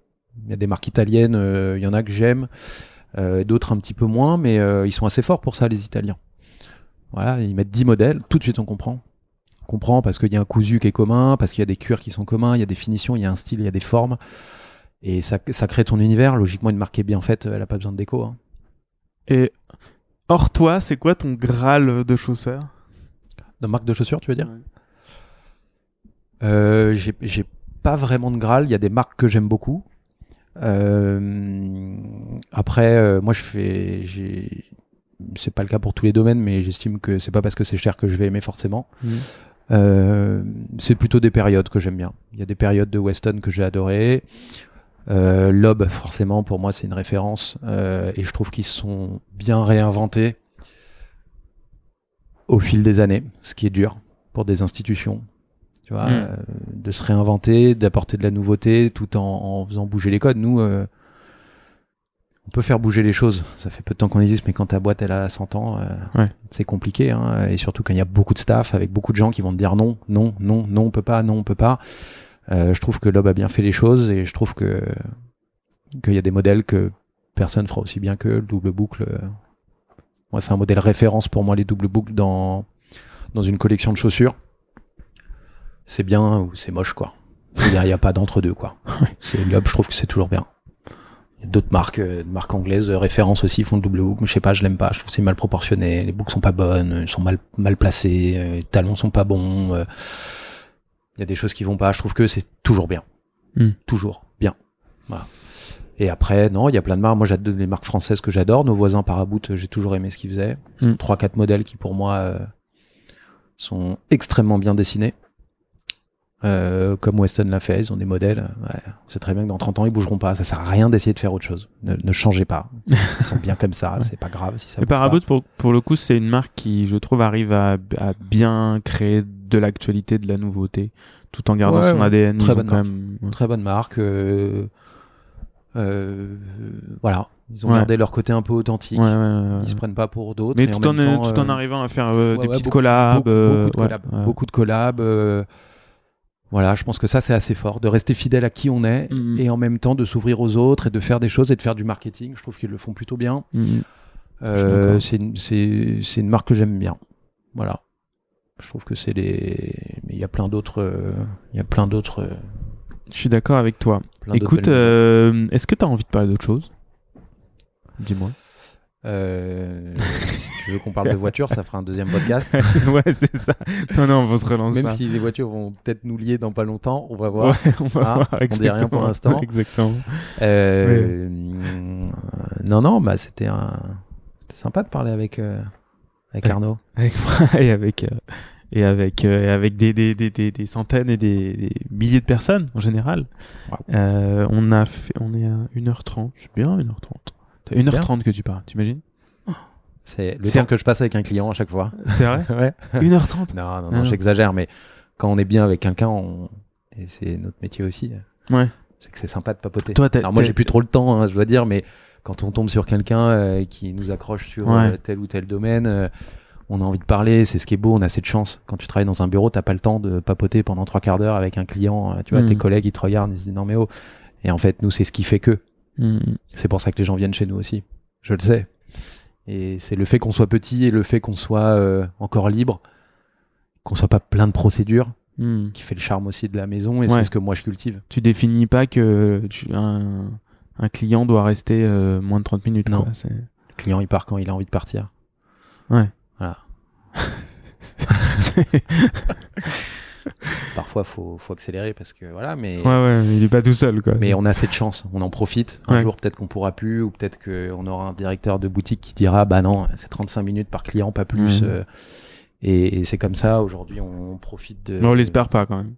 Il y a des marques italiennes, euh, il y en a que j'aime, euh, d'autres un petit peu moins, mais ils sont assez forts pour ça les Italiens. Voilà, ils mettent 10 modèles, tout de suite on comprend. On comprend parce qu'il y a un cousu qui est commun, parce qu'il y a des cuirs qui sont communs, il y a des finitions, il y a un style, il y a des formes. Et ça, ça crée ton univers. Logiquement, une marque est bien faite, elle a pas besoin de déco. hein. Et hors toi, c'est quoi ton graal de chausseur? De marque de chaussures, tu veux dire euh, J'ai pas vraiment de Graal. Il y a des marques que j'aime beaucoup. Euh, après, euh, moi, je fais. C'est pas le cas pour tous les domaines, mais j'estime que c'est pas parce que c'est cher que je vais aimer forcément. Mhm. Euh, c'est plutôt des périodes que j'aime bien. Il y a des périodes de Weston que j'ai adoré. Euh, Lob, forcément, pour moi, c'est une référence. Euh, et je trouve qu'ils sont bien réinventés au fil des années, ce qui est dur pour des institutions. Tu vois, Mm. euh, de se réinventer, d'apporter de la nouveauté, tout en, en faisant bouger les codes. Nous, euh, on peut faire bouger les choses. Ça fait peu de temps qu'on existe, mais quand ta boîte elle a 100 ans, euh, Ouais. c'est compliqué. hein. et surtout quand il y a beaucoup de staff, avec beaucoup de gens qui vont te dire non, non, non, non, on peut pas, non, on peut pas. Euh, je trouve que Lob a bien fait les choses et je trouve que qu'il y a des modèles que personne fera aussi bien que le double boucle. Euh. Moi, c'est un modèle référence pour moi les doubles boucles dans dans une collection de chaussures. C'est bien ou c'est moche quoi. Il n'y a, pas d'entre deux quoi. C'est je trouve que c'est toujours bien. Il y a d'autres marques, euh, marques anglaises, euh, références aussi, font le double boucle, je sais pas, je l'aime pas. Je trouve que c'est mal proportionné. Les boucles sont pas bonnes, euh, ils sont mal, mal placés, euh, les talons sont pas bons. euh, Il y a des choses qui vont pas. Je trouve que c'est toujours bien. Hmm. Toujours bien. Voilà. Et après, non, il y a plein de marques. Moi, j'adore les marques françaises que j'adore. Nos voisins Paraboot, euh, j'ai toujours aimé ce qu'ils faisaient. Hmm. Trois, quatre modèles qui, pour moi, euh, sont extrêmement bien dessinés. Euh, comme Weston l'a fait, ils ont des modèles. Ouais, c'est très bien que dans 30 ans, ils bougeront pas. Ça sert à rien d'essayer de faire autre chose. Ne, ne changez pas. Ils sont bien comme ça. C'est pas grave si ça pas. Paraboot, pour, pour le coup, c'est une marque qui, je trouve, arrive à, à bien créer de l'actualité, de la nouveauté, tout en gardant Ouais, son ouais. ADN. Très bonne marque. même-. Très bonne marque. euh, voilà. Ils ont Ouais. gardé leur côté un peu authentique. Ouais, ouais, Ils se prennent pas pour d'autres. Mais tout en, même temps, tout en euh, arrivant à faire euh, des petites beaucoup- collabs. beaucoup, euh, beaucoup de collabs. ouais. Beaucoup de collabs. euh, voilà, je pense que ça c'est assez fort de rester fidèle à qui on est Mhm. et en même temps de s'ouvrir aux autres et de faire des choses et de faire du marketing. Je trouve qu'ils le font plutôt bien. Euh, d'accord. c'est une, une marque que j'aime bien. Voilà. Je trouve que c'est les. Mais il y a plein d'autres. euh, Il y a plein d'autres. Je suis d'accord avec toi. plein Écoute, euh, est-ce que tu as envie de parler d'autre chose? Dis-moi. Euh, si tu veux qu'on parle de voitures, ça fera un deuxième podcast. ouais, c'est ça. Non, non, on se relance Même pas. si les voitures vont peut-être nous lier dans pas longtemps, on va voir. Ouais, on va Ah, voir. on dit rien pour exactement. l'instant. Exactement. Euh, Non, non, bah c'était un... sympa de parler avec, avec. Arnaud. Avec moi et avec et avec euh, avec des, des, des, des, des centaines et des, des milliers de personnes en général. Wow. Euh, on a fait, on est à 1h30, c'est bien 1h30. T'as 1h30 que tu parles, t'imagines? C'est le temps que je passe avec un client à chaque fois. C'est vrai? Ouais. 1h30 Non, non, Ah. non, j'exagère, mais quand on est bien avec quelqu'un, on... et c'est notre métier aussi, Ouais. C'est que c'est sympa de papoter. Toi, Alors moi, j'ai plus trop le temps, hein, je dois dire, mais quand on tombe sur quelqu'un euh, qui nous accroche sur Ouais. euh, tel ou tel domaine, euh, on a envie de parler. C'est ce qui est beau. On a cette chance. Quand tu travailles dans un bureau, t'as pas le temps de papoter pendant trois quarts d'heure avec un client. euh, Tu vois, Mhm. tes collègues, ils te regardent, ils se disent non mais oh. Et en fait, nous, c'est ce qui fait que. Mm. C'est pour ça que les gens viennent chez nous aussi. Je le sais. Et c'est le fait qu'on soit petit et le fait qu'on soit euh, encore libre, qu'on soit pas plein de procédures, Mm. qui fait le charme aussi de la maison. Et Ouais. c'est ce que moi je cultive. Tu définis pas que tu, un, un client doit rester euh, moins de 30 minutes. Non. quoi. Le client, il part quand il a envie de partir. Ouais. Parfois, faut, faut accélérer parce que voilà, mais. ouais, ouais, mais il est pas tout seul, quoi. Mais on a cette chance, on en profite. Un Ouais. jour, peut-être qu'on pourra plus, ou peut-être qu'on aura un directeur de boutique qui dira Bah non, c'est 35 minutes par client, pas plus. Euh, et et c'est comme ça, aujourd'hui, on profite de. Mais on l'espère pas, quand même.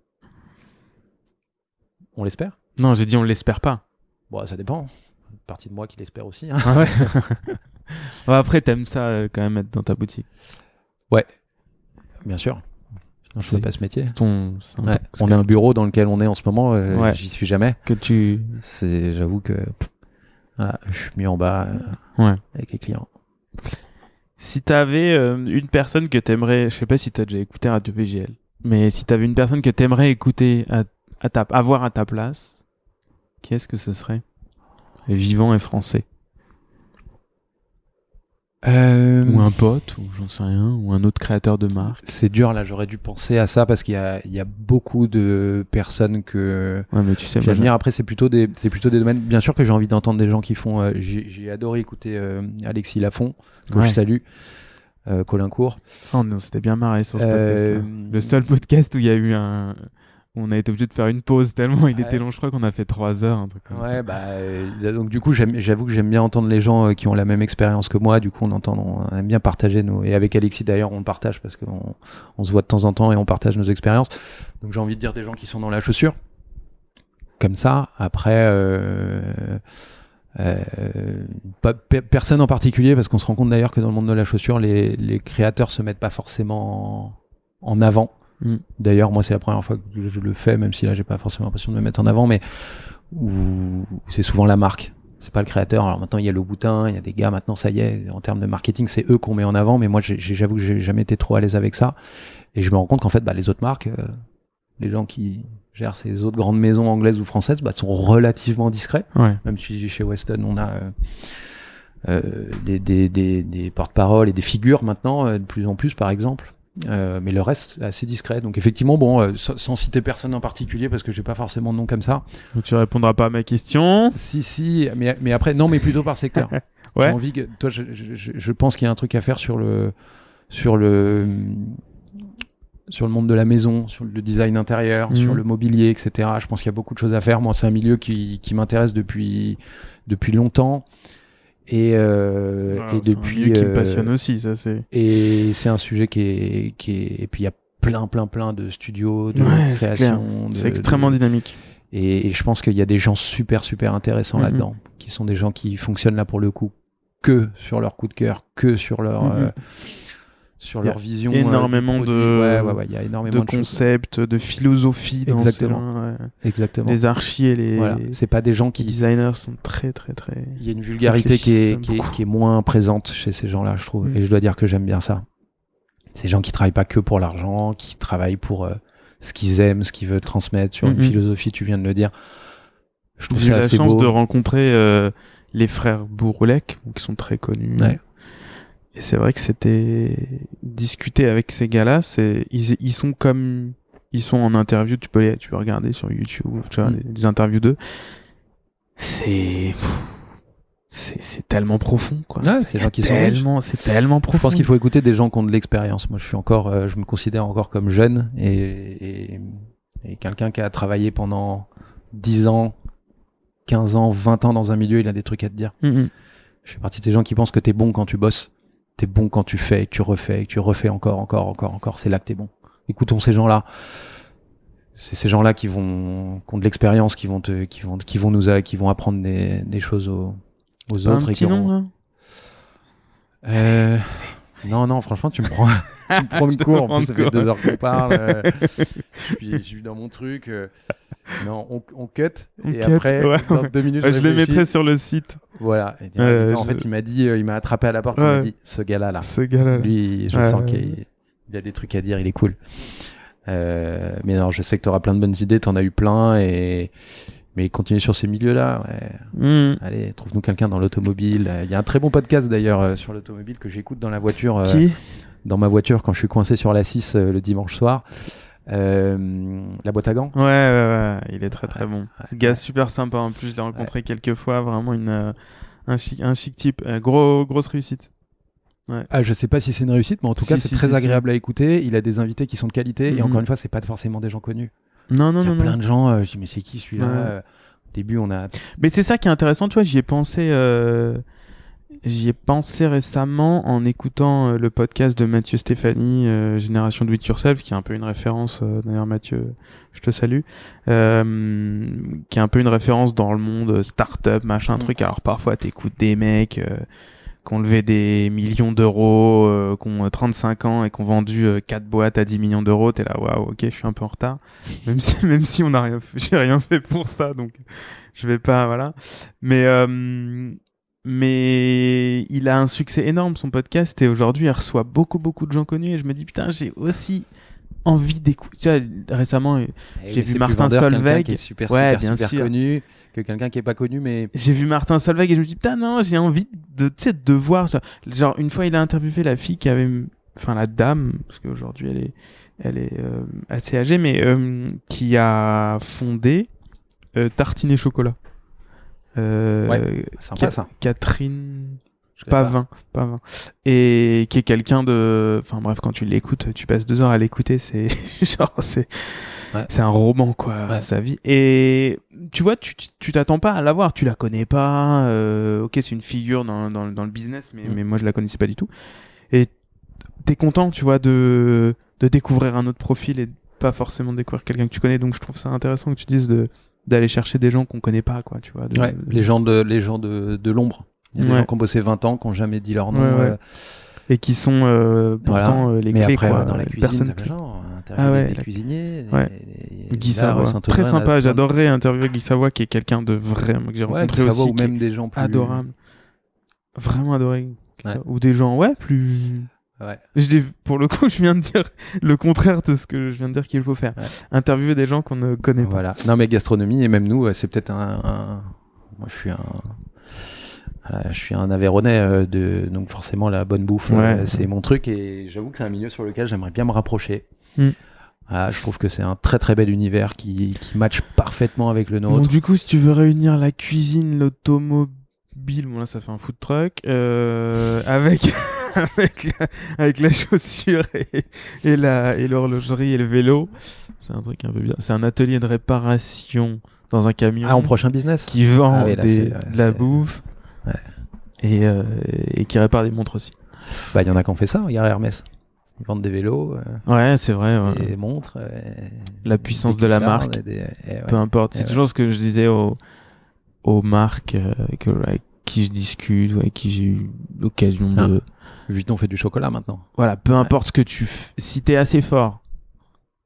On l'espère? Non, j'ai dit on l'espère pas. Bon, ça dépend. Une partie de moi qui l'espère aussi. hein. Ah ouais. Après, t'aimes ça euh, quand même être dans ta boutique. Bien sûr. Sinon, je fais pas ce métier. Ton. un- Ouais. On a un bureau dans lequel on est en ce moment, euh, Ouais. j'y suis jamais. que tu. C'est, j'avoue que pff, voilà, je suis mis en bas euh, Ouais. avec les clients. Si t'avais euh, une personne que t'aimerais, je sais pas si t'as déjà écouté Radio VGL, mais si t'avais une personne que t'aimerais écouter à, à ta, avoir à ta place, qui est-ce que ce serait? Vivant et français. Ou un pote, ou j'en sais rien, ou un autre créateur de marque. C'est dur là, j'aurais dû penser à ça parce qu'il y a, il y a beaucoup de personnes que Ouais, mais tu sais, moi, j'admire. Après, c'est plutôt des, c'est plutôt des domaines. Bien sûr que j'ai envie d'entendre des gens qui font. euh, j'ai, j'ai adoré écouter euh, Alexis Lafont, que Ouais. je salue, euh, Colin Court. Oh, on s'était bien marré sur ce Euh, podcast. Le seul podcast où il y a eu un. On a été obligé de faire une pause tellement il Ouais. était long. Je crois qu'on a fait trois heures, un truc comme Ouais, ça. bah, euh, donc du coup, j'avoue que j'aime bien entendre les gens euh, qui ont la même expérience que moi. Du coup, on entend, on aime bien partager nos. Et avec Alexis d'ailleurs, on le partage parce qu'on on se voit de temps en temps et on partage nos expériences. Donc j'ai envie de dire des gens qui sont dans la chaussure, comme ça. Après, euh, euh, pas, pe- personne en particulier parce qu'on se rend compte d'ailleurs que dans le monde de la chaussure, les, les créateurs se mettent pas forcément en, en avant. Mm. D'ailleurs, moi, c'est la première fois que je le fais, même si là, j'ai pas forcément l'impression de me mettre en avant, mais où c'est souvent la marque. C'est pas le créateur. Alors maintenant, il y a le boutin, il y a des gars. Maintenant, ça y est, en termes de marketing, c'est eux qu'on met en avant. Mais moi, j'avoue que j'ai jamais été trop à l'aise avec ça. Et je me rends compte qu'en fait, bah, les autres marques, euh, les gens qui gèrent ces autres grandes maisons anglaises ou françaises, bah, sont relativement discrets. Ouais. Même si chez Weston, on a euh, euh, des, des, des, des porte-paroles et des figures maintenant, euh, de plus en plus, par exemple. Euh, mais le reste, assez discret. Donc effectivement, bon, euh, sans, citer personne en particulier, parce que j'ai pas forcément de nom comme ça. Donc tu répondras pas à ma question. Si, si, mais, mais après, non, mais plutôt par secteur. J'ai Ouais. envie que, toi, je, je, je- je pense qu'il y a un truc à faire sur le, sur le, sur le monde de la maison, sur le design intérieur, Mhm. sur le mobilier, etc. Je pense qu'il y a beaucoup de choses à faire. Moi, c'est un milieu qui, qui m'intéresse depuis, depuis longtemps. Et, euh, et c'est un depuis. qui me euh, passionne aussi, ça c'est. et c'est un sujet qui est, qui est, et puis il y a plein, plein, plein de studios, de Ouais, c'est création. de- C'est extrêmement de- dynamique. et, et je pense qu'il y a des gens super, super intéressants Mhm. là-dedans, qui sont des gens qui fonctionnent là pour le coup que sur leur coup de cœur, que sur leur, Mhm. euh, sur leur vision. euh, énormément de- Ouais, il y a énormément De concepts, de philosophie dans Exactement. Exactement. Les archis et les, Voilà. C'est pas des gens les qui. designers sont très très très. Il y a une vulgarité qui est, réfléchissent qui, est, beaucoup. qui est moins présente chez ces gens-là, je trouve. Mhm. Et je dois dire que j'aime bien ça. Ces gens qui travaillent pas que pour l'argent, qui travaillent pour euh, ce qu'ils aiment, ce qu'ils veulent transmettre, sur une philosophie, tu viens de le dire. Je trouve J'ai eu la chance beau. de rencontrer euh, les frères Bourlec, qui sont très connus. Ouais. Et c'est vrai que c'était discuter avec ces gars-là, c'est ils, ils sont comme ils sont en interview, tu peux les, tu peux regarder sur YouTube, tu vois, Mm. des, des interviews d'eux. C'est c'est tellement profond quoi. Ouais, c'est des gens qui sont riches. tellement c'est tellement profond. Je pense qu'il faut écouter des gens qui ont de l'expérience. Moi, je suis encore, euh, je me considère encore comme jeune et, et, et quelqu'un qui a travaillé pendant 10 ans, 15 ans, 20 ans dans un milieu, il a des trucs à te dire. Mm, mm. Je fais partie de ces gens qui pensent que t'es bon quand tu bosses. T'es bon quand tu fais, que tu refais, que tu refais encore, encore, encore, encore. C'est là que t'es bon. Écoutons ces gens-là. C'est ces gens-là qui vont, qui ont de l'expérience, qui vont te, qui vont, qui vont nous, a- qui vont apprendre des, des choses aux, aux Un autres. et petit qui nom là? euh, non, non, franchement, tu me prends, tu me prends de Je court. En plus, de ça fait deux heures qu'on parle. euh, je, suis, je suis dans mon truc. euh. non, on, on cut On et cut, après, ouais, dans deux minutes, Ouais, je les réfléchis. mettrai sur le site. Voilà. Et Euh, En je- fait, il m'a dit, euh, il m'a attrapé à la porte, il m'a dit, ce gars-là, là, Ce gars-là. lui, je Ouais, sens qu'il il a des trucs à dire, il est cool. Euh, mais non, je sais que tu auras plein de bonnes idées, t'en as eu plein et mais continue sur ces milieux-là. Ouais. Hmm. Allez, trouve-nous quelqu'un dans l'automobile. Euh, Il y a un très bon podcast d'ailleurs euh, sur l'automobile que j'écoute dans la voiture. euh, Qui? Dans ma voiture quand je suis coincé sur la 6 euh, le dimanche soir. Euh, la boîte à gants. Ouais, ouais, ouais, il est très très Ouais, bon. ouais, Gars ouais. super sympa en plus, je l'ai rencontré quelques fois, vraiment une, euh, un, chic, un chic type, Euh, gros, grosse réussite. Ah, je sais pas si c'est une réussite, mais en tout Si, cas, si, c'est très si, agréable à écouter. Il a des invités qui sont de qualité. Et Mhm. encore une fois, c'est pas forcément des gens connus. Non, non, Il y a non, plein non. de gens. je dis, mais c'est qui celui-là Ouais. Au début, on a. Mais c'est ça qui est intéressant, tu vois, j'y ai pensé, j'y ai pensé récemment en écoutant euh, le podcast de Mathieu Stéphanie, euh, Génération Do It Yourself, qui est un peu une référence, euh, d'ailleurs Mathieu, je te salue, euh, qui est un peu une référence dans le monde euh, start-up, machin, Mm. truc. Alors parfois t'écoutes des mecs euh, qui ont levé des millions d'euros, euh, qui ont euh, 35 ans et qui ont vendu euh, 4 boîtes à 10 millions d'euros, t'es là, waouh, ok, je suis un peu en retard. Même si, même si on n'a rien fait, j'ai rien fait pour ça, donc je vais pas, voilà. Mais, euh, mais il a un succès énorme, son podcast, et aujourd'hui, il reçoit beaucoup, beaucoup de gens connus, et je me dis, putain, j'ai aussi envie d'écouter. Tu vois, récemment, Eh J'ai vu Martin Solveig. qui est super, Ouais, super, bien super sûr. connu que quelqu'un qui est pas connu, mais j'ai vu Martin Solveig et je me dis putain non j'ai envie de de voir genre, une fois il a interviewé la fille qui avait enfin la dame parce qu'aujourd'hui elle est elle est euh, assez âgée mais euh, qui a fondé euh, Tartine et chocolat euh, Ouais, sympa Ca- ça. Catherine connais pas 20 pas 20 et qui est quelqu'un de enfin bref quand tu l'écoutes tu passes deux heures à l'écouter c'est genre c'est Ouais. c'est un roman quoi Ouais. sa vie et tu vois tu tu- tu t'attends pas à la voir tu la connais pas euh, ok c'est une figure dans, dans, dans le business mais, Mm. mais moi je la connaissais pas du tout et t'es content tu vois de de découvrir un autre profil et de pas forcément découvrir quelqu'un que tu connais donc je trouve ça intéressant que tu dises de d'aller chercher des gens qu'on connaît pas quoi tu vois de- Ouais, les gens de les gens de, de l'ombre. Il y a des Ouais. gens qui ont bossé 20 ans, qui ont jamais dit leur nom. Euh, et qui sont euh, pourtant Voilà. euh, les mais clés après, quoi. dans la Les cuisine, gens. Interviewer Ah ouais, des la- cuisiniers. Ouais. les- Guy Savoie, très sympa. J'adorerais interviewer Guy Savoie, qui est quelqu'un de vraiment que j'ai rencontré Savoie aussi, ou même des gens plus. adorable, vraiment adoré. Ou des gens, ouais, plus. Ouais. Je pour le coup, je viens de dire le contraire de ce que je viens de dire qu'il faut faire. Ouais. Interviewer des gens qu'on ne connaît pas. Voilà. Non, mais gastronomie et même nous, euh, c'est peut-être un, un- Moi, je suis un. Voilà, je suis un Aveyronais euh, de donc forcément la bonne bouffe, euh, c'est mon truc et j'avoue que c'est un milieu sur lequel j'aimerais bien me rapprocher. Mm. Voilà, je trouve que c'est un très très bel univers qui, qui match parfaitement avec le Donc, nôtre. du coup, si tu veux réunir la cuisine, l'automobile, bon là, ça fait un food truck, euh, avec, avec, la, avec la chaussure et, et la, et l'horlogerie et le vélo, c'est un truc un peu bizarre. C'est un atelier de réparation dans un camion. Ah, en prochain business qui vend Ah oui, là, des, c'est- ouais, de la bouffe Ouais. et, euh, et qui répare des montres aussi. Bah, il y en a qui ont fait ça. Regarde Hermès. Ils vendent des vélos, euh, Ouais, c'est vrai. ouais. des montres. euh, La puissance de la marque. des- ouais. Peu importe. C'est ouais. toujours ce que je disais aux, aux marques euh, que, avec qui je discute, avec qui j'ai eu l'occasion de. Vuitton fait du chocolat maintenant. Voilà, peu importe ce que tu. f- Si t'es assez fort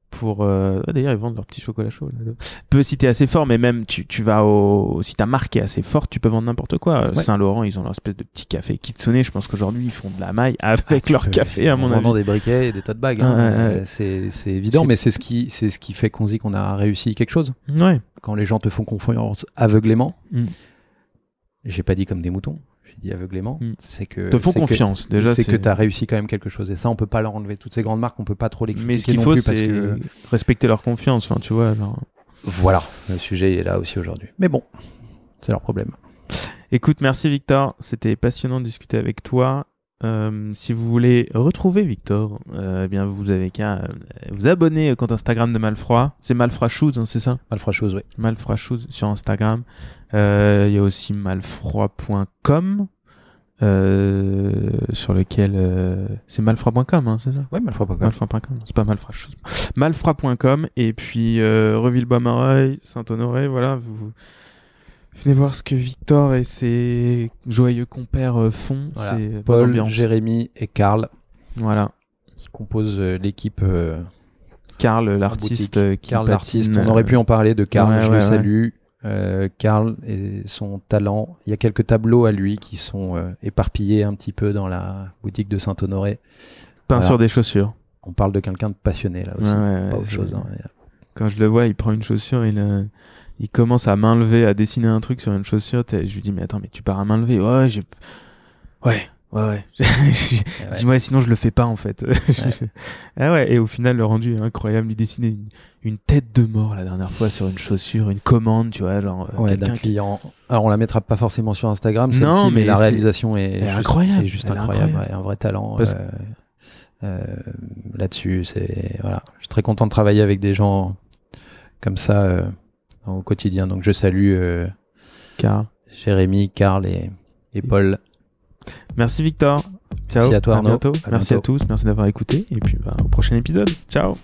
pour. euh, ah, D'ailleurs, ils vendent leur petit chocolat chaud. là. Peu si t'es assez fort, mais même tu, tu vas au. Si ta marque est assez forte, tu peux vendre n'importe quoi. Ouais. Saint-Laurent, ils ont leur espèce de petit café Kitsune. Je pense qu'aujourd'hui, ils font de la maille avec leur Euh, café, à en mon vendant avis. des briquets et des tote bags. hein. Ouais, ouais, ouais. Euh, C'est c'est évident, C'est- mais c'est ce qui c'est ce qui fait qu'on se dit qu'on a réussi quelque chose. Ouais. Quand les gens te font confiance aveuglément, Mm. j'ai pas dit comme des moutons, j'ai dit aveuglément, Mm. c'est que Te font que- confiance. Déjà, c'est que tu as réussi quand même quelque chose et ça on peut pas leur enlever. Toutes ces grandes marques, on peut pas trop les critiquer Mais ce qu'il faut, c'est que respecter leur confiance. Tu vois, genre. voilà, le sujet est là aussi aujourd'hui. Mais bon, c'est leur problème. Écoute, merci Victor. C'était passionnant de discuter avec toi. Euh, si vous voulez retrouver Victor, euh, eh bien vous avez qu'à euh, vous abonner au compte Instagram de Malfroid. C'est Malfroid Shoes, hein, c'est ça? Malfra chose, oui. Malfroid Shoes sur Instagram. Il y a aussi malfroid.com sur lequel c'est malfroid.com, hein, c'est ça? Ouais, Malfra pas Malfroid.com, c'est pas malfroid Shoes. Malfroid.com et puis euh, Reville-Bas-Mareil, Saint-Honoré, voilà, vous venez voir ce que Victor et ses joyeux compères euh, font. Voilà. C'est Paul. Jérémy et Karl Voilà. qui composent euh, l'équipe euh, Karl, l'artiste euh, qui Karl, l'artiste. On aurait pu en parler de Karl. ouais, je ouais, le ouais. salue. Euh, Karl et son talent. Il y a quelques tableaux à lui qui sont euh, éparpillés un petit peu dans la boutique de Saint-Honoré. peint voilà. sur des chaussures. On parle de quelqu'un de passionné là aussi. Ouais, ouais, pas autre chose. hein. Quand je le vois, il prend une chaussure, il, euh, il commence à main levée à dessiner un truc sur une chaussure. Je lui dis, mais attends, mais tu pars à main levée Ouais, j'ai. Ouais, ouais, ouais. Ouais. Dis-moi, sinon je le fais pas en fait. ah ouais, et au final, le rendu est incroyable. Il dessinait une, une tête de mort la dernière fois sur une chaussure, une commande, tu vois, genre. euh, Ouais, quelqu'un d'un qui- client. Alors on la mettra pas forcément sur Instagram, Non, mais, mais la réalisation est, juste, incroyable, est juste elle incroyable, incroyable. ouais, un vrai talent. Parce- euh, euh, Là-dessus, c'est voilà. Je suis très content de travailler avec des gens comme ça euh, au quotidien. Donc je salue euh, Karl. Jérémy, Karl et, et Paul. Merci Victor. Ciao. Merci à toi, Arnaud. bientôt. À Merci à tous. Merci d'avoir écouté. Et puis bah, au prochain épisode. Ciao.